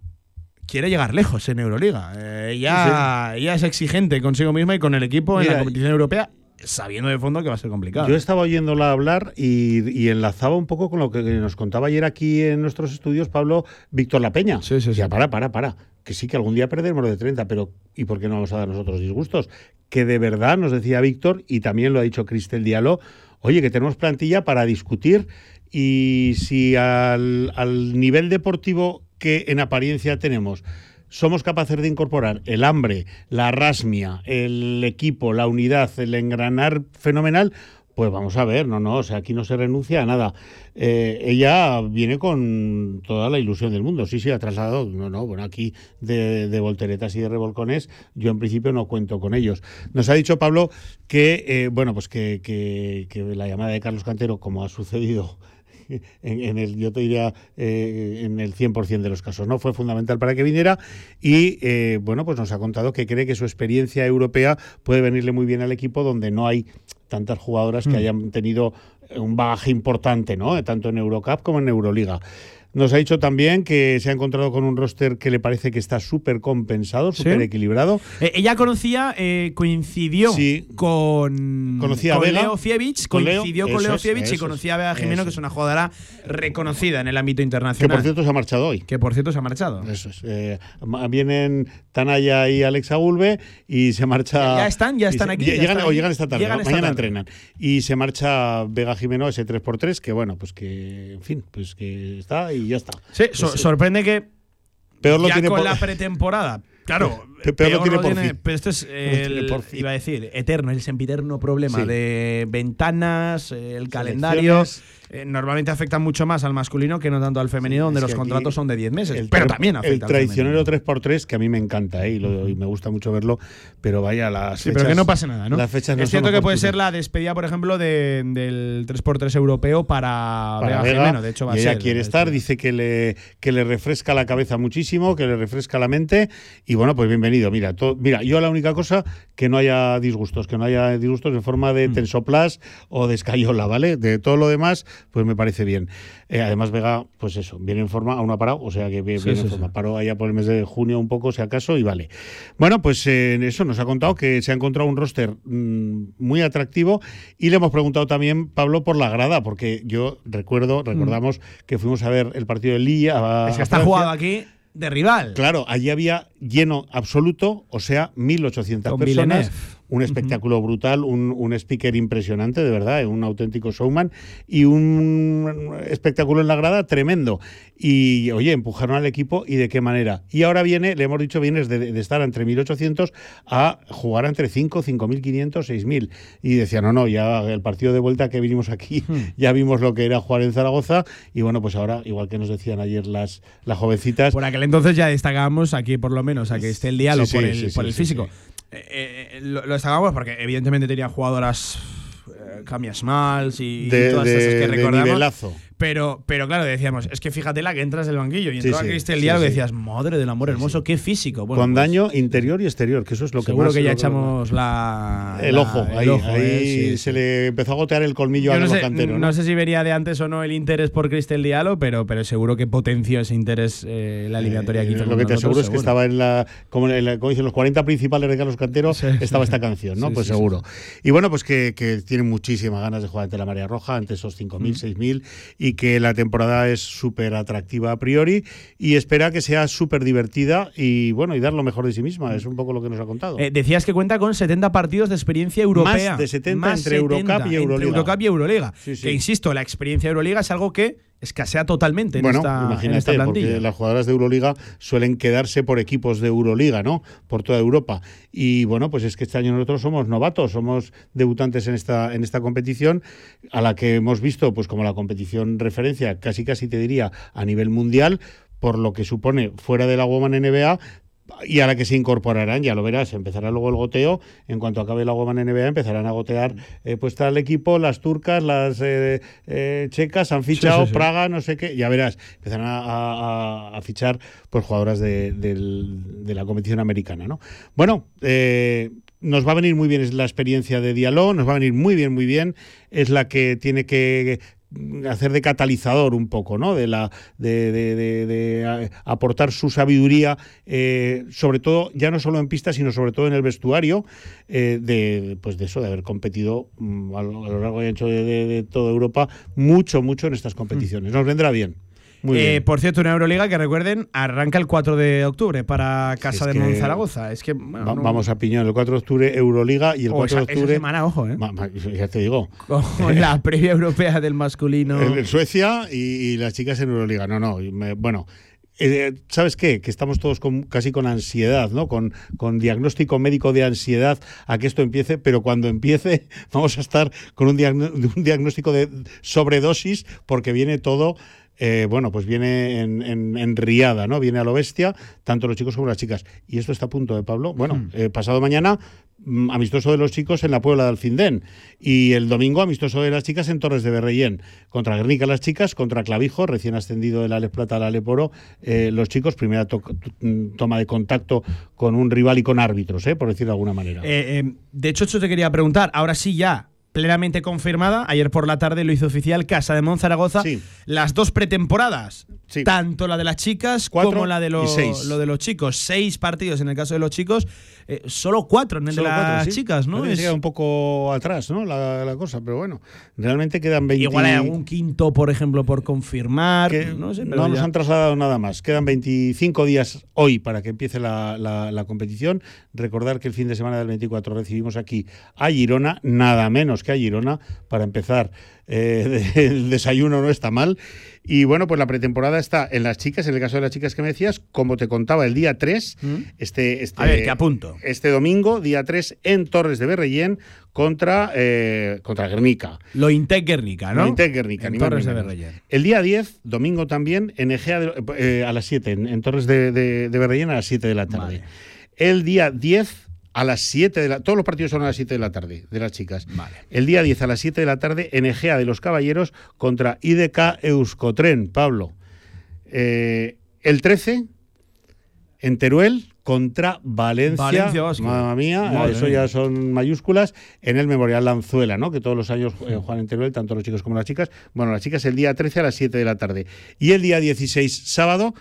S1: Quiere llegar lejos en Euroliga. Eh, ella, ella es exigente consigo misma y con el equipo en la competición europea, sabiendo de fondo que va a ser complicado.
S19: Yo estaba oyéndola hablar y, y enlazaba un poco con lo que nos contaba ayer aquí en nuestros estudios Pablo Víctor La Peña. Sí, sí, Ya, para, para, para. Que sí, que algún día perderemos de 30, pero ¿y por qué no vamos a dar nosotros disgustos? Que de verdad, nos decía Víctor, y también lo ha dicho Cristel Diallo, oye, que tenemos plantilla para discutir y si al, al nivel deportivo que en apariencia tenemos somos capaces de incorporar el hambre, la rasmia, el equipo, la unidad, el engranar fenomenal, pues vamos a ver, no, no, o sea, aquí no se renuncia a nada. Eh, ella viene con toda la ilusión del mundo, sí, sí, ha trasladado, no, no, bueno, aquí de, de volteretas y de revolcones, yo en principio no cuento con ellos. Nos ha dicho Pablo que, eh, bueno, pues que, que- que la llamada de Carlos Cantero, como ha sucedido en, en el, yo te diría, eh, en el 100% de los casos. ¿no? Fue fundamental para que viniera y, eh, bueno, pues nos ha contado que cree que su experiencia europea puede venirle muy bien al equipo donde no hay tantas jugadoras que
S1: Mm.
S19: hayan tenido un bagaje importante, ¿no? Tanto en Eurocup como en Euroliga. Nos ha dicho también que se ha encontrado con un roster que le parece que está súper compensado, súper equilibrado.
S1: Eh, ella conocía, eh, coincidió con,
S19: Conocía a Vega,
S1: Leo Fievich,
S19: con Leo,
S1: coincidió con Leo
S19: es,
S1: Fievich y conocía a Bea Jimeno, que es una jugadora reconocida en el ámbito
S19: Que
S1: internacional.
S19: por cierto se ha marchado hoy.
S1: Que por cierto se ha marchado.
S19: Eso es. eh, vienen Tanaya y Alexa Gulbe y se marcha.
S1: Ya- están, ya están aquí,
S19: lle-
S1: ya
S19: Llegan,
S1: están
S19: o llegan esta tarde.
S1: Llegan
S19: ma-
S1: esta
S19: mañana
S1: tarde.
S19: entrenan. Y se marcha Vega Jimeno, ese 3x3, que bueno, pues que, en fin, pues que está y ya está.
S1: Sí, so- sorprende que
S19: Peor lo
S1: ya
S19: tiene
S1: con la pretemporada. Claro,
S19: Pe- peor lo tiene por fin.
S1: Pero esto es el,
S19: tiene por fin.
S1: iba a decir, eterno, el sempiterno problema
S19: Sí.
S1: de ventanas, el calendario. eh, normalmente afecta mucho más al masculino que no tanto al femenino, donde
S19: es
S1: los contratos son de 10 meses.
S19: el
S1: pero también afecta
S19: El
S1: al femenino.
S19: traicionero 3x3, que a mí me encanta ¿eh? y, lo- y me gusta mucho verlo, pero vaya, las
S1: Sí,
S19: fechas.
S1: pero que no pase nada, ¿no?
S19: Las fechas no
S1: es cierto que puede ser la despedida, por ejemplo, de- del 3x3 europeo para,
S19: para
S1: Vega
S19: Vega,
S1: Jimeno. De hecho, va
S19: y
S1: a
S19: ella
S1: ser.
S19: quiere estar, dice que le, que le refresca la cabeza muchísimo, que le refresca la mente y bueno, pues bienvenido. Mira, to- mira, yo la única cosa que no haya disgustos, que no haya disgustos en forma
S1: Mm.
S19: de tensoplas o de escayola, ¿vale? De todo lo demás, pues me parece bien. Eh, además, Vega, pues eso, viene en forma, aún ha parado, o sea que viene,
S1: Sí,
S19: viene
S1: sí,
S19: en forma. Paró allá por el mes de junio un poco, si acaso, y vale. Bueno, pues eh, en eso nos ha contado que se ha encontrado un roster mm, muy atractivo y le hemos preguntado también, Pablo, por la grada, porque yo recuerdo, recordamos que fuimos a ver el partido de Lille. a-
S1: Mm. Es que está jugado aquí de rival.
S19: Claro, allí había lleno absoluto, o sea, 1.800
S1: Con
S19: personas.
S1: Villeneuve.
S19: Un espectáculo brutal, un, un speaker impresionante, de verdad, un auténtico showman y un espectáculo en la grada tremendo. Y oye, empujaron al equipo y de qué manera. Y ahora viene, le hemos dicho, vienes de, de estar entre 1.800 a jugar entre 5, 5.500, 6.000. Y decía, no, no, ya el partido de vuelta que vinimos aquí, ya vimos lo que era jugar en Zaragoza. Y bueno, pues ahora, igual que nos decían ayer las, las jovencitas.
S1: Por aquel entonces ya destacábamos aquí, por lo menos, a que esté el diálogo
S19: Sí,
S1: por el,
S19: sí,
S1: por el físico. Eh, eh, lo, lo destacamos porque, evidentemente, tenía jugadoras. eh, Camia Smalls y, y
S19: De-
S1: todas
S19: de-
S1: esas que
S19: de
S1: recordamos.
S19: nivelazo.
S1: Pero, pero claro, decíamos, es que fíjate la que entras del banquillo y entraba
S19: sí,
S1: Cristel Diallo
S19: sí.
S1: y decías, madre del amor hermoso, qué físico. Bueno,
S19: con
S1: pues,
S19: daño interior y exterior, que eso es lo que
S1: seguro
S19: más.
S1: que ya echamos la.
S19: El ojo,
S1: el
S19: ahí,
S1: ojo,
S19: ahí
S1: eh,
S19: se le empezó a gotear el colmillo
S1: Yo
S19: a
S1: no sé,
S19: canteros.
S1: no sé si venía de antes o no el interés por Cristel Diallo, pero, pero seguro que potenció ese interés eh, la eliminatoria que hizo
S19: lo que te aseguro es que
S1: seguro.
S19: estaba en la, como, en la- como dicen los 40 principales de Carlos Cantero, estaba esta canción, ¿no? Pues seguro. Y bueno, pues que, que tienen muchísimas ganas de jugar ante la Marea Roja, ante esos 5.000,
S1: Mm.
S19: 6.000, y que la temporada es súper atractiva a priori y espera que sea súper divertida y bueno, y dar lo mejor de sí misma. Es un poco lo que nos ha contado.
S1: Eh, decías que cuenta con 70 partidos de experiencia europea.
S19: Más de 70
S1: Más
S19: entre Eurocup y
S1: entre
S19: Euroliga.
S1: Eurocup y Euroliga.
S19: Sí, sí.
S1: Que insisto, la experiencia Euroliga es algo que escasea totalmente en,
S19: Bueno,
S1: esta, en
S19: imagínate,
S1: esta plantilla.
S19: porque las jugadoras de Euroliga suelen quedarse por equipos de Euroliga, ¿no? Por toda Europa. Y bueno, pues es que este año nosotros somos novatos, somos debutantes en esta, en esta competición, a la que hemos visto, pues como la competición referencia, casi casi te diría, a nivel mundial, por lo que supone fuera de la Woman NBA, y a la que se incorporarán, ya lo verás, empezará luego el goteo. En cuanto acabe la Woman NBA, empezarán a gotear eh, pues tal equipo, las turcas, las eh, eh, checas han fichado,
S1: sí, sí.
S19: Praga, no sé qué, ya verás, empezarán a, a- a fichar pues jugadoras de, de la competición americana, ¿no? Bueno, nos va a venir muy bien la experiencia de Dialog, nos va a venir muy bien, muy bien. Es la que tiene que hacer de catalizador un poco, ¿no? De la de, de- de- de, aportar su sabiduría, eh, sobre todo ya no solo en pista, sino sobre todo en el vestuario, eh, de pues de eso, de haber competido mm, a lo, a lo largo y ancho de toda Europa mucho, mucho en estas competiciones. Nos vendrá bien.
S1: Eh, por cierto, una Euroliga que recuerden, arranca el 4 de octubre para Casa
S19: es
S1: de Monzaragoza. Es que bueno,
S19: Va-
S1: no-
S19: Vamos a Piñón, el 4 de octubre Euroliga y el
S1: Oh,
S19: 4 de
S1: esa- esa
S19: octubre.
S1: semana, ojo, ¿eh?
S19: Ma- ma- ya te digo.
S1: con la previa europea del masculino.
S19: En, Suecia y, y las chicas en Euroliga. No, no. me- bueno. eh, ¿Sabes qué? Que estamos todos con- casi con ansiedad, ¿no? Con, con diagnóstico médico de ansiedad a que esto empiece, pero cuando empiece vamos a estar con un diagnóstico de sobredosis porque viene todo, eh, bueno, pues viene en, en- en riada, ¿no? Viene a lo bestia, tanto los chicos como las chicas. Y esto está a punto de Pablo. Bueno, eh, pasado mañana, mm, amistoso de los chicos en la Puebla de Alfindén. Y el domingo, amistoso de las chicas en Torres de Berrellén. Contra Guernica las chicas, contra Clavijo, recién ascendido del Alex Plata al Aleporo, eh, los chicos, primera to- mm, toma de contacto con un rival y con árbitros, ¿eh? por decirlo de alguna manera.
S1: Eh, eh, de hecho, eso te quería preguntar. Ahora sí, ya plenamente confirmada. Ayer por la tarde lo hizo oficial Casa de Monzaragoza. Las dos pretemporadas. Tanto la de las chicas
S19: Cuatro
S1: como la de,
S19: seis.
S1: lo de los chicos. Seis partidos en el caso de los chicos. eh, solo cuatro en el
S19: Solo
S1: de las
S19: cuatro, sí.
S1: chicas, ¿no? Es-
S19: un poco atrás, ¿no? La, la cosa, pero bueno, realmente quedan 20.
S1: Igual hay algún quinto, por ejemplo, por confirmar. no sé, pero
S19: no nos han trasladado nada más. Quedan 25 días hoy para que empiece la, la- la competición. Recordar que el fin de semana del 24 recibimos aquí a Girona, nada menos que a Girona, para empezar. eh, el desayuno no está mal. Y bueno, pues la pretemporada está en las chicas, en el caso de las chicas que me decías, como te contaba, el día 3, este, este,
S1: Mm. A ver, que apunto.
S19: este domingo, día 3, en Torres de Berrellén, contra, eh, contra Guernica.
S1: Lo Intec Guernica, ¿no?
S19: Lo Intec Guernica,
S1: En Torres de. Berrellén.
S19: El día 10, domingo también, en Egea de- eh, a las 7, en, en Torres de, de, de Berrellén a las 7 de la tarde. El día 10 a las 7 de la todos los partidos son a las 7 de la tarde de las chicas. El día 10 a las 7 de la tarde en Egea de los Caballeros contra IDK Euskotren, Pablo. Eh, el 13 en Teruel contra Valencia.
S1: Valencia.
S19: Mamma mía,
S1: Madre
S19: eso ya son mayúsculas. En el Memorial Lanzuela, ¿no? Que todos los años eh, juegan en Teruel, tanto los chicos como las chicas. Bueno, las chicas el día 13 a las 7 de la tarde. Y el día 16, sábado,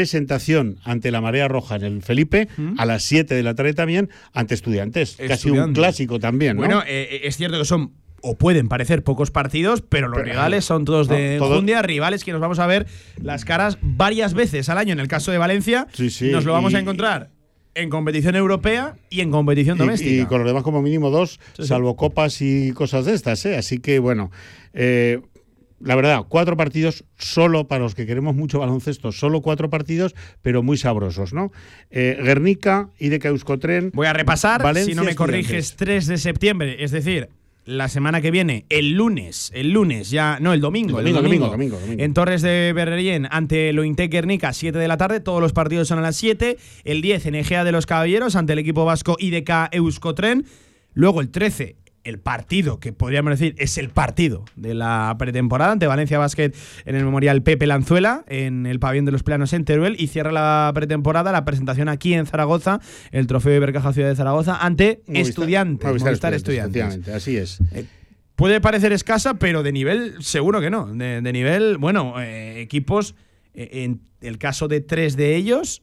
S19: presentación ante la Marea Roja en el Felipe, a las 7 de la tarde también, ante estudiantes. Casi un clásico también, ¿no?
S1: Bueno, eh, es cierto que son o pueden parecer pocos partidos, pero los
S19: Pero-
S1: rivales son todos de
S19: todo-
S1: Enjundia, rivales que nos vamos a ver las caras varias veces al año. En el caso de Valencia,
S19: sí,
S1: nos lo vamos
S19: y-
S1: a encontrar en competición europea y en competición doméstica.
S19: Y, con los demás como mínimo dos,
S1: Sí, sí.
S19: salvo copas y cosas de estas, ¿eh? Así que bueno, eh, la verdad, cuatro partidos solo para los que queremos mucho baloncesto, solo cuatro partidos, pero muy sabrosos, ¿no? Eh, Guernica, IDK Euskotren.
S1: Voy a repasar,
S19: Valencia,
S1: si no me corriges, 3 de septiembre, es decir, la semana que viene, el lunes, el lunes ya, no, el domingo,
S19: El domingo, domingo, domingo, domingo.
S1: en Torres de Berrellén ante lo Intec Guernica, 7 de la tarde, todos los partidos son a las 7, el 10 en Egea de los Caballeros ante el equipo vasco IDK Euskotren, luego el 13 el partido que podríamos decir es el partido de la pretemporada ante Valencia Basket en el Memorial Pepe Lanzuela, en el pabellón de los planos en Teruel, y cierra la pretemporada la presentación aquí en Zaragoza, el trofeo de Bercaja Ciudad de Zaragoza, ante
S19: Movistar-
S1: estudiantes.
S19: Movistar
S1: Movistar
S19: Estudiantes, así es.
S1: Puede parecer escasa, pero de nivel seguro que no. De, de nivel, bueno, eh, equipos, eh, en el caso de tres de ellos,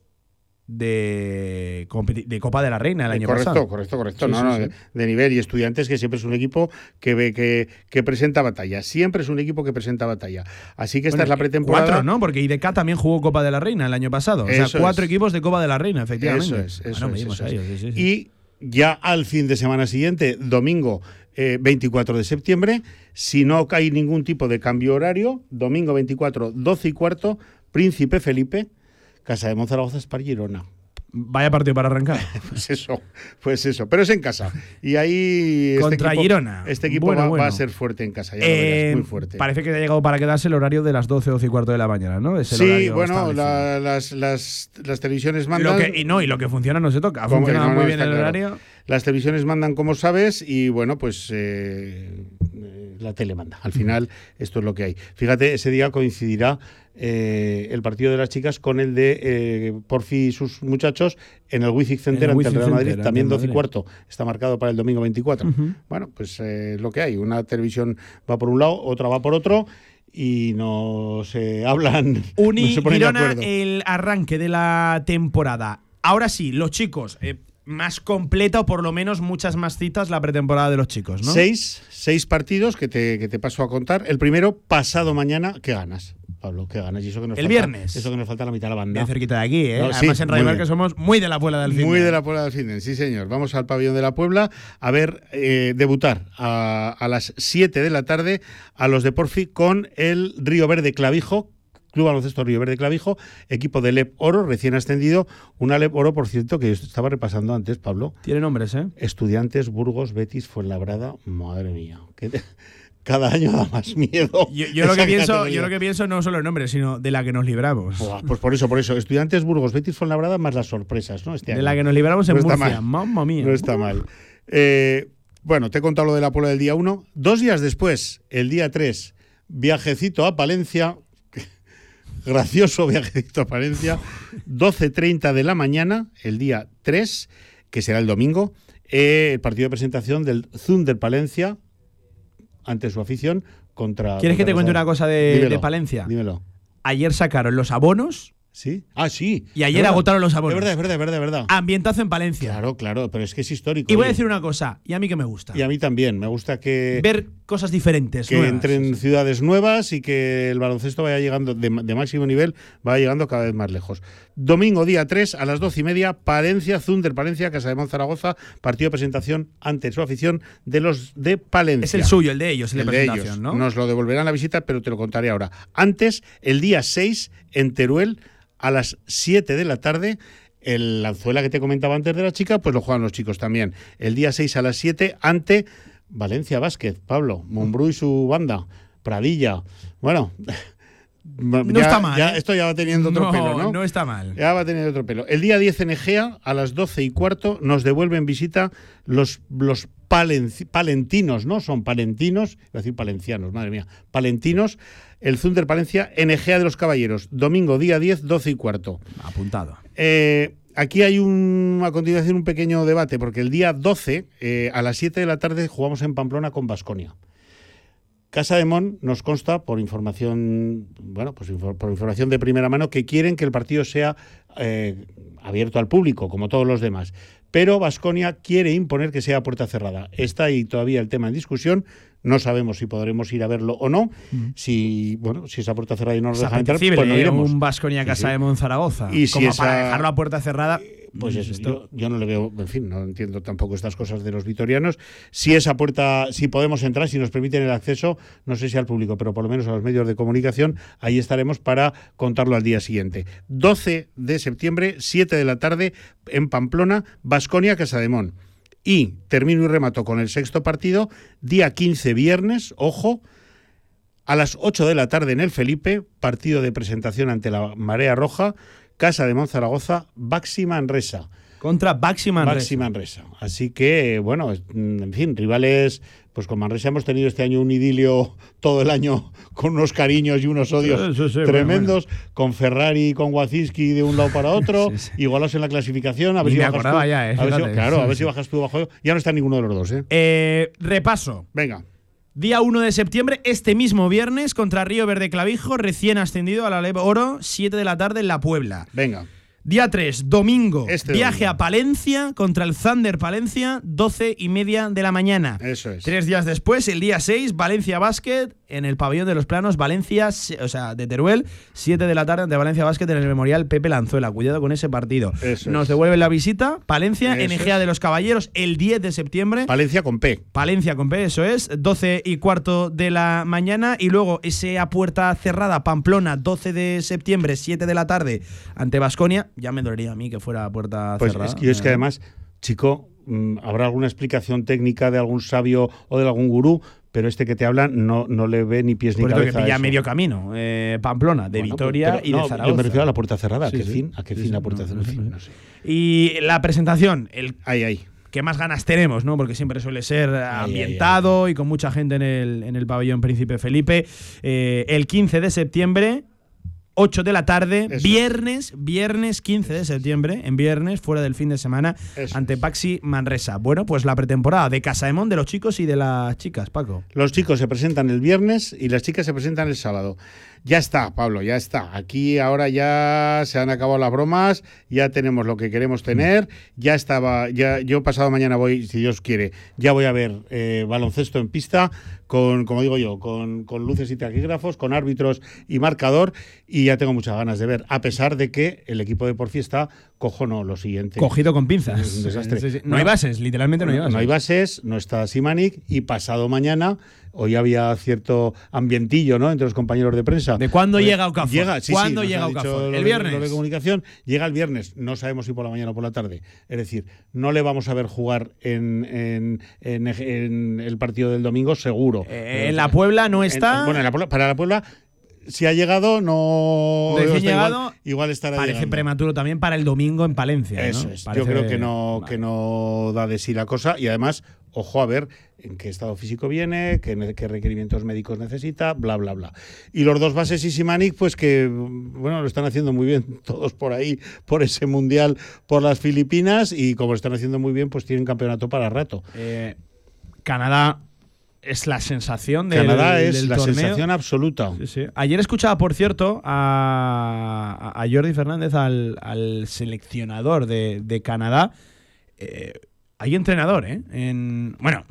S1: de, de Copa de la Reina el
S19: Eh,
S1: año
S19: correcto,
S1: pasado.
S19: correcto, correcto.
S1: Sí,
S19: no, no,
S1: sí.
S19: De, de nivel y estudiantes que siempre es un equipo que ve que, que presenta batalla. Siempre es un equipo que presenta batalla. Así que esta
S1: Bueno,
S19: es la
S1: y
S19: pretemporada.
S1: Cuatro, ¿no? Porque IDK también jugó Copa de la Reina el año pasado. O sea, cuatro
S19: es.
S1: equipos de Copa de la Reina, efectivamente.
S19: Eso es, eso
S1: Bueno,
S19: eso
S1: ellos.
S19: Y ya al fin de semana siguiente, domingo eh, 24 de septiembre, si no hay ningún tipo de cambio horario, domingo 24, 12 y cuarto, Príncipe Felipe, Casa de Monzaragoza, Spar Girona.
S1: Vaya partido para arrancar.
S19: Pues eso, pues eso. Pero es en casa. Y ahí. este
S1: Contra
S19: equipo-
S1: Girona.
S19: Este equipo
S1: Bueno,
S19: va, a ser fuerte en casa, ya lo
S1: Eh,
S19: verás, muy fuerte.
S1: Parece que ha llegado para quedarse el horario de las 12, 12 y cuarto de la mañana, ¿no? Es el
S19: Sí, bueno, la- las, las, las televisiones
S1: Lo
S19: mandan.
S1: que- y no, y lo que funciona no se toca. Ha funcionado
S19: no,
S1: muy bien el
S19: claro.
S1: horario.
S19: Las televisiones mandan como sabes y bueno, pues eh, eh, la tele manda. Al final esto es lo que hay. Fíjate, ese día coincidirá eh, el partido de las chicas con el de eh, Porfi y sus muchachos en el Wizzing Center
S1: En el
S19: ante el Real Madrid,
S1: Center,
S19: también
S1: ante el
S19: 12 y cuarto. Está marcado para el domingo 24.
S1: Ujú.
S19: Bueno, pues eh, es lo que hay. Una televisión va por un lado, otra va por otro y no se hablan.
S1: Uni
S19: no se ponen de
S1: Girona,
S19: acuerdo.
S1: el arranque de la temporada. Ahora sí, los chicos, eh, más completa o por lo menos muchas más citas la pretemporada de los chicos, ¿no?
S19: Seis, seis partidos que te, que te paso a contar. El primero, pasado mañana, ¿qué ganas? Pablo, ¿qué ganas? Y eso que nos
S1: El
S19: falta-
S1: viernes.
S19: Eso que nos falta la mitad de la banda.
S1: Bien cerquita de aquí, ¿eh?
S19: No, sí,
S1: Además en
S19: muy
S1: Radio. Marca somos muy de la Puebla del Fin.
S19: Muy de la Puebla del Finden, sí señor. Vamos al pabellón de la Puebla a ver eh, debutar a, a las 7 de la tarde a los de Porfi con el Río Verde Clavijo. Club Baloncesto Río Verde Clavijo, equipo de LEP Oro, recién ascendido. Una LEP Oro, por cierto, que yo estaba repasando antes, Pablo.
S1: Tiene nombres, ¿eh?
S19: Estudiantes, Burgos, Betis, Fuenlabrada. Madre mía. te- cada año da más miedo.
S1: Yo, yo lo que pienso,
S19: categoría.
S1: yo lo que pienso no solo el nombre, sino de la que nos libramos.
S19: Pues por eso, por eso. Estudiantes, Burgos, Betis, Fuenlabrada, más las sorpresas, ¿no? Este
S1: De
S19: año.
S1: la que nos libramos en
S19: No
S1: Murcia.
S19: mal.
S1: Mamma mía.
S19: No está mal. Eh, bueno, te he contado lo de la Puebla del día 1. Dos días después, el día 3, viajecito a Palencia. Gracioso viajecito a Palencia. 12.30 de la mañana, el día 3, que será el domingo. eh, el partido de presentación del Zunder Palencia ante su afición contra.
S1: ¿Quieres que te cuente una cosa de,
S19: Dímelo,
S1: de Palencia?
S19: Dímelo.
S1: Ayer sacaron los abonos.
S19: ¿Sí? Ah, sí.
S1: Y ayer
S19: verdad.
S1: agotaron los abonos.
S19: Es verdad, es verdad, es verdad, verdad.
S1: Ambientazo en Palencia.
S19: Claro, claro, pero es que es histórico.
S1: Y voy a decir una cosa, y a mí que me gusta.
S19: Y a mí también, me gusta que,
S1: Ver cosas diferentes.
S19: que
S1: nuevas.
S19: entren ciudades nuevas y que el baloncesto vaya llegando de, de máximo nivel, vaya llegando cada vez más lejos. Domingo día 3 a las 12 y media, Palencia, Zunder Palencia, Casa de Monzaragoza, partido de presentación ante su afición de los de Palencia.
S1: Es el suyo, el de ellos, el
S19: El de
S1: presentación,
S19: ellos.
S1: ¿no?
S19: Nos lo devolverán la visita, pero te lo contaré ahora. Antes, el día 6, en Teruel, a las 7 de la tarde, el Lanzuela que te comentaba antes de la chica, pues lo juegan los chicos también. El día 6 a las 7, ante Valencia Basket, Pablo, Monbrú y su banda, Pradilla. Bueno.
S1: No está mal,
S19: ya-
S1: ¿eh?
S19: esto ya va teniendo otro
S1: No,
S19: pelo, ¿no?
S1: no está mal.
S19: Ya va tener otro pelo. El día 10 en Egea, a las 12 y cuarto, nos devuelven visita los, los palenci- palentinos, ¿no? Son palentinos, iba a decir palencianos, madre mía. Palentinos, el Zunder Palencia en Egea de los Caballeros. Domingo, día 10, 12 y cuarto.
S1: Apuntado.
S19: Eh, aquí hay un, a continuación un pequeño debate, porque el día 12, eh, a las 7 de la tarde, jugamos en Pamplona con Basconia. Casa de Mon nos consta por información, bueno, pues por información de primera mano que quieren que el partido sea eh, abierto al público, como todos los demás. Pero Vasconia quiere imponer que sea puerta cerrada. Está ahí todavía el tema en discusión. No sabemos si podremos ir a verlo o no. Si bueno, si esa puerta cerrada y no nos
S1: Es
S19: dejan entrar, pues no
S1: ¿eh?
S19: iremos.
S1: un Vasconia
S19: Sí,
S1: Casa
S19: sí.
S1: de Monzaragoza.
S19: Y si
S1: como
S19: esa-
S1: para dejarlo a puerta cerrada.
S19: Pues
S1: mm,
S19: eso,
S1: esto-
S19: yo, yo no le veo, en fin, no entiendo tampoco estas cosas de los vitorianos. Si esa puerta, si podemos entrar, si nos permiten el acceso, no sé si al público, pero por lo menos a los medios de comunicación, ahí estaremos para contarlo al día siguiente. 12 de septiembre, 7 de la tarde, en Pamplona, Basconia, Casademón. Y termino y remato con el sexto partido, día 15, viernes, ojo, a las 8 de la tarde en el Felipe, partido de presentación ante la Marea Roja, Casa de Monzaragoza, Baxi Manresa.
S1: Contra Baxi Manresa.
S19: Baxi Manresa. Así que, bueno, en fin, rivales. Pues con Manresa hemos tenido este año un idilio todo el año con unos cariños y unos odios
S1: Sí, sí, sí,
S19: tremendos. Con Ferrari y con Wazinski de un lado para otro. Igualados en la clasificación. A ver
S1: Ni
S19: si
S1: me
S19: bajas
S1: acordaba
S19: tú.
S1: ya, eh,
S19: A ver si-
S1: fíjate.
S19: claro,
S1: Sí,
S19: a ver
S1: sí.
S19: si bajas tú bajo. Ya no está ninguno de los dos, ¿eh?
S1: Eh, repaso.
S19: Venga.
S1: Día 1 de septiembre, este mismo viernes, contra Río Verde Clavijo, recién ascendido a la Lev Oro, 7 de la tarde en La Puebla.
S19: Venga.
S1: Día 3, domingo,
S19: Este
S1: viaje
S19: domingo.
S1: a Palencia contra el Thunder Palencia, 12 y media de la mañana.
S19: Eso es.
S1: Tres días después, el día 6, Valencia Basket en el pabellón de los planos, Valencia, o sea, de Teruel, 7 de la tarde ante Valencia Basket en el memorial Pepe Lanzuela. Cuidado con ese partido.
S19: Eso
S1: Nos
S19: es.
S1: devuelven la visita, Palencia,
S19: Eso
S1: en Egea de los Caballeros, el 10 de septiembre.
S19: Palencia con P.
S1: Palencia con P, eso es, 12 y cuarto de la mañana. Y luego ese a puerta cerrada, Pamplona, 12 de septiembre, 7 de la tarde, ante Basconia. Ya me dolería a mí que fuera a puerta
S19: Pues
S1: cerrada.
S19: es que, es que además, chico, mm, habrá alguna explicación técnica de algún sabio o de algún gurú, pero este que te habla no, no le ve ni pies ni
S1: Por que
S19: cabeza. a
S1: pilla
S19: eso.
S1: medio camino, eh, Pamplona, de
S19: Bueno,
S1: Vitoria
S19: pero-
S1: y
S19: no,
S1: de
S19: Yo
S1: Zaragoza.
S19: me refiero a la puerta cerrada. ¿A qué
S1: sí.
S19: fin? ¿A qué
S1: Sí,
S19: fin
S1: sí,
S19: la puerta
S1: no,
S19: cerrada? fin,
S1: no
S19: sé.
S1: Y la presentación, el
S19: Ahí, ahí.
S1: que más ganas tenemos, ¿no? Porque siempre suele ser ambientado y con mucha gente en el, en el pabellón Príncipe Felipe. Eh, el 15 de septiembre, 8 de la tarde,
S19: Eso.
S1: viernes, viernes 15 de septiembre, en viernes, fuera del fin de semana,
S19: Eso
S1: ante Paxi Manresa. Bueno, pues la pretemporada de Casaemón de los chicos y de las chicas, Paco.
S19: Los chicos se presentan el viernes y las chicas se presentan el sábado. Ya está, Pablo, ya está. Aquí ahora ya se han acabado las bromas, ya tenemos lo que queremos tener. Ya estaba, ya yo pasado mañana voy, si Dios quiere, ya voy a ver eh, baloncesto en pista con, como digo yo, con, con luces y taquígrafos, con árbitros y marcador y ya tengo muchas ganas de ver. A pesar de que el equipo de Porfi está cojono lo siguiente.
S1: Cogido con pinzas.
S19: Es un desastre.
S1: Sí, sí. No hay bases, literalmente no hay bases.
S19: No hay bases, no está Simanic y pasado mañana, hoy había cierto ambientillo ¿no? entre los compañeros de prensa.
S1: ¿De cuándo
S19: Pues
S1: llega Okafor?
S19: Llega, sí, sí,
S1: ¿Cuándo llega Okafor? ¿El viernes?
S19: los de comunicación llega el viernes, no sabemos si por la mañana o por la tarde. Es decir, no le vamos a ver jugar en, en- en- en el partido del domingo, seguro.
S1: Eh, en la Puebla no
S19: En-
S1: está.
S19: bueno, en la Puebla- para la Puebla, si ha llegado, no.
S1: Recién
S19: está
S1: llegado,
S19: igual, igual estará
S1: Parece
S19: llegando.
S1: prematuro también para el domingo en Palencia. ¿no?
S19: Eso es.
S1: Parece-
S19: Yo creo que no, que no da de sí la cosa. Y además, ojo a ver en qué estado físico viene, qué, qué requerimientos médicos necesita, bla, bla, bla. Y los dos bases y Simanic, pues que, bueno, lo están haciendo muy bien todos por ahí, por ese mundial, por las Filipinas. Y como lo están haciendo muy bien, pues tienen campeonato para rato.
S1: Eh, Canadá es la sensación del,
S19: Canadá es
S1: del
S19: la
S1: torneo.
S19: sensación absoluta.
S1: Sí, sí. Ayer escuchaba, por cierto, a, a Jordi Fernández, al, al seleccionador de, de Canadá. Eh, hay entrenador, ¿eh? En, bueno,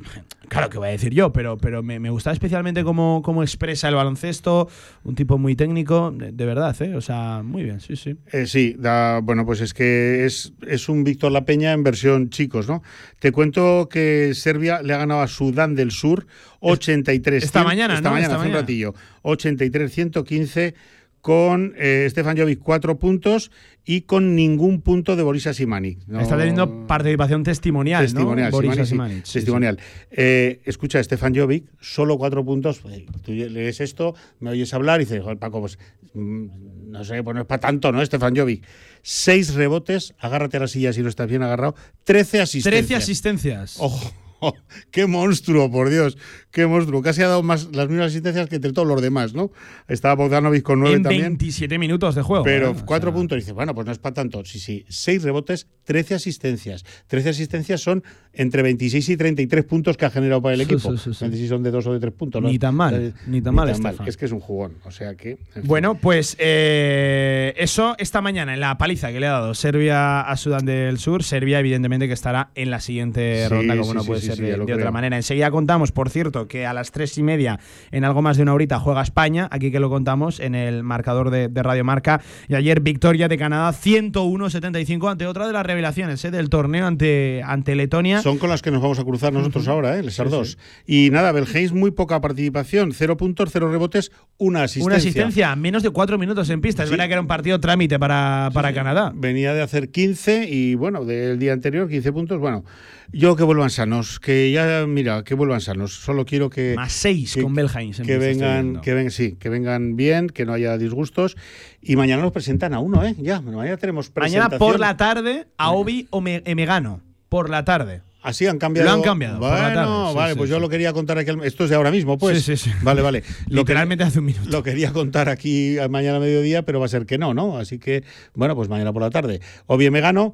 S1: claro que voy a decir yo, pero, pero me, me gustaba especialmente cómo, cómo expresa el baloncesto. Un tipo muy técnico, de, de verdad, ¿eh? O sea, muy bien, sí, sí.
S19: Eh, sí, da, bueno, pues es que es, es un Víctor La Peña en versión chicos, ¿no? Te cuento que Serbia le ha ganado a Sudán del Sur 83
S1: Esta mañana,
S19: esta
S1: ¿no?
S19: mañana,
S1: Esta
S19: hace un ratillo. 83-115 con eh, Stefan Jovic cuatro puntos y con ningún punto de Boris Asimani. No-
S1: Está teniendo participación testimonial,
S19: Testimonial,
S1: ¿no? Boris
S19: Simanic, sí,
S1: Asimanic, sí, sí.
S19: testimonial. Eh, escucha, Stefan Jovic, solo cuatro puntos. pues, Tú lees esto, me oyes hablar y dices, joder, Paco, pues mm, no sé, pues no es para tanto, ¿no? Stefan Jovic. Seis rebotes, agárrate a la silla si no estás bien agarrado. Trece asistencias.
S1: 13 asistencias.
S19: Ojo. ¡Qué monstruo, por Dios! ¡Qué monstruo! Casi ha dado más las mismas asistencias que entre todos los demás, ¿no? Estaba Bogdanovic con nueve
S1: en
S19: también.
S1: 27 minutos de juego.
S19: Pero
S1: ¿eh? O
S19: cuatro
S1: sea,
S19: puntos. Dice, bueno, pues no es para tanto. Sí, sí. Seis rebotes, 13 asistencias. 13 asistencias son entre 26 y 33 puntos que ha generado para el equipo.
S1: sí, sí, sí.
S19: No sé si son de dos o de tres puntos. ¿no?
S1: Ni tan mal, ni tan mal, Estefan.
S19: Es que es un jugón. O sea que. en fin.
S1: Bueno, pues eh, eso esta mañana en la paliza que le ha dado Serbia a Sudán del Sur. Serbia, evidentemente, que estará en la siguiente
S19: Sí,
S1: ronda, como
S19: sí,
S1: no puede
S19: sí,
S1: ser
S19: sí,
S1: de, de otra manera. Enseguida contamos, por cierto, que a las tres y media, en algo más de una horita, juega España. Aquí que lo contamos en el marcador de, de Radio Marca. Y ayer, victoria de Canadá 101-75 ante otra de las revelaciones eh, del torneo ante, ante Letonia.
S19: Son con las que nos vamos a cruzar nosotros ahora, ¿eh? Lesar dos. Y nada, Belgeis, muy poca participación. Cero puntos, cero rebotes, una asistencia.
S1: Una asistencia, menos de cuatro minutos en pista. Es
S19: Sí.
S1: verdad que era un partido trámite para, para Canadá.
S19: Venía de hacer 15 y bueno, del día anterior 15 puntos. Bueno, yo que vuelvan sanos, sanos, que ya, mira, que vuelvan sanos. Solo quiero que.
S1: Más seis
S19: que-
S1: con Belhain. se
S19: Que vengan, que ven, sí, que vengan bien, que no haya disgustos. Y mañana nos presentan a uno, ¿eh? Ya, mañana tenemos
S1: Mañana
S19: presentación.
S1: por la tarde, a Obi o Me- Emegano. Por la tarde.
S19: Así han cambiado.
S1: Lo han cambiado,
S19: Bueno,
S1: sí,
S19: vale,
S1: sí,
S19: pues
S1: sí.
S19: yo lo quería contar aquí. Esto es de ahora mismo, pues.
S1: Sí, sí, sí.
S19: Vale, vale. Lo que-
S1: Literalmente hace un minuto.
S19: Lo quería contar aquí mañana a mediodía, pero va a ser que no, ¿no? Así que, bueno, pues mañana por la tarde. O bien me gano.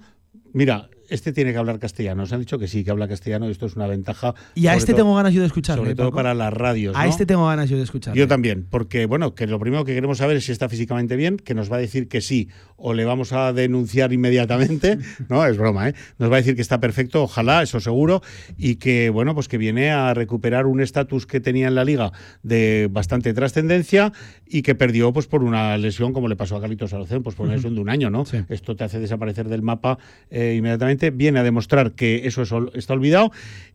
S19: Mira, este tiene que hablar castellano. Nos han dicho que sí, que habla castellano y esto es una ventaja.
S1: Y a este
S19: todo-
S1: tengo ganas yo de escucharle.
S19: Sobre todo
S1: Paco.
S19: para las radios.
S1: A
S19: ¿no?
S1: este tengo ganas yo de escucharle.
S19: Yo también, porque bueno, que lo primero que queremos saber es si está físicamente bien, que nos va a decir que sí, o le vamos a denunciar inmediatamente, no, es broma, ¿eh? Nos va a decir que está perfecto, ojalá, eso seguro, y que bueno, pues que viene a recuperar un estatus que tenía en la liga de bastante trascendencia y que perdió pues por una lesión, como le pasó a Carlitos Salocén, pues por una lesión de un año, ¿no? Esto te hace desaparecer del mapa eh, inmediatamente, viene a demostrar que eso es está olvidado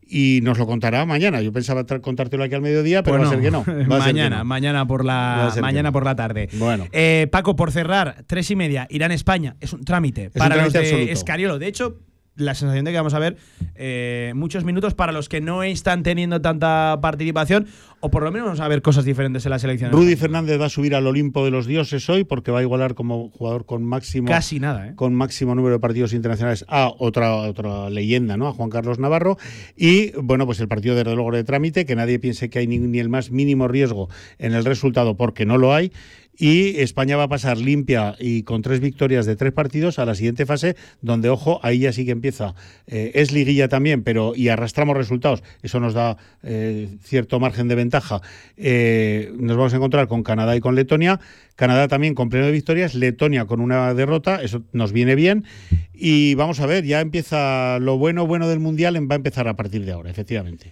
S19: y nos lo contará mañana. Yo pensaba contártelo aquí al mediodía, pero va a ser que no. Va que
S1: mañana,
S19: no.
S1: mañana por la mañana
S19: no.
S1: por la tarde.
S19: Bueno.
S1: Eh, Paco, por cerrar, tres y media, Irán España. Es un trámite
S19: un
S1: para los
S19: trámite
S1: de
S19: absoluto.
S1: Escariolo. De hecho, la sensación de que vamos a ver eh, muchos minutos para los que no están teniendo tanta participación, o por lo menos vamos a ver cosas diferentes en la selección.
S19: Rudy Fernández va a subir al Olimpo de los dioses hoy porque va a igualar como jugador con máximo
S1: Casi nada, ¿eh?
S19: con máximo número de partidos internacionales a otra otra leyenda, ¿no? A Juan Carlos Navarro y bueno, pues el partido de logro de trámite, que nadie piense que hay ni, ni el más mínimo riesgo en el resultado porque no lo hay. Y España va a pasar limpia y con tres victorias de tres partidos a la siguiente fase, donde, ojo, ahí ya sí que empieza. eh, es liguilla también, pero y arrastramos resultados. Eso nos da eh, cierto margen de ventaja. Eh, nos vamos a encontrar con Canadá y con Letonia. Canadá también con pleno de victorias, Letonia con una derrota, eso nos viene bien. Y vamos a ver, ya empieza lo bueno, bueno del Mundial, va a empezar a partir de ahora, efectivamente.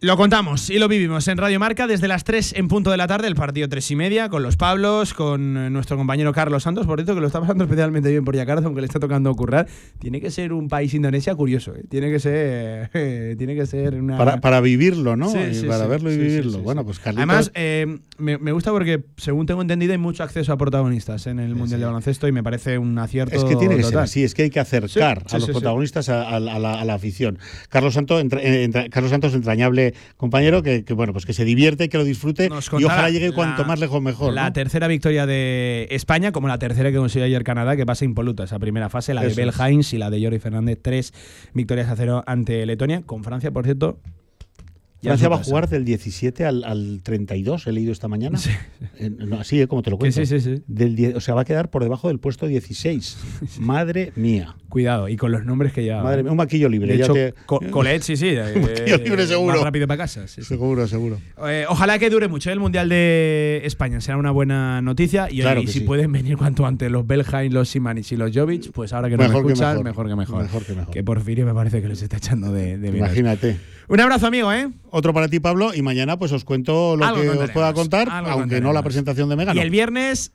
S1: Lo contamos y lo vivimos en Radio Marca desde las 3 en punto de la tarde, el partido 3 y media, con los Pablos, con eh, nuestro compañero Carlos Santos, por cierto, que lo está pasando especialmente bien por Yakarta, aunque le está tocando currar. Tiene que ser un país Indonesia curioso, ¿eh? tiene que ser eh, tiene que ser una...
S19: Para, para vivirlo, ¿no?
S1: Sí,
S19: Y
S1: sí,
S19: para
S1: sí,
S19: verlo y vivirlo. bueno, pues Carlitos,
S1: Además, eh, me, me gusta porque, según tengo entendido, hay mucho acceso a protagonistas en el Mundial de Baloncesto y me parece un acierto
S19: Es que tiene que ser
S1: total.
S19: así, es que hay que acercar a los protagonistas a, la, a la afición. Carlos Santos, entra- eh, entra- Carlos Santos, entrañable compañero, que, que, bueno, pues que se divierte, que lo disfrute y ojalá llegue
S1: la-
S19: cuanto más lejos mejor.
S1: La
S19: ¿no?
S1: tercera victoria de España, como la tercera que consiguió ayer Canadá, que pasa impoluta esa primera fase, la de
S19: Eso
S1: Bel
S19: es.
S1: Hines y la de Jordi Fernández, tres victorias a cero ante Letonia, con Francia, por cierto. Ya
S19: Francia va a jugar del 17 al, al 32, he leído esta mañana. Eh, no, así, ¿eh? como te lo
S1: Que
S19: cuento.
S1: sí, sí, sí.
S19: Del o sea, va a quedar por debajo del puesto 16. Madre mía.
S1: Cuidado, y con los nombres que lleva.
S19: Madre mía, un maquillo libre.
S1: De
S19: ya
S1: hecho,
S19: te-
S1: Co- Colet, sí, sí.
S19: Un maquillo
S1: eh,
S19: libre seguro.
S1: Más rápido para casa. sí, sí.
S19: Seguro, seguro.
S1: Eh, ojalá que dure mucho el Mundial de España, será una buena noticia. Y,
S19: Claro
S1: y
S19: que
S1: si
S19: sí.
S1: pueden venir cuanto antes los Belhain, los Simanis y los Jovic, pues ahora que no
S19: Mejor
S1: me
S19: que
S1: escuchan,
S19: mejor.
S1: mejor. que mejor.
S19: Mejor que mejor.
S1: Que Porfirio me parece que les está echando de, de.
S19: Imagínate.
S1: Un abrazo, amigo, ¿eh?
S19: Otro para ti, Pablo, y mañana pues os cuento lo
S1: Algo
S19: que os pueda contar, aunque no la presentación de Megano.
S1: Y el viernes,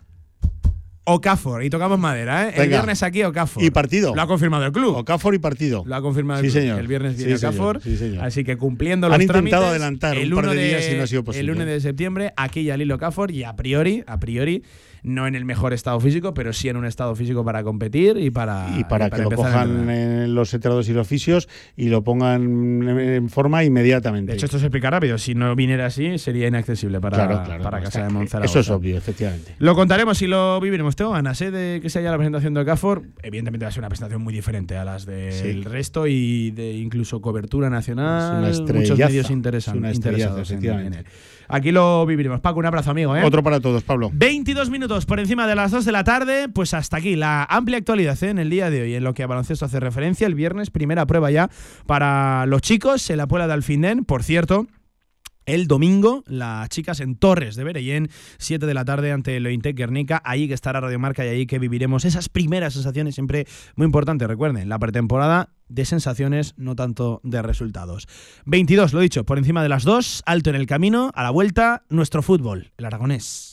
S1: Okafor. Y tocamos madera, ¿eh? El viernes aquí, Okafor.
S19: Y partido.
S1: Lo ha confirmado el club.
S19: Okafor y partido.
S1: Lo ha confirmado
S19: Sí,
S1: el club.
S19: señor.
S1: El viernes
S19: Sí,
S1: viene
S19: señor.
S1: Okafor.
S19: Sí, señor.
S1: Así que cumpliendo
S19: Han
S1: los
S19: intentado
S1: trámites,
S19: adelantar
S1: el
S19: un par
S1: 1
S19: de días y no ha sido posible.
S1: El 1 de septiembre, aquí ya Lilo Okafor. Y a priori, a priori, no en el mejor estado físico, pero sí en un estado físico para competir y para.
S19: y para que lo cojan en los entrenadores y los fisios y lo pongan en- forma inmediatamente.
S1: De hecho, esto se explica rápido. Si no viniera así, sería inaccesible para,
S19: Claro, claro,
S1: para Casa de Monzaragoza.
S19: Eso es obvio, efectivamente.
S1: Lo contaremos y lo viviremos. Tengo ganas ¿eh? de que se haya la presentación de Cafor. Evidentemente va a ser una presentación muy diferente a las del
S19: Sí.
S1: resto y de incluso cobertura nacional.
S19: Es una
S1: Muchos medios interesan, interesados en él. Aquí lo viviremos. Paco, un abrazo, amigo. ¿eh?
S19: Otro para todos, Pablo.
S1: 22 minutos por encima de las 2 de la tarde, pues hasta aquí la amplia actualidad ¿eh? en el día de hoy, en lo que a baloncesto hace referencia. El viernes, primera prueba ya para los chicos en la Puebla de Alfindén. Por cierto, el domingo, las chicas en Torres de Berellén, 7 de la tarde ante el Ointec Guernica. Ahí que estará Radio Marca y ahí que viviremos esas primeras sensaciones, siempre muy importante. Recuerden, la pretemporada de sensaciones, no tanto de resultados. 22, lo dicho, por encima de las 2, alto en el camino, a la vuelta, nuestro fútbol, el aragonés.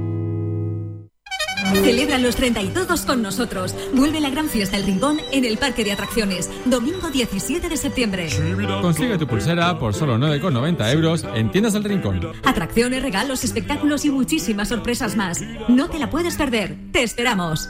S14: Celebra los 32 con nosotros. Vuelve la gran fiesta El Rincón en el Parque de Atracciones. Domingo 17 de septiembre.
S15: Consigue tu pulsera por solo 9,90 euros en Tiendas del Rincón.
S14: Atracciones, regalos, espectáculos y muchísimas sorpresas más. No te la puedes perder. Te esperamos.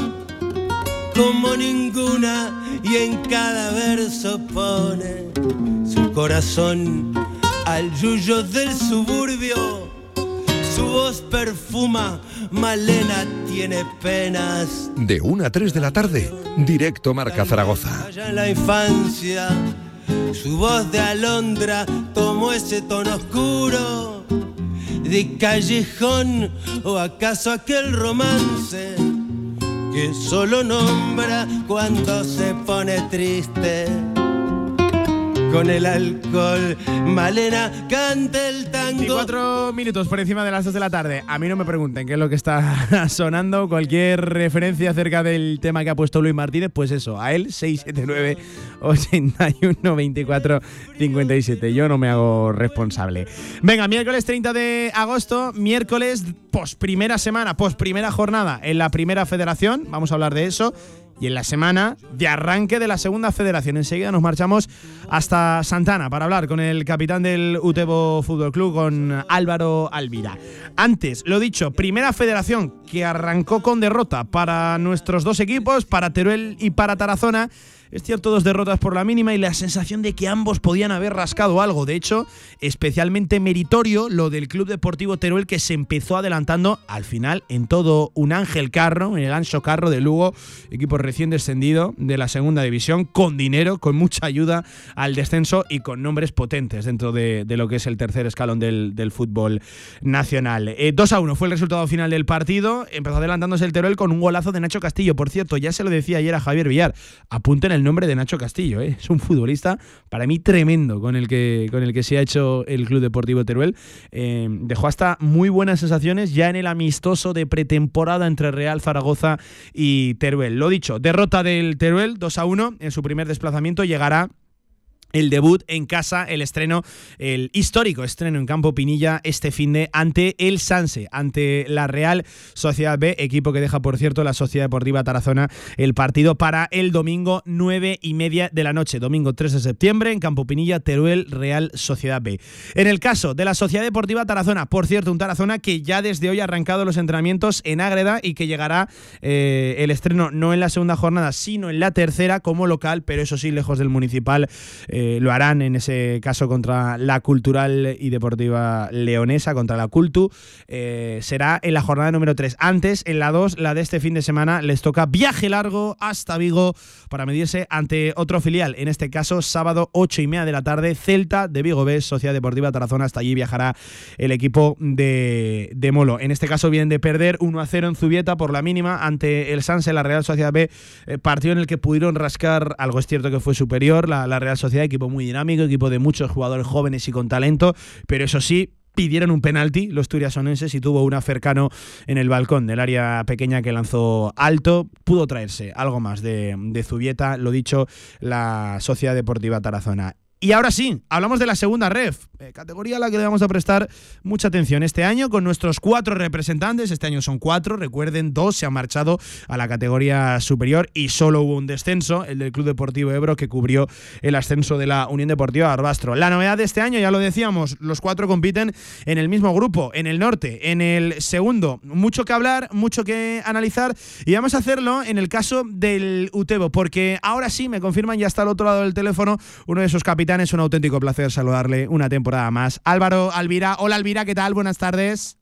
S21: como ninguna y en cada verso pone su corazón al yuyo del suburbio. Su voz perfuma, Malena tiene penas.
S2: De 1 a 3 de la tarde, directo Marca Zaragoza.
S21: Allá en la infancia, su voz de alondra tomó ese tono oscuro de callejón o acaso aquel romance que solo nombra cuando se pone triste. Con el alcohol, Malena canta el tango.
S1: 24 minutos por encima de las 2 de la tarde. A mí no me pregunten qué es lo que está sonando. Cualquier referencia acerca del tema que ha puesto Luis Martínez, pues eso, a él 679 81 24 57. Yo no me hago responsable. Venga, miércoles 30 de agosto, miércoles post primera semana, post primera jornada en la primera federación. Vamos a hablar de eso y en la semana de arranque de la segunda federación. Enseguida nos marchamos hasta Santana para hablar con el capitán del Utebo Fútbol Club, con Álvaro Alvira. Antes, lo dicho, primera federación que arrancó con derrota para nuestros dos equipos, para Teruel y para Tarazona. Es cierto, dos derrotas por la mínima y la sensación de que ambos podían haber rascado algo. De hecho, especialmente meritorio lo del Club Deportivo Teruel que se empezó adelantando al final en todo un Ángel Carro, en el ancho carro de Lugo, equipo recién descendido de la segunda división, con dinero, con mucha ayuda al descenso y con nombres potentes dentro de, de lo que es el tercer escalón del, del fútbol nacional. Eh, 2 a 1 fue el resultado final del partido. Empezó adelantándose el Teruel con un golazo de Nacho Castillo. Por cierto, ya se lo decía ayer a Javier Villar. Apunten el nombre de Nacho Castillo. ¿eh? Es un futbolista para mí tremendo con el que, con el que se ha hecho el Club Deportivo Teruel. Eh, dejó hasta muy buenas sensaciones ya en el amistoso de pretemporada entre Real Zaragoza y Teruel. Lo dicho, derrota del Teruel 2 a 1 en su primer desplazamiento. Llegará el debut en casa, el estreno, el histórico estreno en Campo Pinilla este fin de ante el Sanse, ante la Real Sociedad B, equipo que deja, por cierto, la Sociedad Deportiva Tarazona el partido para el domingo 9 y media de la noche, domingo 3 de septiembre, en Campo Pinilla, Teruel, Real Sociedad B. En el caso de la Sociedad Deportiva Tarazona, por cierto, un Tarazona que ya desde hoy ha arrancado los entrenamientos en Ágreda y que llegará eh, el estreno no en la segunda jornada, sino en la tercera como local, pero eso sí, lejos del municipal. eh, lo harán en ese caso contra la Cultural y Deportiva Leonesa, contra la Cultu. Eh, será en la jornada número 3. Antes, en la 2, la de este fin de semana, les toca viaje largo hasta Vigo para medirse ante otro filial. En este caso, sábado 8 y media de la tarde, Celta de Vigo B, Sociedad Deportiva Tarazona. Hasta allí viajará el equipo de, de Molo. En este caso, vienen de perder 1 a 0 en Zubieta por la mínima ante el Sanse, la Real Sociedad B. eh, partido en el que pudieron rascar algo. Es cierto que fue superior la, la Real Sociedad, equipo muy dinámico, equipo de muchos jugadores jóvenes y con talento, pero eso sí, pidieron un penalti los turiasonenses y tuvo una cercano en el balcón del área pequeña que lanzó alto. Pudo traerse algo más de, de Zubieta, lo dicho, la Sociedad Deportiva Tarazona. Y ahora sí, hablamos de la segunda ref, eh, categoría a la que le vamos prestar mucha atención este año con nuestros cuatro representantes. Este año son cuatro, recuerden, dos se han marchado a la categoría superior y solo hubo un descenso, el del Club Deportivo Ebro, que cubrió el ascenso de la Unión Deportiva Barbastro. La novedad de este año, ya lo decíamos, los cuatro compiten en el mismo grupo, en el norte, en el segundo. Mucho que hablar, mucho que analizar y vamos a hacerlo en el caso del Utebo, porque ahora sí me confirman, ya está al otro lado del teléfono, uno de sus capitanes. Un auténtico placer saludarle una temporada más. Álvaro Alvira. Hola Alvira, ¿qué tal? Buenas tardes.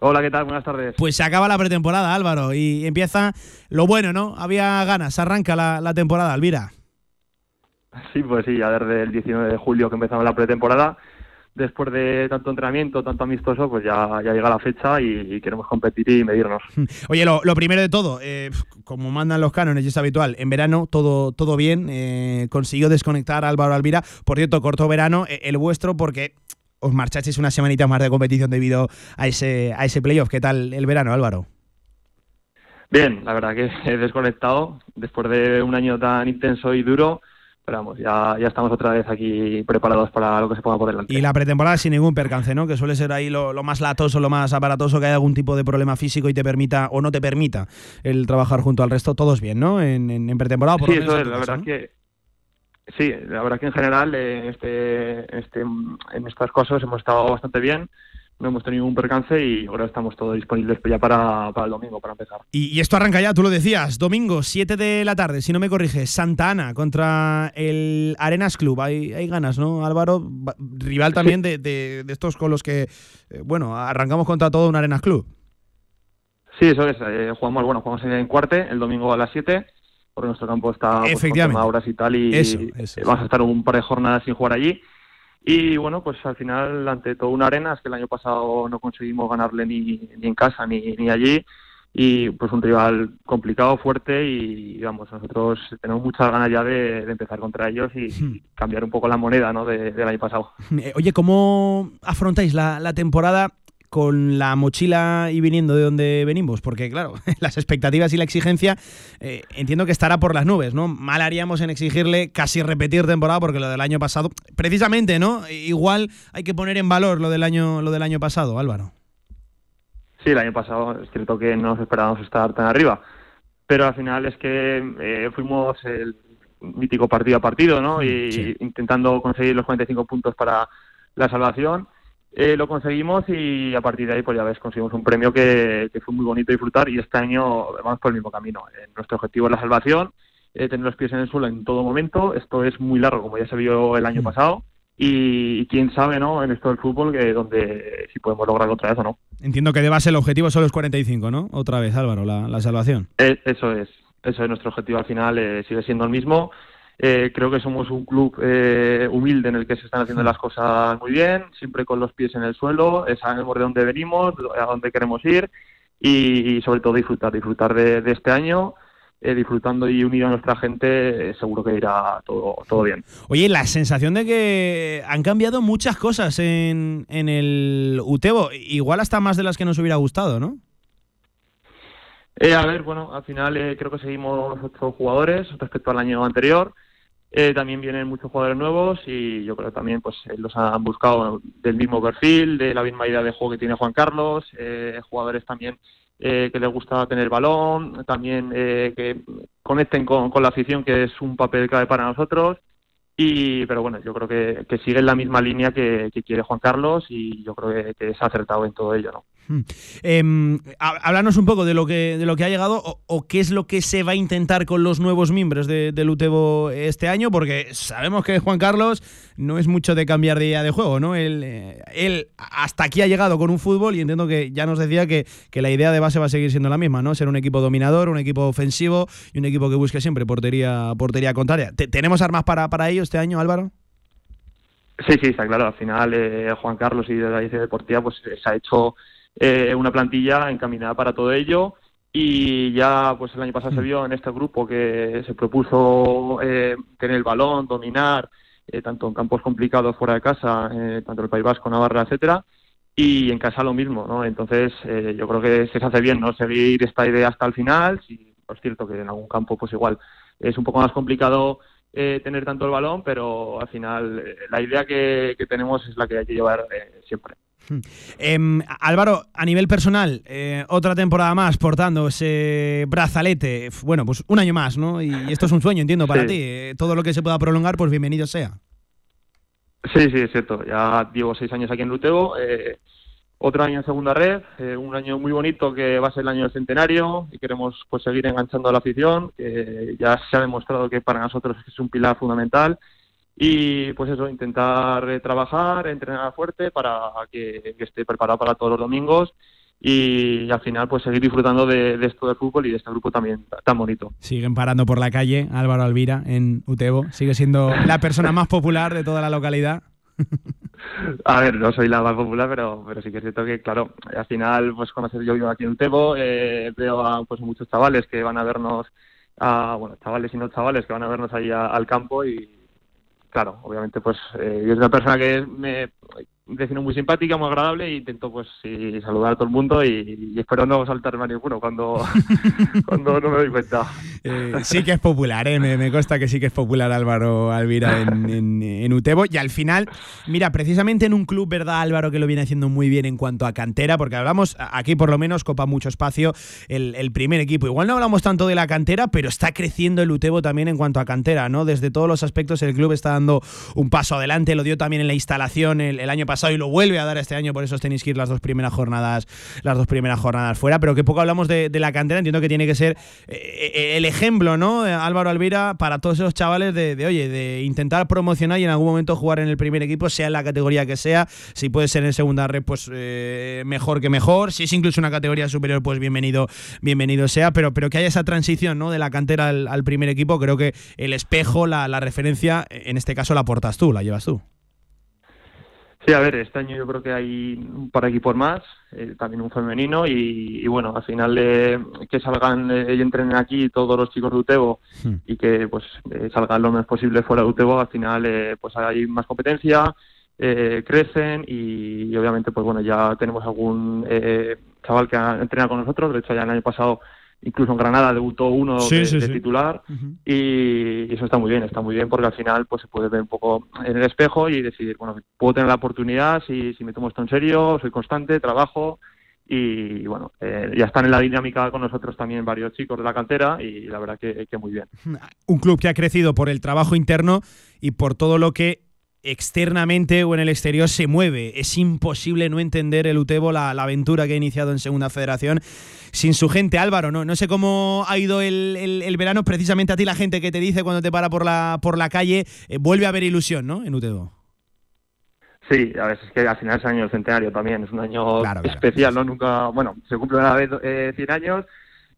S22: Hola, ¿qué tal? Buenas tardes.
S1: Pues se acaba la pretemporada, Álvaro, y empieza lo bueno, ¿no? Había ganas, arranca la, la temporada, Alvira.
S22: Sí, pues sí, ya desde el 19 de julio que empezamos la pretemporada, después de tanto entrenamiento, tanto amistoso, pues ya, ya llega la fecha y, queremos competir y medirnos.
S1: Oye, lo, primero de todo, eh, como mandan los cánones y es habitual, en verano todo, todo bien, eh, consiguió desconectar a Álvaro Alvira, por cierto, corto verano, eh, el vuestro, porque os marchasteis una semanita más de competición debido a ese, a ese playoff. ¿Qué tal el verano, Álvaro?
S22: Bien, la verdad que he desconectado después de un año tan intenso y duro pero vamos, ya, ya estamos otra vez aquí preparados para lo que se pueda poder
S1: Y la pretemporada sin ningún percance, ¿no? Que suele ser ahí lo, más latoso, lo más aparatoso, que haya algún tipo de problema físico y te permita o no te permita el trabajar junto al resto. Todos bien, ¿no? En, en, pretemporada.
S22: Por sí, eso es, la verdad que sí, la verdad que en general en, este, este, en estas cosas hemos estado bastante bien no hemos tenido ningún percance y ahora estamos todos disponibles ya para, el domingo, para empezar.
S1: Y, esto arranca ya, tú lo decías, domingo, 7 de la tarde, si no me corriges, Santa Ana contra el Arenas Club. Hay, hay ganas, ¿no, Álvaro? Rival también de, estos con los que, eh, bueno, arrancamos contra todo un Arenas Club.
S22: Sí, eso es. Eh, jugamos, bueno, jugamos en cuarte el domingo a las 7 porque nuestro campo está pues,
S1: Efectivamente.
S22: horas y tal y, vamos a estar un par de jornadas sin jugar allí y bueno, pues al final, ante todo una arena, es que el año pasado no conseguimos ganarle ni, ni en casa ni, ni allí. Y pues un rival complicado, fuerte y vamos, nosotros tenemos muchas ganas ya de, empezar contra ellos y, hmm. cambiar un poco la moneda ¿no? del año pasado.
S1: Eh, oye, ¿cómo afrontáis la, la temporada con la mochila y viniendo de donde venimos, porque claro, las expectativas y la exigencia eh, entiendo que estará por las nubes, ¿no? Mal haríamos en exigirle casi repetir temporada porque lo del año pasado, precisamente, ¿no? Igual hay que poner en valor lo del año, lo del año pasado, Álvaro.
S22: Sí, el año pasado es cierto que no nos esperábamos estar tan arriba, pero al final es que eh, fuimos el mítico partido a partido, ¿no? Y intentando conseguir los 45 puntos para la salvación eh, lo conseguimos y a partir de ahí, pues ya ves, conseguimos un premio que, fue muy bonito disfrutar y este año vamos por el mismo camino. Eh, nuestro objetivo es la salvación, eh, tener los pies en el suelo en todo momento. Esto es muy largo, como ya se vio el año pasado. Y, quién sabe, ¿no? En esto del fútbol, que donde si podemos lograrlo otra vez o no.
S1: Entiendo que de base el objetivo son los 45, ¿no? Otra vez, Álvaro, la, la salvación.
S22: eso es, eso es nuestro objetivo al final, sigue siendo el mismo. Eh, creo que somos un club eh, humilde en el que se están haciendo las cosas muy bien, siempre con los pies en el suelo, sabemos de dónde venimos, a dónde queremos ir y, sobre todo disfrutar, disfrutar de, este año. Eh, disfrutando y unido a nuestra gente, seguro que irá todo, todo bien.
S1: Oye, la sensación de que han cambiado muchas cosas en, en el Utebo, igual hasta más de las que nos hubiera gustado, ¿no?
S22: a ver, bueno, al final creo que seguimos ocho jugadores respecto al año anterior. Eh, también vienen muchos jugadores nuevos y yo creo que también pues eh, los han buscado del mismo perfil, de la misma idea de juego que tiene Juan Carlos, eh, jugadores también que les gusta tener balón, también que conecten con, la afición, que es un papel clave para nosotros. Y, pero bueno, yo creo que, sigue en la misma línea que, quiere Juan Carlos y yo creo que, que ha acertado en todo ello, ¿no?
S1: Eh, háblanos un poco de lo que, de lo que ha llegado o, qué es lo que se va a intentar con los nuevos miembros de, del Utebo este año, porque sabemos que Juan Carlos no es mucho de cambiar de idea de juego, ¿no? Él, eh, él hasta aquí ha llegado con un fútbol y entiendo que ya nos decía que, que, la idea de base va a seguir siendo la misma, ¿no? Ser un equipo dominador, un equipo ofensivo y un equipo que busque siempre portería, portería contraria. ¿Tenemos armas para, para ello este año, Álvaro?
S22: Sí, sí, está claro. Al final, eh, Juan Carlos y de la de Deportiva pues se ha hecho eh, una plantilla encaminada para todo ello y ya pues el año pasado se mm. vio en este grupo que se propuso eh, tener el balón, dominar, eh, tanto en campos complicados fuera de casa, tanto el País Vasco, Navarra, etcétera, y en casa lo mismo, ¿no? Entonces yo creo que se hace bien, ¿no? Seguir esta idea hasta el final, si es cierto que en algún campo pues igual es un poco más complicado tener tanto el balón, pero al final la idea que, que, tenemos es la que hay que llevar siempre.
S1: Em, Álvaro, a nivel personal, eh, otra temporada más portando ese brazalete, bueno, pues un año más, ¿no? Y esto es un sueño, entiendo, para ti. Eh, todo lo que se pueda prolongar, pues bienvenido sea.
S22: Sí, sí, es cierto. Ya llevo seis años aquí en Lutego, eh, otro año en segunda red, un año muy bonito que va a ser el año del centenario y queremos pues seguir enganchando a la afición, que ya se ha demostrado que para nosotros es un pilar fundamental y pues eso, intentar eh, trabajar, entrenar fuerte para que, esté preparado para todos los domingos y, al final pues seguir disfrutando de, esto del fútbol y de este grupo también tan bonito.
S1: Siguen parando por la calle Álvaro Alvira en Utebo, sigue siendo la persona más popular de toda la localidad.
S22: A ver, no soy la más popular, pero, pero sí que es cierto que, claro, al final, pues conocer, yo vivo aquí en Utebo, eh, veo a pues, muchos chavales que van a vernos, a, bueno, chavales y no chavales que van a vernos ahí al campo y, claro, obviamente, pues eh, yo soy una persona que me defino muy simpática, muy agradable e intento, pues, saludar a todo el mundo y, y espero no saltarme a ninguno cuando, cuando no me doy cuenta.
S1: Eh, sí que es popular, ¿eh? me, me consta que sí que es popular Álvaro Alvira en, en- en Utebo. Y al final, mira, precisamente en un club, ¿verdad, Álvaro, que lo viene haciendo muy bien en cuanto a cantera? Porque hablamos, aquí por lo menos copa mucho espacio el, el primer equipo. Igual no hablamos tanto de la cantera, pero está creciendo el Utebo también en cuanto a cantera, ¿no? Desde todos los aspectos el club está dando un paso adelante, lo dio también en la instalación el, el año pasado y lo vuelve a dar este año, por eso tenéis que ir las dos primeras jornadas, las dos primeras jornadas fuera, pero que poco hablamos de, la cantera, entiendo que tiene que ser eh, eh, el ejemplo, ¿no? Eh, Álvaro Alvira, para todos esos chavales de, oye, de intentar promocionar y en algún momento jugar en el primer equipo, sea en la categoría que sea, si puede ser en segunda red, pues mejor que mejor, si es incluso una categoría superior, pues bienvenido, bienvenido sea, pero, pero que haya esa transición, ¿no? De la cantera al, primer equipo, creo que el espejo, la, la referencia, en este caso la portas tú, la llevas tú.
S22: Sí, a ver, este año yo creo que hay un par equipos más, eh, también un femenino y, y bueno, al final eh, que salgan eh, y entrenen aquí todos los chicos de Utebo y que pues eh, salgan lo menos posible fuera de Utebo, al final eh, pues hay más competencia, eh, crecen y, y obviamente pues bueno, ya tenemos algún eh, chaval que ha entrenado con nosotros, de hecho ya el año pasado incluso en Granada debutó uno
S1: Sí,
S22: de,
S1: sí,
S22: de
S1: sí.
S22: titular y eso está muy bien, está muy bien porque al final pues se puede ver un poco en el espejo y decidir, bueno, puedo tener la oportunidad si, si me tomo esto en serio, soy constante, trabajo y bueno, eh, ya están en la dinámica con nosotros también varios chicos de la cantera y la verdad que, que muy bien.
S1: un club que ha crecido por el trabajo interno y por todo lo que externamente o en el exterior se mueve. Es imposible no entender el Utebo, la, la aventura que ha iniciado en Segunda Federación, sin su gente. Álvaro, no, no sé cómo ha ido el, el- el verano, precisamente a ti la gente que te dice cuando te para por la, por la calle, eh, vuelve a haber ilusión, ¿no? En Utebo.
S22: Sí, a ver, es que al final es año del centenario también, es un año especial, ¿no? Nunca, bueno, se cumple una vez eh, 100 años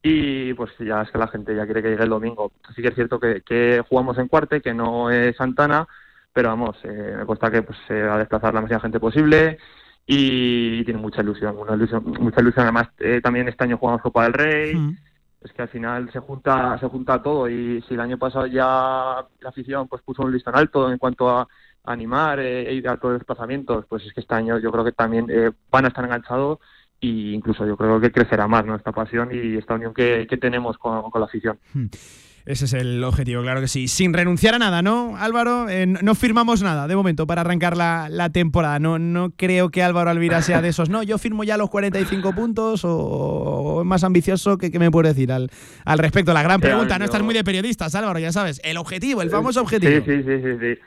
S22: y pues ya es que la gente ya quiere que llegue el domingo. Sí que es cierto que, que jugamos en cuarte, que no es Santana, pero vamos, eh, me cuesta que pues, se va a desplazar la máxima gente posible y, tiene mucha ilusión, una ilusión, mucha ilusión. Además, eh, también este año jugamos Copa del Rey. Es que al final se junta se junta todo y si el año pasado ya la afición pues puso un listón alto en cuanto a animar eh, e ir a todos los desplazamientos, pues es que este año yo creo que también eh, van a estar enganchados e incluso yo creo que crecerá más ¿no? esta pasión y esta unión que, que tenemos con, con la afición.
S1: Ese es el objetivo, claro que sí. Sin renunciar a nada, ¿no, Álvaro? Eh, no- firmamos nada de momento para arrancar la, la temporada. No, no creo que Álvaro Alvira sea de esos. No, yo firmo ya los 45 puntos o, es más ambicioso. que qué me puede decir al, al respecto? La gran pregunta, no estás muy de periodistas, Álvaro, ya sabes. El objetivo, el famoso objetivo.
S22: Sí, sí, sí, sí, sí.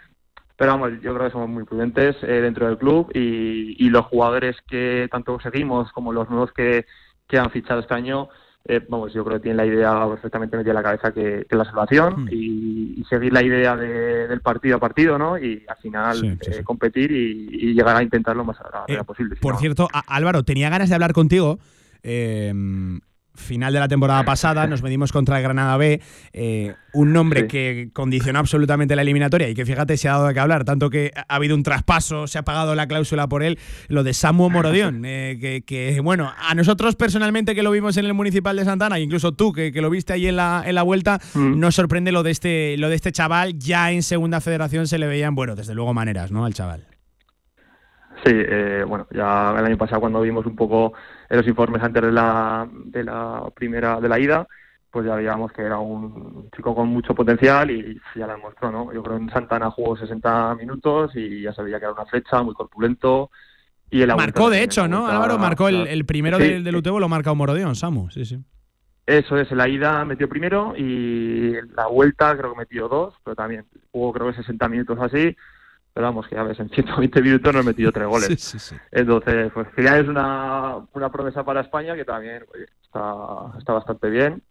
S22: Pero vamos, yo creo que somos muy prudentes eh, dentro del club y, y los jugadores que tanto seguimos como los nuevos que, que han fichado este año, eh, vamos, yo creo que tienen la idea perfectamente metida en la cabeza que, la salvación y, y seguir la idea de- del partido a partido, ¿no? Y al final
S1: Sí, sí,
S22: eh, competir y, y llegar a intentar lo más arriba posible. si
S1: Por
S22: no-
S1: cierto, a- Álvaro, tenía ganas de hablar contigo. Final de la temporada pasada, nos medimos contra el Granada B. eh, un nombre que condicionó absolutamente la eliminatoria y que fíjate se ha dado de qué hablar, tanto que ha habido un traspaso, se ha pagado la cláusula por él, lo de Samu Morodión, eh, que, que, bueno, a nosotros personalmente que lo vimos en el Municipal de Santana, incluso tú que, que lo viste ahí en la, en la vuelta, nos sorprende lo de, este, lo de este chaval. Ya en Segunda Federación se le veían, bueno, desde luego maneras, ¿no? Al chaval.
S22: Sí, eh, bueno, ya el año pasado cuando vimos un poco los informes antes de la, de la primera, de la ida, pues ya veíamos que era un chico con mucho potencial y ya lo demostró, ¿no? Yo creo que en Santana jugó 60 minutos y ya sabía que era una flecha, muy corpulento. Y el
S1: Marcó, de hecho, ¿no? Álvaro marcó el, el primero
S22: Sí,
S1: del, del Utebo, lo marca Morodión, Samu, sí, sí.
S22: Eso es, en la ida metió primero y en la vuelta creo que metió dos, pero también jugó creo que 60 minutos así. Pero vamos, que ya ves, en 120 minutos nos metió tres goles.
S1: Sí, sí, sí.
S22: Entonces, pues que ya es una, una promesa para España que también oye, está, está bastante bien.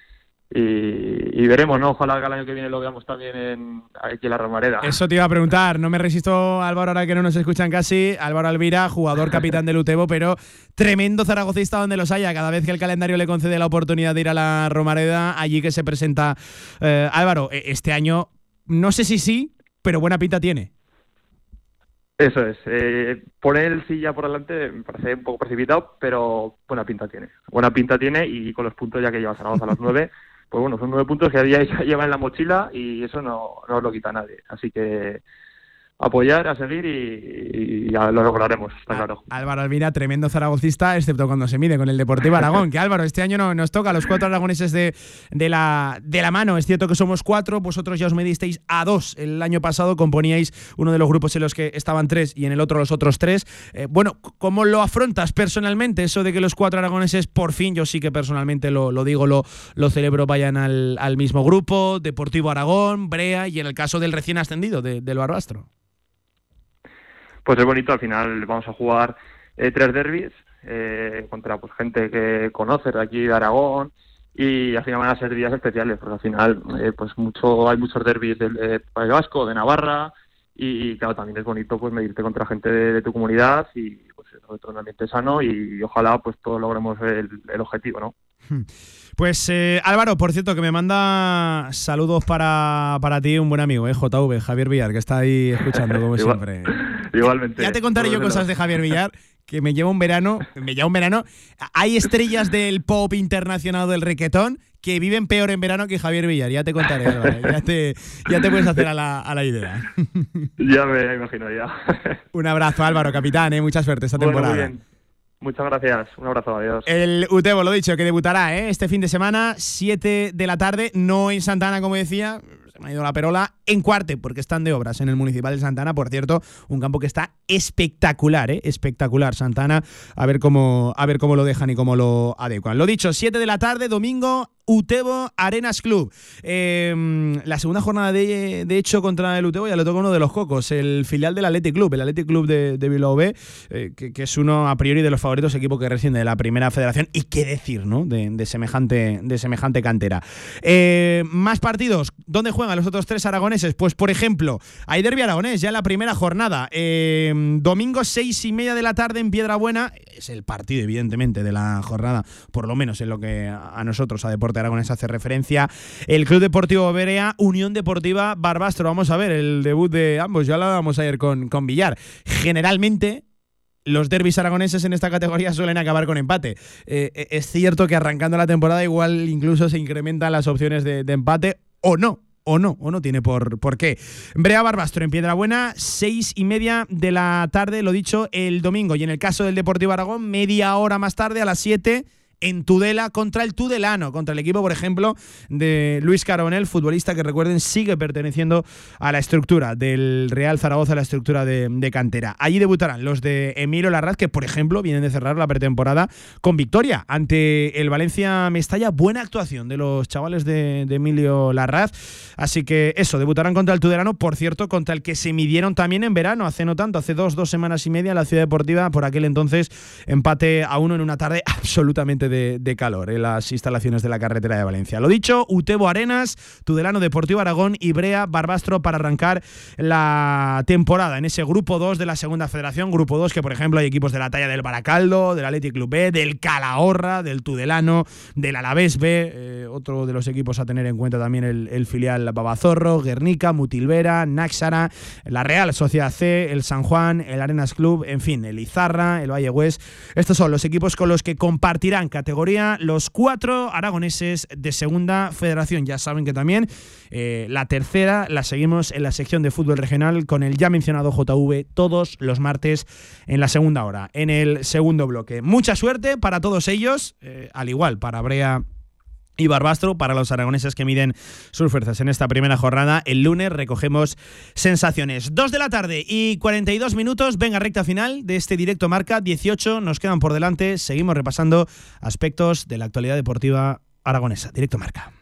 S22: Y, y veremos, ¿no? Ojalá que el año que viene lo veamos también en, aquí en la Romareda.
S1: Eso te iba a preguntar, no me resisto, Álvaro, ahora que no nos escuchan casi. Álvaro Alvira, jugador capitán del Utebo, pero tremendo zaragocista donde los haya. Cada vez que el calendario le concede la oportunidad de ir a la Romareda, allí que se presenta eh, Álvaro. eh, Este año, no sé si sí, pero buena pinta tiene.
S22: Eso es. Eh, poner el silla por delante me parece un poco precipitado, pero buena pinta tiene. Buena pinta tiene y con los puntos ya que lleva Zaragoza a las nueve, pues bueno, son nueve puntos que a ya lleva en la mochila y eso no, no lo quita nadie. Así que apoyar, a seguir y, y ya lo lograremos, está claro.
S1: Álvaro Alvira, tremendo zaragocista, excepto cuando se mide con el Deportivo Aragón. que Álvaro, este año no, nos toca a los cuatro aragoneses de, de, la, de la mano. Es cierto que somos cuatro, vosotros ya os medisteis a dos. El año pasado componíais uno de los grupos en los que estaban tres y en el otro los otros tres. Eh, bueno, ¿cómo lo afrontas personalmente? Eso de que los cuatro aragoneses, por fin, yo sí que personalmente lo, lo digo, lo, lo celebro, vayan al, al, mismo grupo, Deportivo Aragón, Brea y en el caso del recién ascendido, de, del Barbastro
S22: pues es bonito. Al final vamos a jugar eh, tres derbis eh, contra pues gente que conoces de aquí de Aragón y al final van a ser días especiales porque al final eh, pues mucho hay muchos derbis del País Vasco, de Navarra y, claro también es bonito pues medirte contra gente de, de tu comunidad y pues un ambiente sano y, ojalá pues todos logremos el, el objetivo, ¿no?
S1: Pues eh, Álvaro, por cierto, que me manda saludos para, para ti, un buen amigo, eh, JV, Javier Villar, que está ahí escuchando como siempre.
S22: Igualmente.
S1: Ya te contaré yo cosas de Javier Villar, que me lleva un verano, me lleva un verano. Hay estrellas del pop internacional del requetón que viven peor en verano que Javier Villar. Ya te contaré, Álvaro. Ya te, ya te puedes hacer a la, a la idea.
S22: Ya me imagino, ya.
S1: Un abrazo, Álvaro, capitán, ¿eh? mucha suerte esta
S22: Bueno,
S1: temporada.
S22: muy bien. Muchas gracias. Un abrazo, adiós.
S1: El Utebo, lo dicho, que debutará ¿eh? este fin de semana, 7 de la tarde, no en Santana, como decía, se me ha ido la perola, en Cuarte, porque están de obras en el Municipal de Santana, por cierto, un campo que está espectacular, ¿eh? espectacular, Santana, a ver cómo, a ver cómo lo dejan y cómo lo adecuan. Lo dicho, 7 de la tarde, domingo, Utebo Arenas Club. Eh, la segunda jornada de, de, hecho contra el Utebo ya le toca uno de los cocos, el filial del Athletic Club, el Athletic Club de, de Bilbao B, eh, que, es uno a priori de los favoritos, equipo que resciende de la primera federación y qué decir, ¿no? De, semejante, de semejante cantera. Eh, más partidos, ¿dónde juegan los otros tres aragoneses? Pues por ejemplo, hay Derby Aragonés, ya en la primera jornada. Eh, domingo seis y media de la tarde en Piedrabuena, es el partido evidentemente de la jornada, por lo menos en lo que a nosotros, a Deporte Aragonés hace referencia. El Club Deportivo Berea, Unión Deportiva Barbastro. Vamos a ver el debut de ambos. Ya lo vamos a ir con, con Villar. Generalmente, los derbis aragoneses en esta categoría suelen acabar con empate. Eh, es cierto que arrancando la temporada igual incluso se incrementan las opciones de, empate o no. O no, o no tiene por, por qué. Brea Barbastro en Piedrabuena, seis y media de la tarde, lo dicho, el domingo. Y en el caso del Deportivo Aragón, media hora más tarde, a las 7, en Tudela contra el Tudelano, contra el equipo, por ejemplo, de Luis Caronel, futbolista que recuerden sigue perteneciendo a la estructura del Real Zaragoza, la estructura de, de cantera. Allí debutarán los de Emilio Larraz, que por ejemplo vienen de cerrar la pretemporada con victoria ante el Valencia Mestalla. Buena actuación de los chavales de, de Emilio Larraz. Así que eso, debutarán contra el Tudelano, por cierto, contra el que se midieron también en verano, hace no tanto, hace dos, dos semanas y media, en la Ciudad Deportiva, por aquel entonces empate a uno en una tarde absolutamente de, calor en las instalaciones de la carretera de Valencia. Lo dicho, Utebo Arenas, Tudelano Deportivo Aragón y Brea Barbastro para arrancar la temporada en ese grupo 2 de la segunda federación. Grupo 2 que, por ejemplo, hay equipos de la talla del Baracaldo, del Athletic Club B, del Calahorra, del Tudelano, del Alavés B, eh, otro de los equipos a tener en cuenta también el, el filial Babazorro, Guernica, Mutilvera, Náxara, la Real Sociedad C, el San Juan, el Arenas Club, en fin, el Izarra, el Valle West. Estos son los equipos con los que compartirán categoría los cuatro aragoneses de segunda federación. Ya saben que también eh, la tercera la seguimos en la sección de fútbol regional con el ya mencionado JV todos los martes en la segunda hora, en el segundo bloque. Mucha suerte para todos ellos, eh, al igual para Brea y Barbastro para los aragoneses que miden sus fuerzas en esta primera jornada. El lunes recogemos sensaciones. 2 de la tarde y 42 minutos. Venga, recta final de este directo marca. 18 nos quedan por delante. Seguimos repasando aspectos de la actualidad deportiva aragonesa. Directo marca.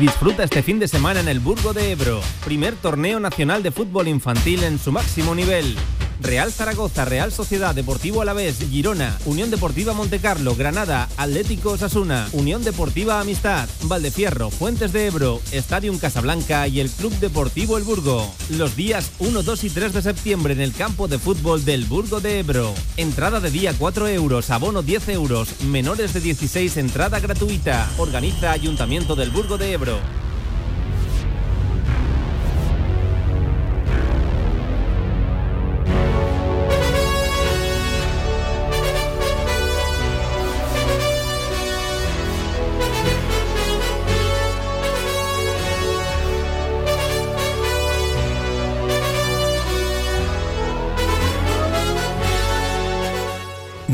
S5: Disfruta este fin de semana en el Burgo de Ebro, primer torneo nacional de fútbol infantil en su máximo nivel. Real Zaragoza, Real Sociedad, Deportivo Alavés, Girona, Unión Deportiva Montecarlo, Granada, Atlético Osasuna, Unión Deportiva Amistad, Valdefierro, Fuentes de Ebro, Stadium Casablanca y el Club Deportivo El Burgo. Los días 1, 2 y 3 de septiembre en el campo de fútbol del Burgo de Ebro. Entrada de día 4 euros, abono 10 euros, menores de 16 entrada gratuita. Organiza Ayuntamiento del Burgo de Ebro.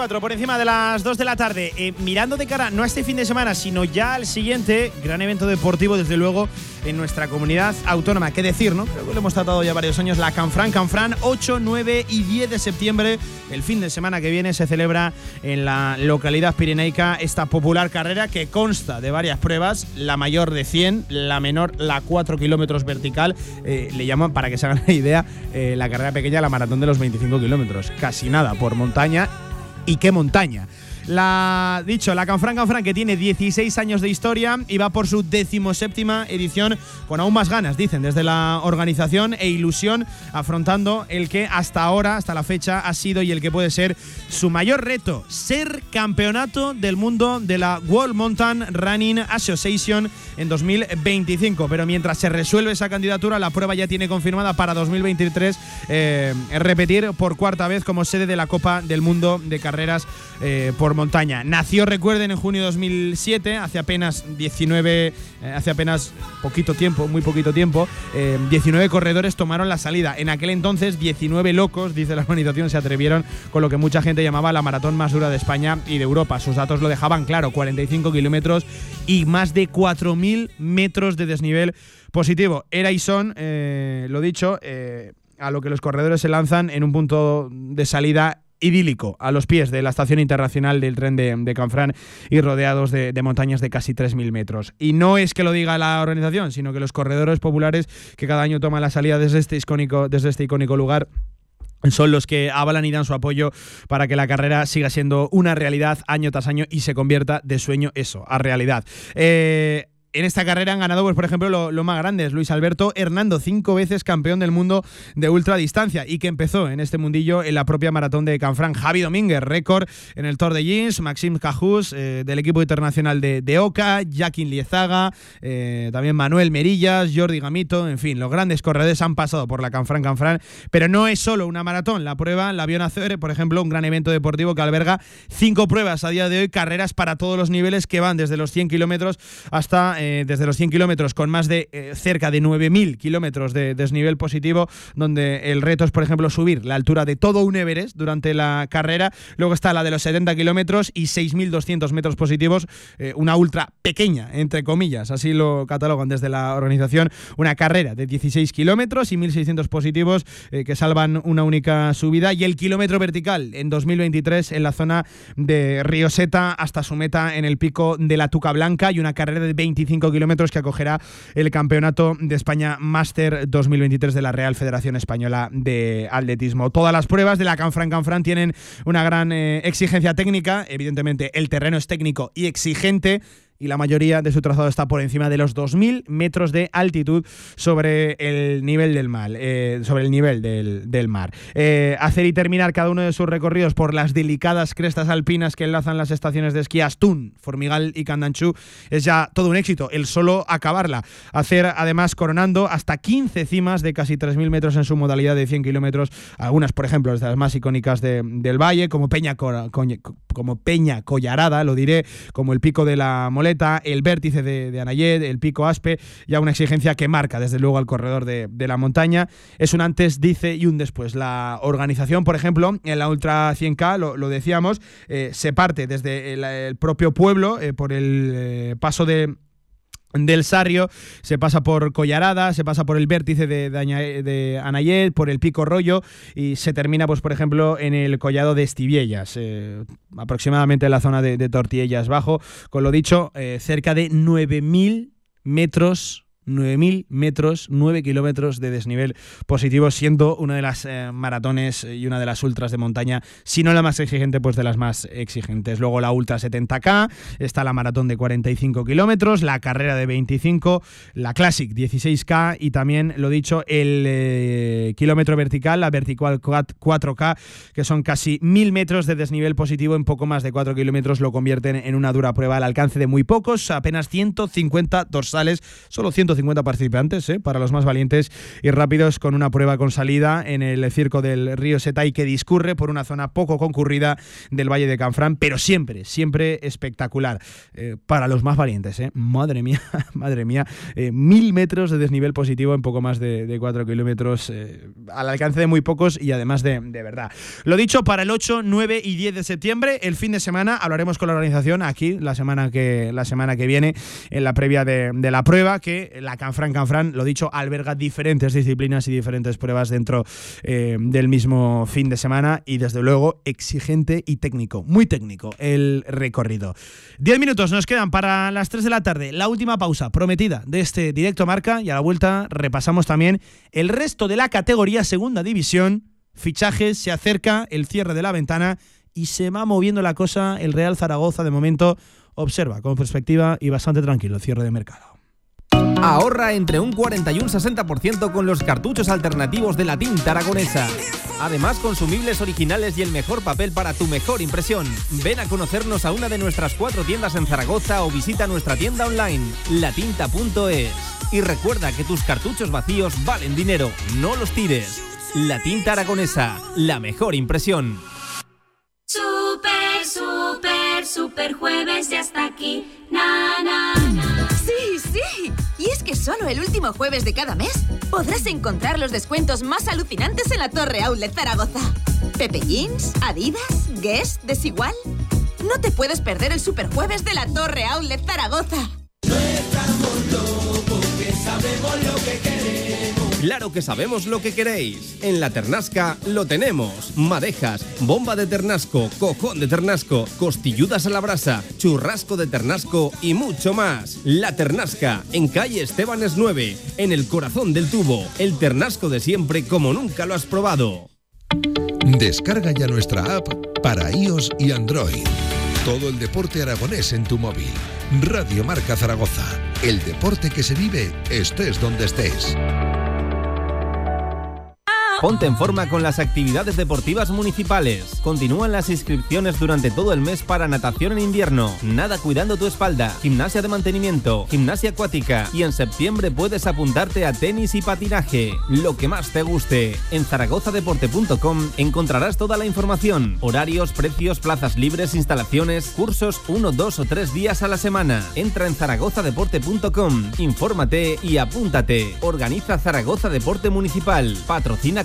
S1: Por encima de las 2 de la tarde. Eh, mirando de cara no a este fin de semana, sino ya al siguiente gran evento deportivo, desde luego, en nuestra comunidad autónoma. ¿Qué decir, no? Creo que lo hemos tratado ya varios años. La Canfran, Canfran, 8, 9 y 10 de septiembre. El fin de semana que viene se celebra en la localidad pirenaica esta popular carrera que consta de varias pruebas. La mayor de 100, la menor, la 4 kilómetros vertical. Eh, le llaman, para que se hagan la idea, eh, la carrera pequeña, la maratón de los 25 kilómetros. Casi nada por montaña y qué montaña. La dicho, la Canfran Canfran que tiene 16 años de historia y va por su decimoséptima edición con aún más ganas, dicen desde la organización e ilusión, afrontando el que hasta ahora, hasta la fecha, ha sido y el que puede ser su mayor reto, ser campeonato del mundo de la World Mountain Running Association en 2025. Pero mientras se resuelve esa candidatura, la prueba ya tiene confirmada para 2023 eh, repetir por cuarta vez como sede de la Copa del Mundo de Carreras eh, por montaña. Nació, recuerden, en junio de 2007, hace apenas 19, eh, hace apenas poquito tiempo, muy poquito tiempo, 19 corredores tomaron la salida. En aquel entonces, 19 locos, dice la organización, se atrevieron con lo que mucha gente llamaba la maratón más dura de España y de Europa. Sus datos lo dejaban claro, 45 kilómetros y más de 4.000 metros de desnivel positivo. Era y son, eh, lo dicho, eh, a lo que los corredores se lanzan en un punto de salida idílico, a los pies de la estación internacional del tren de, Canfrán y rodeados de, montañas de casi 3.000 metros. Y no es que lo diga la organización, sino que los corredores populares que cada año toman la salida desde este icónico, desde este icónico lugar son los que avalan y dan su apoyo para que la carrera siga siendo una realidad año tras año y se convierta de sueño eso, a realidad. Eh, en esta carrera han ganado, pues, por ejemplo, lo, más grande es Luis Alberto Hernando, cinco veces campeón del mundo de ultradistancia y que empezó en este mundillo en la propia maratón de Canfrán. Javi Domínguez, récord en el Tour de Jeans, Maxim Cajus eh, del equipo internacional de, Oca, Jaquín Liezaga, eh, también Manuel Merillas, Jordi Gamito, en fin, los grandes corredores han pasado por la Canfrán Canfrán, pero no es solo una maratón, la prueba, la Avión Acer, por ejemplo, un gran evento deportivo que alberga cinco pruebas a día de hoy, carreras para todos los niveles que van desde los 100 kilómetros hasta eh, desde los 100 kilómetros con más de eh, cerca de 9.000 kilómetros de desnivel positivo, donde el reto es, por ejemplo, subir la altura de todo un Everest durante la carrera. Luego está la de los 70 kilómetros y 6.200 metros positivos, eh, una ultra pequeña, entre comillas, así lo catalogan desde la organización. Una carrera de 16 kilómetros y 1.600 positivos que salvan una única subida. Y el kilómetro vertical en 2023 en la zona de Rioseta hasta su meta en el pico de la Tuca Blanca y una carrera de 25 kilómetros que acogerá el Campeonato de España Master 2023 de la Real Federación Española de Atletismo. Todas las pruebas de la Canfran Canfran tienen una gran eh, exigencia técnica, evidentemente el terreno es técnico y exigente y la mayoría de su trazado está por encima de los 2.000 metros de altitud sobre el nivel del mar. Eh, sobre el nivel del, mar. Eh, hacer y terminar cada uno de sus recorridos por las delicadas crestas alpinas que enlazan las estaciones de esquí Astún, Formigal y Candanchú es ya todo un éxito, el solo acabarla. Hacer además coronando hasta 15 cimas de casi 3.000 metros en su modalidad de 100 kilómetros, algunas por ejemplo de las más icónicas del valle, como Peña, como Peña Collarada, lo diré, como el Pico de la El Vértice de, de Anayed, el Pico Aspe, ya una exigencia que marca desde luego al corredor de, la montaña. Es un antes, dice, y un después. La organización, por ejemplo, en la Ultra 100K, lo, decíamos, eh, se parte desde el, propio pueblo eh, por el eh, paso de del Sarrio, se pasa por Collarada, se pasa por el vértice de, de, Anayet, por el Pico Rollo y se termina, pues por ejemplo, en el collado de Estiviellas, eh, aproximadamente en la zona de, Tortillas Bajo, con lo dicho, eh, cerca de 9.000 metros 9.000 metros, 9 kilómetros de desnivel positivo, siendo una de las eh, maratones y una de las ultras de montaña, si no la más exigente, pues de las más exigentes. Luego la ultra 70K, está la maratón de 45 kilómetros, la carrera de 25, la Classic 16K y también, lo dicho, el eh, kilómetro vertical, la vertical 4K, que son casi 1.000 metros de desnivel positivo en poco más de 4 kilómetros, lo convierten en una dura prueba al alcance de muy pocos, apenas 150 dorsales, solo 150 50 participantes, ¿eh? para los más valientes y rápidos, con una prueba con salida en el circo del río Setay que discurre por una zona poco concurrida del Valle de Canfrán, pero siempre, siempre espectacular eh, para los más valientes. ¿eh? Madre mía, madre mía, mil metros de desnivel positivo en poco más de, cuatro kilómetros, al alcance de muy pocos y además de, de verdad. Lo dicho, para el 8, 9 y 10 de septiembre, el fin de semana, hablaremos con la organización aquí la semana que, la semana que viene, en la previa de, de la prueba, que la Canfran Canfran, lo dicho, alberga diferentes disciplinas y diferentes pruebas dentro eh, del mismo fin de semana y desde luego exigente y técnico, muy técnico el recorrido. Diez minutos nos quedan para las 3 de la tarde, la última pausa prometida de este directo marca y a la vuelta repasamos también el resto de la categoría segunda división, fichajes, se acerca el cierre de la ventana y se va moviendo la cosa, el Real Zaragoza de momento observa con perspectiva y bastante tranquilo el cierre de mercado.
S5: Ahorra entre un 40 y un 60% con los cartuchos alternativos de la tinta aragonesa. Además, consumibles originales y el mejor papel para tu mejor impresión. Ven a conocernos a una de nuestras cuatro tiendas en Zaragoza o visita nuestra tienda online, latinta.es. Y recuerda que tus cartuchos vacíos valen dinero, no los tires. La tinta aragonesa, la mejor impresión.
S23: Super, super, super jueves ya está aquí. Na, na, na.
S24: Sí, sí. Y es que solo el último jueves de cada mes podrás encontrar los descuentos más alucinantes en la Torre Outlet Zaragoza. Pepe Jeans, Adidas, Guess, Desigual. No te puedes perder el super jueves de la Torre Outlet Zaragoza.
S23: No estamos locos, que sabemos lo que queremos.
S5: Claro que sabemos lo que queréis. En la Ternasca lo tenemos. Madejas, bomba de ternasco, cojón de ternasco, costilludas a la brasa, churrasco de ternasco y mucho más. La Ternasca, en calle Estebanes 9, en el corazón del tubo. El ternasco de siempre como nunca lo has probado.
S2: Descarga ya nuestra app para iOS y Android. Todo el deporte aragonés en tu móvil. Radio Marca Zaragoza. El deporte que se vive estés donde estés.
S5: Ponte en forma con las actividades deportivas municipales. Continúan las inscripciones durante todo el mes para natación en invierno, nada cuidando tu espalda, gimnasia de mantenimiento, gimnasia acuática y en septiembre puedes apuntarte a tenis y patinaje, lo que más te guste. En zaragozadeporte.com encontrarás toda la información, horarios, precios, plazas libres, instalaciones, cursos, uno, dos o tres días a la semana. Entra en zaragozadeporte.com, infórmate y apúntate. Organiza Zaragoza Deporte Municipal. Patrocina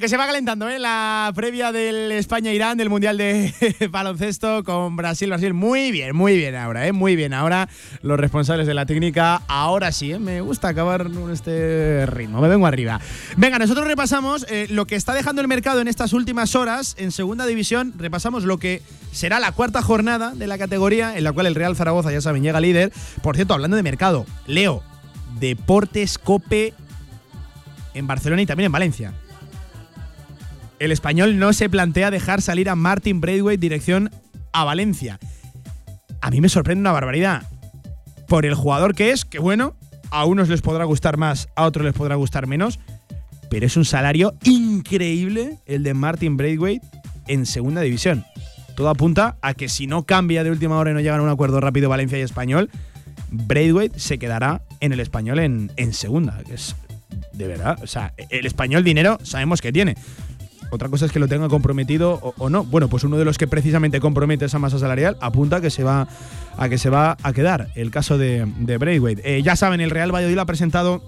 S1: Que se va calentando ¿eh? la previa del España-Irán del Mundial de Baloncesto con Brasil-Brasil. Muy bien, muy bien ahora, ¿eh? muy bien ahora. Los responsables de la técnica, ahora sí, ¿eh? me gusta acabar con este ritmo, me vengo arriba. Venga, nosotros repasamos eh, lo que está dejando el mercado en estas últimas horas en segunda división. Repasamos lo que será la cuarta jornada de la categoría en la cual el Real Zaragoza, ya saben, llega líder. Por cierto, hablando de mercado, Leo, Deportes Cope en Barcelona y también en Valencia. El español no se plantea dejar salir a Martin Braithwaite dirección a Valencia. A mí me sorprende una barbaridad. Por el jugador que es, que bueno, a unos les podrá gustar más, a otros les podrá gustar menos, pero es un salario increíble el de Martin Braithwaite en segunda división. Todo apunta a que si no cambia de última hora y no llegan a un acuerdo rápido Valencia y Español, Braithwaite se quedará en el español en, en segunda. Es de verdad. O sea, el español dinero sabemos que tiene. Otra cosa es que lo tenga comprometido o, no. Bueno, pues uno de los que precisamente compromete esa masa salarial apunta que se va a, que se va a quedar. El caso de, Braithwaite. Eh, ya saben, el Real Valladolid ha presentado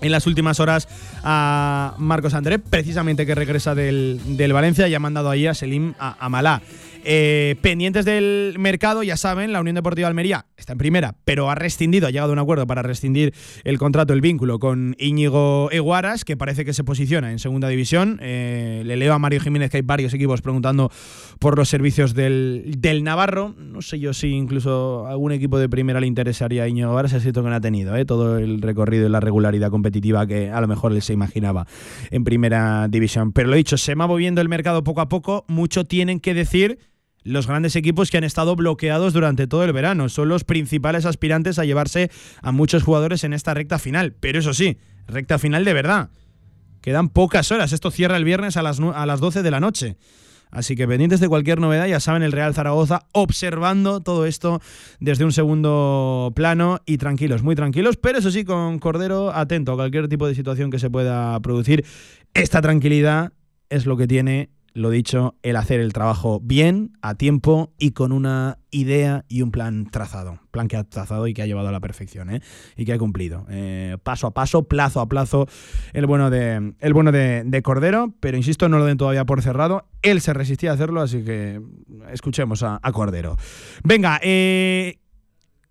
S1: en las últimas horas a Marcos André, precisamente que regresa del, del Valencia y ha mandado ahí a Selim a, a Malá. Eh, pendientes del mercado, ya saben, la Unión Deportiva Almería está en primera, pero ha rescindido, ha llegado a un acuerdo para rescindir el contrato, el vínculo con Íñigo Eguaras, que parece que se posiciona en segunda división. Eh, le leo a Mario Jiménez que hay varios equipos preguntando por los servicios del, del Navarro. No sé yo si incluso algún equipo de primera le interesaría a Íñigo Eguaras, es cierto que no ha tenido eh, todo el recorrido y la regularidad competitiva que a lo mejor él se imaginaba en primera división. Pero lo dicho, se va moviendo el mercado poco a poco, mucho tienen que decir los grandes equipos que han estado bloqueados durante todo el verano. Son los principales aspirantes a llevarse a muchos jugadores en esta recta final. Pero eso sí, recta final de verdad. Quedan pocas horas. Esto cierra el viernes a las, a las 12 de la noche. Así que pendientes de cualquier novedad, ya saben, el Real Zaragoza observando todo esto desde un segundo plano y tranquilos, muy tranquilos, pero eso sí, con Cordero atento a cualquier tipo de situación que se pueda producir. Esta tranquilidad es lo que tiene lo dicho, el hacer el trabajo bien, a tiempo y con una idea y un plan trazado. Plan que ha trazado y que ha llevado a la perfección, ¿eh? Y que ha cumplido. Eh, paso a paso, plazo a plazo, el bueno, de, el bueno de, de, Cordero, pero insisto, no lo den todavía por cerrado. Él se resistía a hacerlo, así que escuchemos a, Cordero. Venga, eh,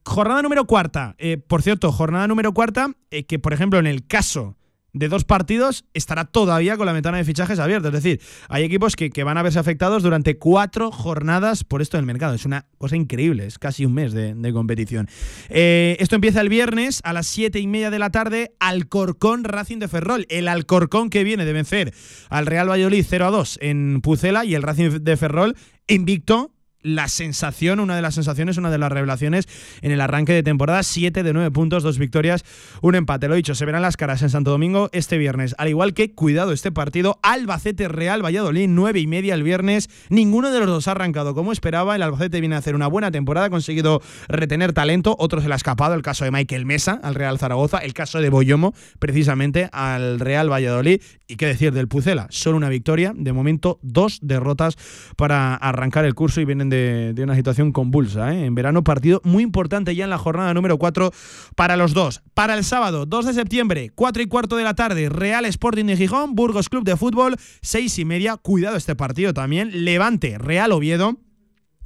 S1: Jornada número cuarta. Eh, por cierto, jornada número cuarta, que por ejemplo en el caso de dos partidos estará todavía con la ventana de fichajes abierta. Es decir, hay equipos que, que, van a verse afectados durante cuatro jornadas por esto del mercado. Es una cosa increíble, es casi un mes de, competición. Eh, esto empieza el viernes a las siete y media de la tarde. Alcorcón Racing de Ferrol. El Alcorcón que viene de vencer al Real Valladolid 0 a 2 en Pucela y el Racing de Ferrol invicto la sensación, una de las sensaciones, una de las revelaciones en el arranque de temporada. 7 de 9 puntos, dos victorias, un empate. Lo dicho, se verán las caras en Santo Domingo este viernes. Al igual que, cuidado, este partido, Albacete Real Valladolid, 9 y media el viernes. Ninguno de los dos ha arrancado como esperaba. El Albacete viene a hacer una buena temporada, ha conseguido retener talento. Otro se le ha escapado, el caso de Michael Mesa al Real Zaragoza, el caso de Boyomo, precisamente al Real Valladolid. Y qué decir del Pucela, solo una victoria. De momento, dos derrotas para arrancar el curso y vienen de, una situación convulsa. ¿eh? En verano, partido muy importante ya en la jornada número 4 para los dos. Para el sábado, 2 de septiembre, 4 y cuarto de la tarde, Real Sporting de Gijón, Burgos Club de Fútbol, 6 y media. Cuidado este partido también. Levante, Real Oviedo.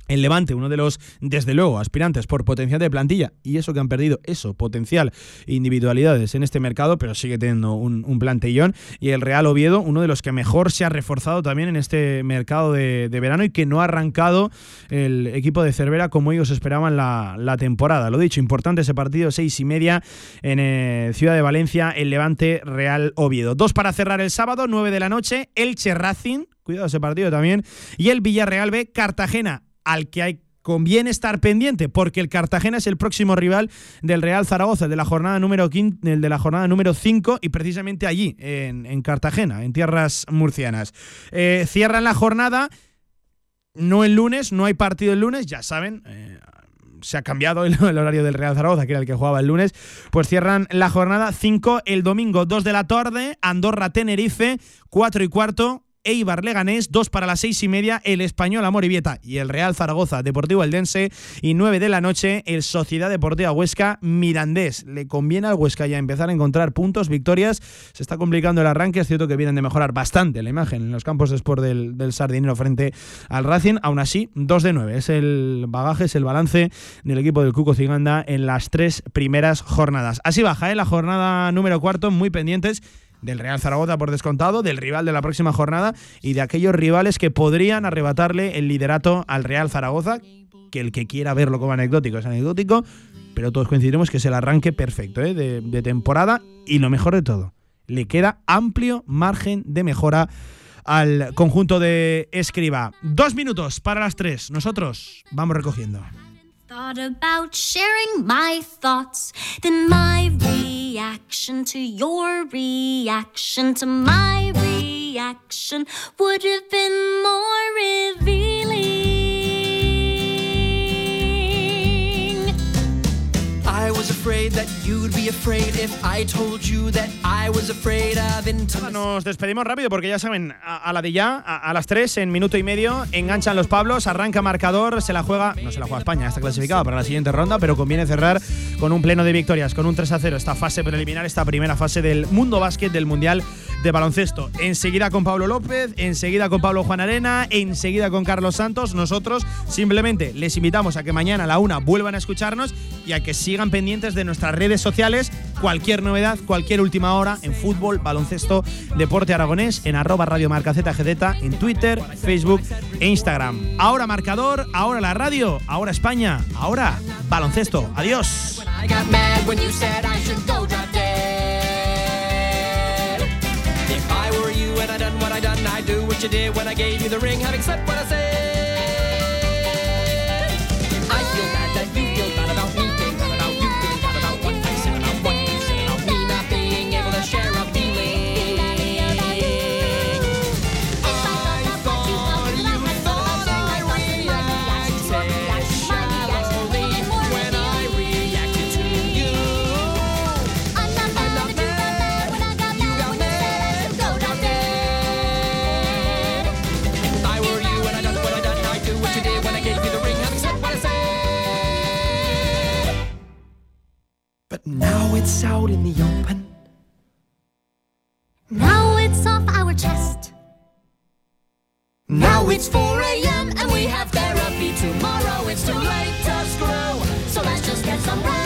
S1: El Levante, uno de los, desde luego, aspirantes por potencial de plantilla, y eso que han perdido, eso, potencial, individualidades en este mercado, pero sigue teniendo un, un plantillón. Y el Real Oviedo, uno de los que mejor se ha reforzado también en este mercado de, verano y que no ha arrancado el equipo de Cervera como ellos esperaban la, la temporada. Lo dicho, importante ese partido, seis y media en eh, Ciudad de Valencia, el Levante Real Oviedo. Dos para cerrar el sábado, nueve de la noche, Elche Racing, cuidado ese partido también, y el Villarreal B Cartagena al que conviene estar pendiente porque el Cartagena es el próximo rival del Real Zaragoza, el de la jornada número 5, el de la jornada número 5 y precisamente allí en, en, Cartagena, en tierras murcianas. Eh, cierran la jornada no el lunes, no hay partido el lunes, ya saben, eh, se ha cambiado el, el, horario del Real Zaragoza, que era el que jugaba el lunes, pues cierran la jornada 5 el domingo 2 de la tarde, Andorra Tenerife, 4 y cuarto, Eibar Leganés, 2 para las 6 y media, el Español Amoribieta y el Real Zaragoza Deportivo Eldense, y 9 de la noche, el Sociedad Deportiva Huesca Mirandés. Le conviene al Huesca ya empezar a encontrar puntos, victorias, se está complicando el arranque, es cierto que vienen de mejorar bastante la imagen en los campos de sport del, del Sardinero frente al Racing, aún así, 2 de 9, es el bagaje, es el balance del equipo del Cuco Ciganda en las tres primeras jornadas. Así baja, ¿eh? la jornada número cuarto, muy pendientes del Real Zaragoza por descontado, del rival de la próxima jornada y de aquellos rivales que podrían arrebatarle el liderato al Real Zaragoza, que el que quiera verlo como anecdótico es anecdótico, pero todos coincidiremos que es el arranque perfecto ¿eh? de, de temporada y lo mejor de todo, le queda amplio margen de mejora al conjunto de Escriba. Dos minutos para las tres. Nosotros vamos recogiendo.
S23: Reaction to your reaction to my reaction would have been more revealing.
S25: Was.
S1: Nos despedimos rápido porque ya saben, a, la de ya, a, las 3, en minuto y medio, enganchan los Pablos, arranca marcador, se la juega, no se la juega España, está clasificada para la siguiente ronda, pero conviene cerrar con un pleno de victorias, con un 3 a 0 esta fase preliminar, esta primera fase del mundo básquet del Mundial de baloncesto. Enseguida con Pablo López, enseguida con Pablo Juan Arena, enseguida con Carlos Santos. Nosotros simplemente les invitamos a que mañana a la una vuelvan a escucharnos y a que sigan pendientes de nuestras redes sociales. Cualquier novedad, cualquier última hora en fútbol, baloncesto, deporte aragonés, en arroba Radio Marca ZGZ, en Twitter, Facebook e Instagram. Ahora marcador, ahora la radio, ahora España, ahora baloncesto. Adiós.
S25: If I were you and I done what I done, I'd do what you did when I gave you the ring, having slept what I said. I feel bad that you feel bad about me, now it's out in the open.
S23: Now it's off our chest.
S25: Now it's 4 a.m. and we have therapy tomorrow. It's too late to screw.
S23: So let's just get some rest.